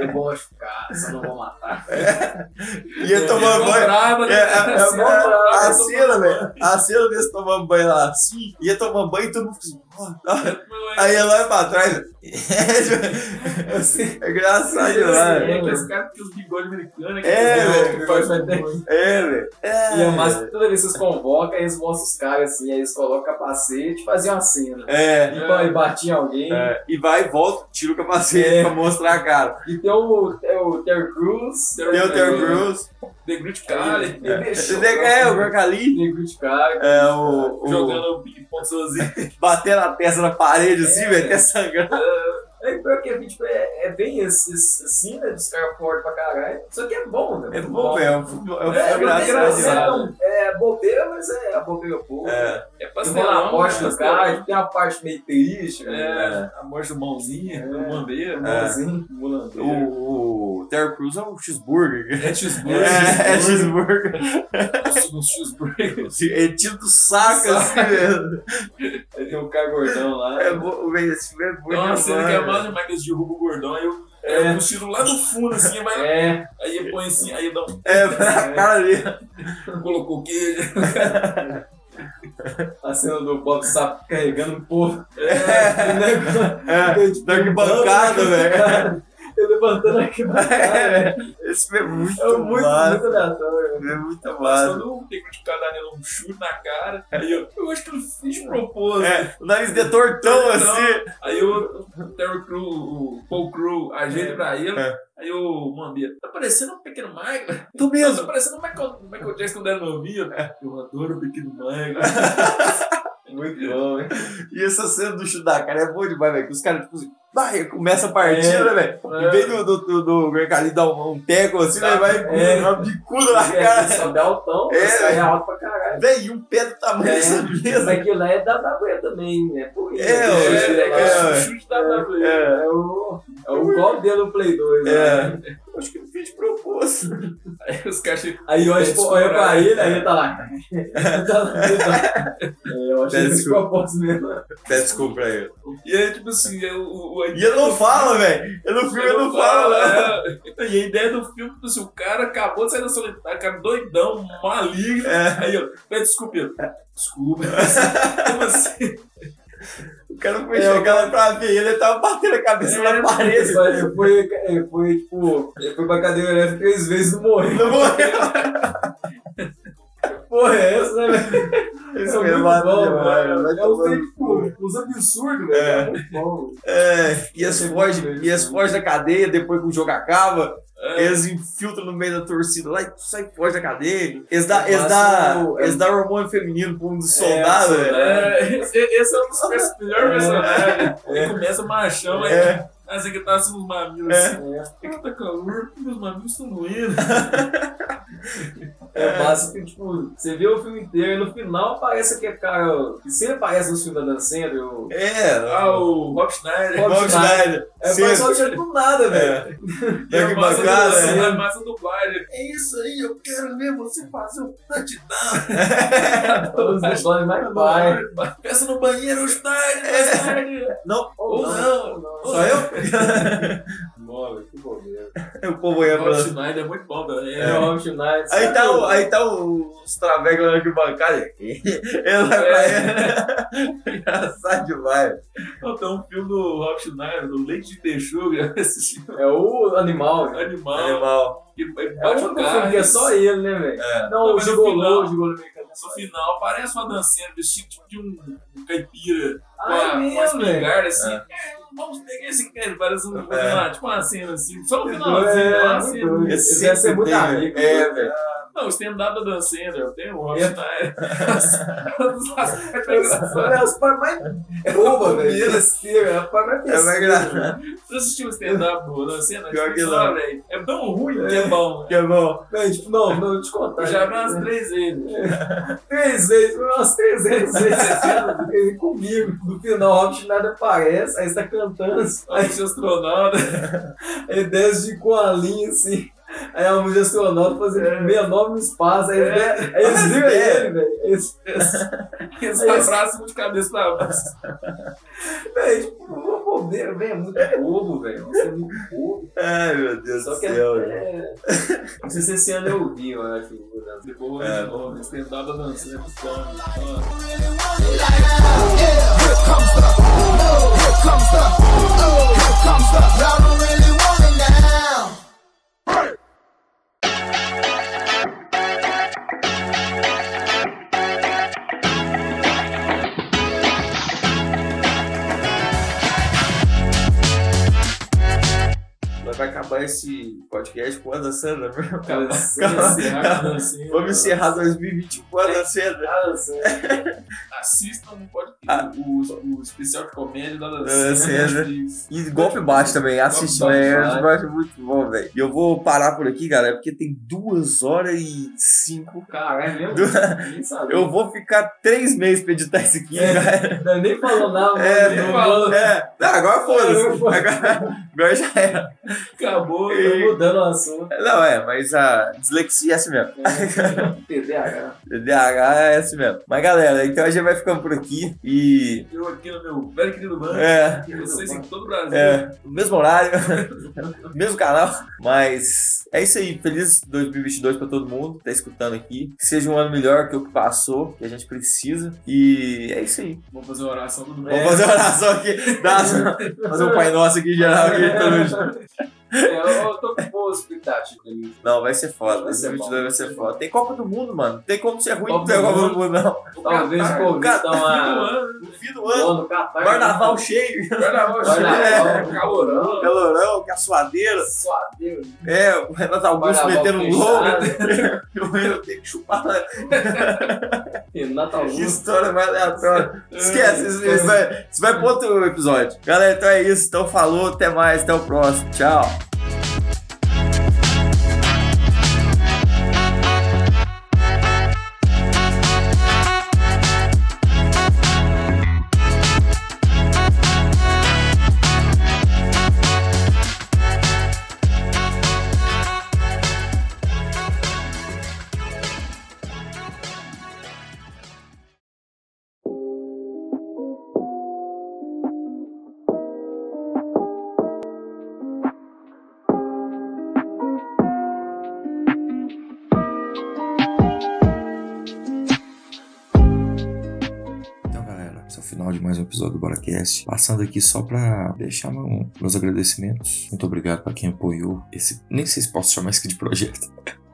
Eu vou machucar, só não vou matar. [LAUGHS] Ia tomando banho. Brava, É, né? é, é, Assim, é, brava, a cena, velho. A cena desse tomando banho lá assim. Ia tomando banho e todo mundo assim, "Ó, Aí ela vai pra trás. [LAUGHS] Assim, É engraçado É, demais. é que os caras que os bigodes americanos. É, velho. vai ter- É, velho. É, E a massa, toda vez que vocês convocam, eles mostram os caras assim, aí eles colocam capacete e faziam uma cena. É. E, e batiam alguém. É, e vai e volta, tira o capacete É. pra mostrar a cara. E tem o, tem o Terry Crews. Tem o Terry Crews. Kali. Ele deixou. É, o Gorkali. O Good Cara. É, o, o Jogando ping-pong sozinho. [LAUGHS] batendo a testa na parede assim, velho, até sangrando. É porque tipo, é, é bem esse, esse, assim, né? Dos caras fortes pra caralho. Só que é bom, né? É bom, velho. É um é um É, tem engraçado graça, é, é bobeira, mas é a bobeira boa. É. É Tem uma pastelão. morte do cara, tem uma parte meio triste, né? É, a morte do mãozinha, do bandeira. Mãozinho, mulandeiro. O, o Terry Crews é um cheeseburger. É cheeseburger. [LAUGHS] É, é cheeseburger. Um cheeseburger. É tiro do saco, assim, velho. Aí tem um cara gordão lá. É bom, esse filme é bom Tem uma cena é demais. mais demais que eles derrubam o gordão, aí eu, É. eu tiro lá do fundo, assim, vai, É, aí põe assim, aí dá um, É, [LAUGHS] pra cara dele. colocou queijo. [LAUGHS] a cena do Bob Sapp carregando o povo. É, O negócio- é, tipo, da arquibancada, velho. [LAUGHS] Ele levantando aqui na cara, [LAUGHS] É, velho. Esse filme é muito, É muito, massa. muito aleatório. É muito Mas massa. quando o Negro de Cadanela um chute na cara, aí eu, eu acho que fez de propósito. É, o nariz de tortão, assim. Aí o Terry Crew, o Paul Crew, ajeita pra ele. É. Aí o Mambia, tá parecendo um pequeno Michael. Tu Tá mesmo. parecendo o Michael, Michael Jackson quando era novinho. Eu adoro o pequeno Michael. [LAUGHS] Muito bom, velho. E essa cena do chute da cara é boa demais, velho. Que os caras, tipo assim, vai, começa a partida, né, velho? Em vez do, do, do, do Khali dar um, um teco assim, né, vai É. uma bicuda na É, cara. só dá o tom, É. é alto pra caralho. Velho, e um pé do tamanho dessa Mas mesa. aquilo lá é da WWE também, é por isso. É, né? Esse é, negócio. é. Chute da WWE. É. É o, é o golpe dele no Play 2. né? É. Acho que ele fez de propósito. Aí os caras chegam. Aí eu acho É que olha pra ele, aí ele tá lá. tá lá. [LAUGHS] É, eu acho que ele fez de Desculpa. propósito mesmo. Pede desculpa pra ele. E aí, tipo assim, é o, o, E ele não fala, velho. Ele no filme ele não fala. né? é. E a ideia do filme, tipo assim, o cara acabou de sair da solitária, cara doidão, maligno. É. Aí, ó, pede desculpa. Desculpa. [LAUGHS] Como assim? O cara foi É, chegar o lá pra ver ele, ele tava batendo a cabeça É, na parede. Ele foi, ele foi, ele foi, tipo, ele foi pra cadeira elétrica três vezes e não morreu. Não morreu. [LAUGHS] Porra, é essa, né, velho? [LAUGHS] É é muito bom, mano. É tomando trem, tipo, uns absurdos, velho. É. É. É, e as foge, e as foge da cadeia depois que o jogo acaba. É. Eles infiltram no meio da torcida lá e sai foge da cadeia. Eles dão Mas eles dá, o- eles dá hormônio feminino pra um dos soldados, velho. É, esse, esse é um dos melhores personagens. Ele começa machão, aí É. assim que tá assim nos mamilos É. assim. É que tá calor, meus mamilos estão doendo. [LAUGHS] É massa que, tipo, você vê o filme inteiro e no final aparece aquele cara que sempre aparece nos filmes da Dan Sandler, o É, Ah, o Rob Schneider. Rob Schneider. É, mas só chega do nada, velho. E a que massa bacana, né? a massa do baile. É isso aí, eu quero ver você fazer um touchdown. [LAUGHS] Todos os dois mais pai. Peça no banheiro, Schneider, Schneider. Não, Ou não. só eu? [LAUGHS] Mano, que bobeira. o povo ia O Rob falando. Schneider é muito bom, velho. É, É. o Schneider. Aí tá, o, aí tá os travecos lá na bancada. [LAUGHS] Ele vai pra ele. [LAUGHS] Engraçado demais. Não, tem um filme do Rob Schneider, do Leite de Texuga. É o animal, velho. Animal. Animal. Que É o o que é só ele, né, velho? É. Não, o Gigolô, o Gigolô. No final aparece uma dancinha vestido tipo de um, um caipira com Ah, a, é com a mesmo, velho. espingarda assim. "É, vamos pegar esse cara, parece um, É. uma, tipo uma cena assim, só no É, finalzinho, lá, muito assim. doido. Esse Esse sempre muito amigo. É, velho. Não, o stand-up da Dan Sandler, eu tenho o Rob É. [LAUGHS] É os pais mais boba, velho. É o pai mais É mais besteira. engraçado. Você assistiu o stand-up do Dan Sandler? Pior que não. É tão ruim que é bom. Que é bom. Velho, tipo, não, não, te contar. Eu já vi umas três vezes. Três vezes, umas [LAUGHS] três vezes, ele comigo. No final, o Rob Schneider aparece, aí você tá cantando, Aí esse astronauta. [LAUGHS] aí desce de com a linha assim. Aí a música astronauta fazendo menor no espaço, aí, eles- aí eles viram É. ele, velho. Eles- Esse abraço de cabeça pra baixo. Velho, tipo, uma bobeira, velho, é muito bobo, velho. Nossa, é muito bobo. Ai, meu Deus Só do que é. céu. é... Não sei se esse ano eu vi, eu acho. o Dan Sandler. Depois, É. o stand-up da Dan Sandler. então, Nós vai acabar esse podcast com a Dan Sandler. meu. Cara. Vamos encerrar 2021 com a Dan Sandler. Ah, Dan Sandler. Assistam um podcast, Ah. o, o especial de comédia da. Sandler. Netflix. E golpe baixo também, assiste, Golpe né? baixo. Muito bom, velho. E eu vou parar por aqui, galera, porque tem duas horas e cinco. Caralho, mesmo? Eu vou ficar três meses pra editar isso aqui, É. [LAUGHS] cara. Não, nem falou nada, É, nem falou. É, não, agora foda-se. Agora, agora já era. Acabou. Tô mudando o assunto. Não, é, mas a dislexia é assim mesmo. [LAUGHS] TDAH. TDAH é assim mesmo. Mas galera, então a gente vai ficando por aqui. E. Eu aqui no meu velho querido banco. É. Vocês em todo o Brasil. É, no mesmo horário, [LAUGHS] mesmo canal, mas é isso aí. Feliz 2022 pra todo mundo que tá escutando aqui. Que seja um ano melhor que o que passou, que a gente precisa. E é isso aí. Vamos fazer uma oração todo mundo. Vamos fazer uma oração aqui, dar- fazer um Pai Nosso aqui em geral. Aqui, todo mundo. [LAUGHS] É, eu tô com boas expectativas ali. Não, vai ser foda. Vai ser 2022 bom. vai ser foda. Tem Copa do Mundo, mano. Não tem como ser ruim do Copa do Mundo. Não. Talvez o Covid Catar, dá uma. No fim do ano. Carnaval cheio. Carnaval, cheio, calorão. Calorão, que é a suadeira. Deus. É, o Renato Augusto metendo um gol. fechado. E [LAUGHS] o Renato tem que chupar. Natal Que história mais aleatória. Esquece, isso, isso vai, isso vai pro outro episódio. Galera, então é isso. Então falou, até mais, até o próximo. Tchau. Episódio do BoraCast. Passando aqui só pra deixar meu- meus agradecimentos. Muito obrigado pra quem apoiou esse. Nem sei se posso chamar isso aqui de projeto. [LAUGHS]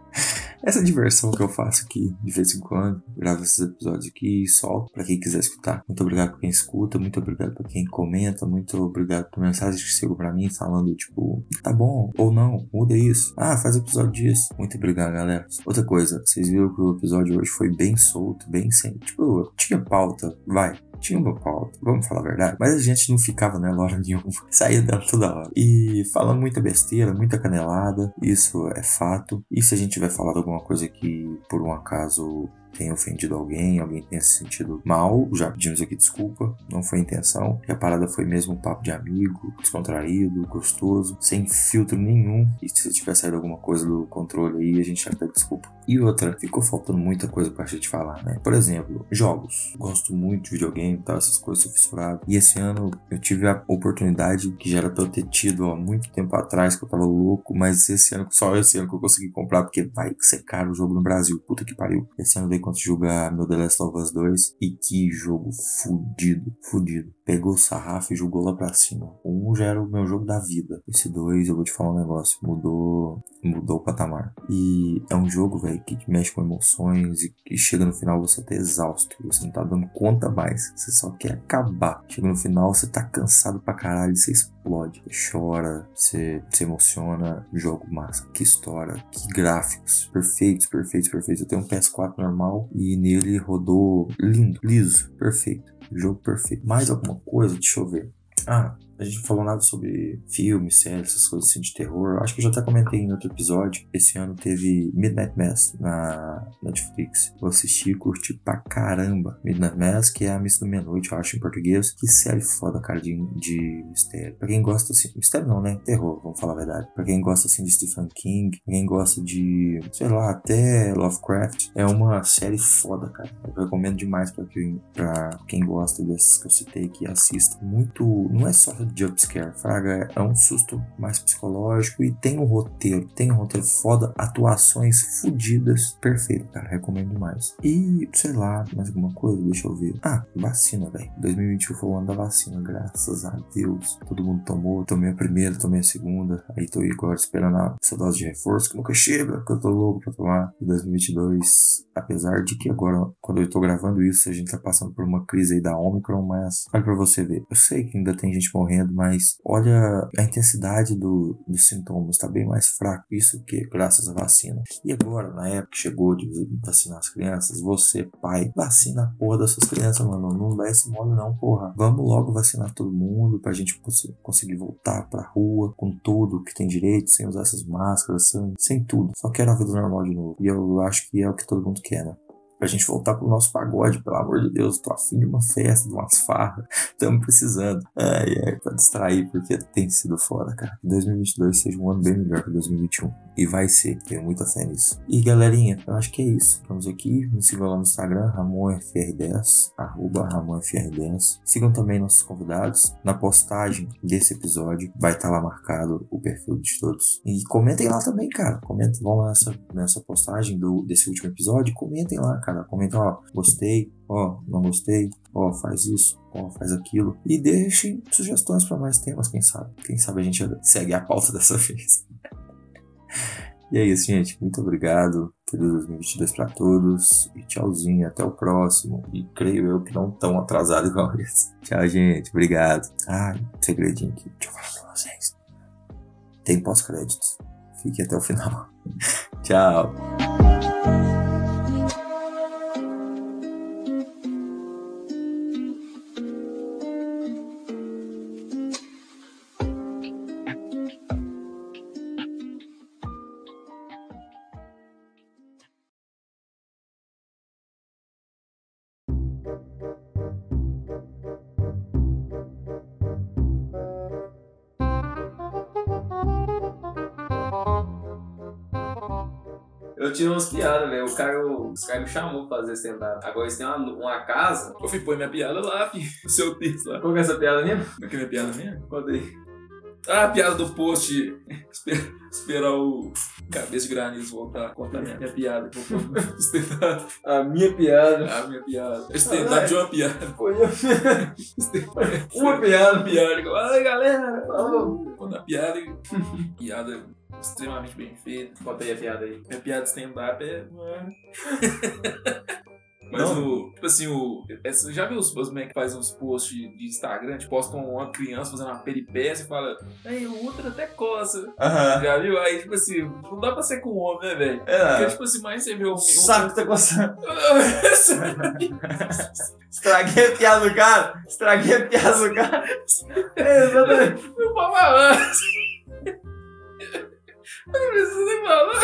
Essa diversão que eu faço aqui de vez em quando, gravo esses episódios aqui e solto pra quem quiser escutar. Muito obrigado pra quem escuta, muito obrigado pra quem comenta, muito obrigado por mensagens que chegam pra mim falando, tipo, tá bom ou não, muda isso. Ah, faz episódio disso. Muito obrigado, galera. Outra coisa, vocês viram que o episódio hoje foi bem solto, bem sem. Tipo, tinha pauta, vai. Tinha uma pauta, vamos falar a verdade. Mas a gente não ficava nela hora nenhuma. [LAUGHS] Saía dela toda hora. E falando muita besteira, muita canelada. Isso é fato. E se a gente tiver falado alguma coisa que, por um acaso, tenha ofendido alguém, alguém tenha se sentido mal, já pedimos aqui desculpa, não foi intenção. E a parada foi mesmo um papo de amigo, descontraído, gostoso, sem filtro nenhum. E se tiver saído alguma coisa do controle aí, a gente já pede desculpa. E outra, ficou faltando muita coisa pra gente falar, né? Por exemplo, jogos. Gosto muito de videogame tal, essas coisas, sou fissurado. E esse ano eu tive a oportunidade que já era pra eu ter tido há muito tempo atrás, que eu tava louco, mas esse ano, só esse ano que eu consegui comprar, porque vai ser caro o jogo no Brasil. Puta que pariu. Esse ano eu dei de jogar meu The Last of Us 2 e que jogo fudido, fudido. Pegou o sarrafo e jogou lá pra cima. Um já era o meu jogo da vida. Esse dois, eu vou te falar um negócio, mudou, mudou o patamar. E é um jogo, velho, que mexe com emoções e que chega no final você tá exausto. Você não tá dando conta mais. Você só quer acabar. Chega no final, você tá cansado pra caralho, você explode. Você chora, você se emociona. Jogo massa. Que história, que gráficos. Perfeitos, perfeitos, perfeitos. Eu tenho um PS4 normal e nele rodou lindo, liso, perfeito. Jogo perfeito. Mais alguma coisa? Deixa eu ver. Ah, a gente não falou nada sobre filmes, séries, essas coisas assim de terror. Acho que eu já até comentei em outro episódio. Esse ano teve Midnight Mass na Netflix. Eu assisti e curti pra caramba. Midnight Mass, que é a missa da meia-noite, eu acho, em português. Que série foda, cara, de, de mistério. Pra quem gosta, assim... Mistério não, né? Terror, vamos falar a verdade. Pra quem gosta, assim, de Stephen King. Pra quem gosta de, sei lá, até Lovecraft. É uma série foda, cara. Eu recomendo demais pra quem, pra quem gosta desses que eu citei que assista. Muito... Não é só jumpscare, fraga, é um susto mais psicológico e tem um roteiro, tem um roteiro foda, atuações fodidas, perfeito, cara, recomendo demais. E, sei lá, mais alguma coisa, deixa eu ver. Ah, vacina, velho. 2021 foi o ano da vacina, graças a Deus. Todo mundo tomou, tomei a primeira, tomei a segunda, aí tô agora esperando a essa dose de reforço que nunca chega, que eu tô louco pra tomar. E 2022, apesar de que agora, quando eu tô gravando isso, a gente tá passando por uma crise aí da Omicron, mas olha pra você ver. Eu sei que ainda tem gente morrendo, mas olha a intensidade do, dos sintomas, tá bem mais fraco isso que graças à vacina. E agora, na época que chegou de vacinar as crianças, você, pai, vacina a porra dessas crianças, mano. Não dá esse mole não, porra. Vamos logo vacinar todo mundo pra gente cons conseguir voltar pra rua com tudo que tem direito, sem usar essas máscaras, sem, sem tudo. Só quero a vida normal de novo. E eu acho que é o que todo mundo quer, né? Pra gente voltar pro nosso pagode, pelo amor de Deus. Tô afim de uma festa, de umas farras. [LAUGHS] Tamo precisando. Ai, ai, pra distrair, porque tem sido foda, cara. Que 2022 seja um ano bem melhor que 2021. E vai ser, tenho muita fé nisso. E galerinha, eu acho que é isso. Estamos aqui. Me sigam lá no Instagram, RamonFR10, arroba RamonFR10. Sigam também nossos convidados. Na postagem desse episódio vai estar lá marcado o perfil de todos. E comentem lá também, cara. Comentem, vão lá nessa, nessa postagem do, desse último episódio. Comentem lá, cara. Comentem, ó, gostei, ó, não gostei, ó, faz isso, ó, faz aquilo. E deixem sugestões para mais temas, quem sabe. Quem sabe a gente segue a pauta [LAUGHS] dessa vez. E é isso, gente. Muito obrigado. Feliz 2022 pra todos. E tchauzinho. Até o próximo. E creio eu que não tão atrasado igual [LAUGHS] esse. Tchau, gente. Obrigado. Ah, segredinho aqui. Deixa eu falar pra vocês. Tem pós-créditos. Fique até o final. [LAUGHS] Tchau. Eu tinha umas piadas, velho. O cara, os caras me chamou pra fazer stand-up. Agora eles têm uma, uma casa. Eu fui pôr minha piada lá, [LAUGHS] filho. O seu texto lá. Qual que é essa piada mesmo? Como é que é minha piada mesmo? Conta aí. Ah, a piada do post. Esper- Esperar o cabeça de granizo voltar a contar minha, minha piada. [LAUGHS] A minha piada. Ah, minha piada. Stand-up de uma piada. Foi eu. [LAUGHS] Uma piada. piada. Aí, galera. Quando a piada. piada extremamente bem feita. Conta aí a piada aí. Minha piada de stand-up é. [LAUGHS] Mas o. Tipo assim, o. essa- já viu os, os que fazem uns posts de Instagram? Tipo, postam uma criança fazendo uma peripécia e fala. Ei, o outro até coça. Aham. Já viu? Aí, tipo assim, não dá pra ser com homem, né, velho? É. Porque, tipo assim, mais você vê o. O saco tá coçando. [LAUGHS] Estraguei a piada do cara. Estraguei a piada do cara. É, exatamente. Meu papai. Não precisa nem falar.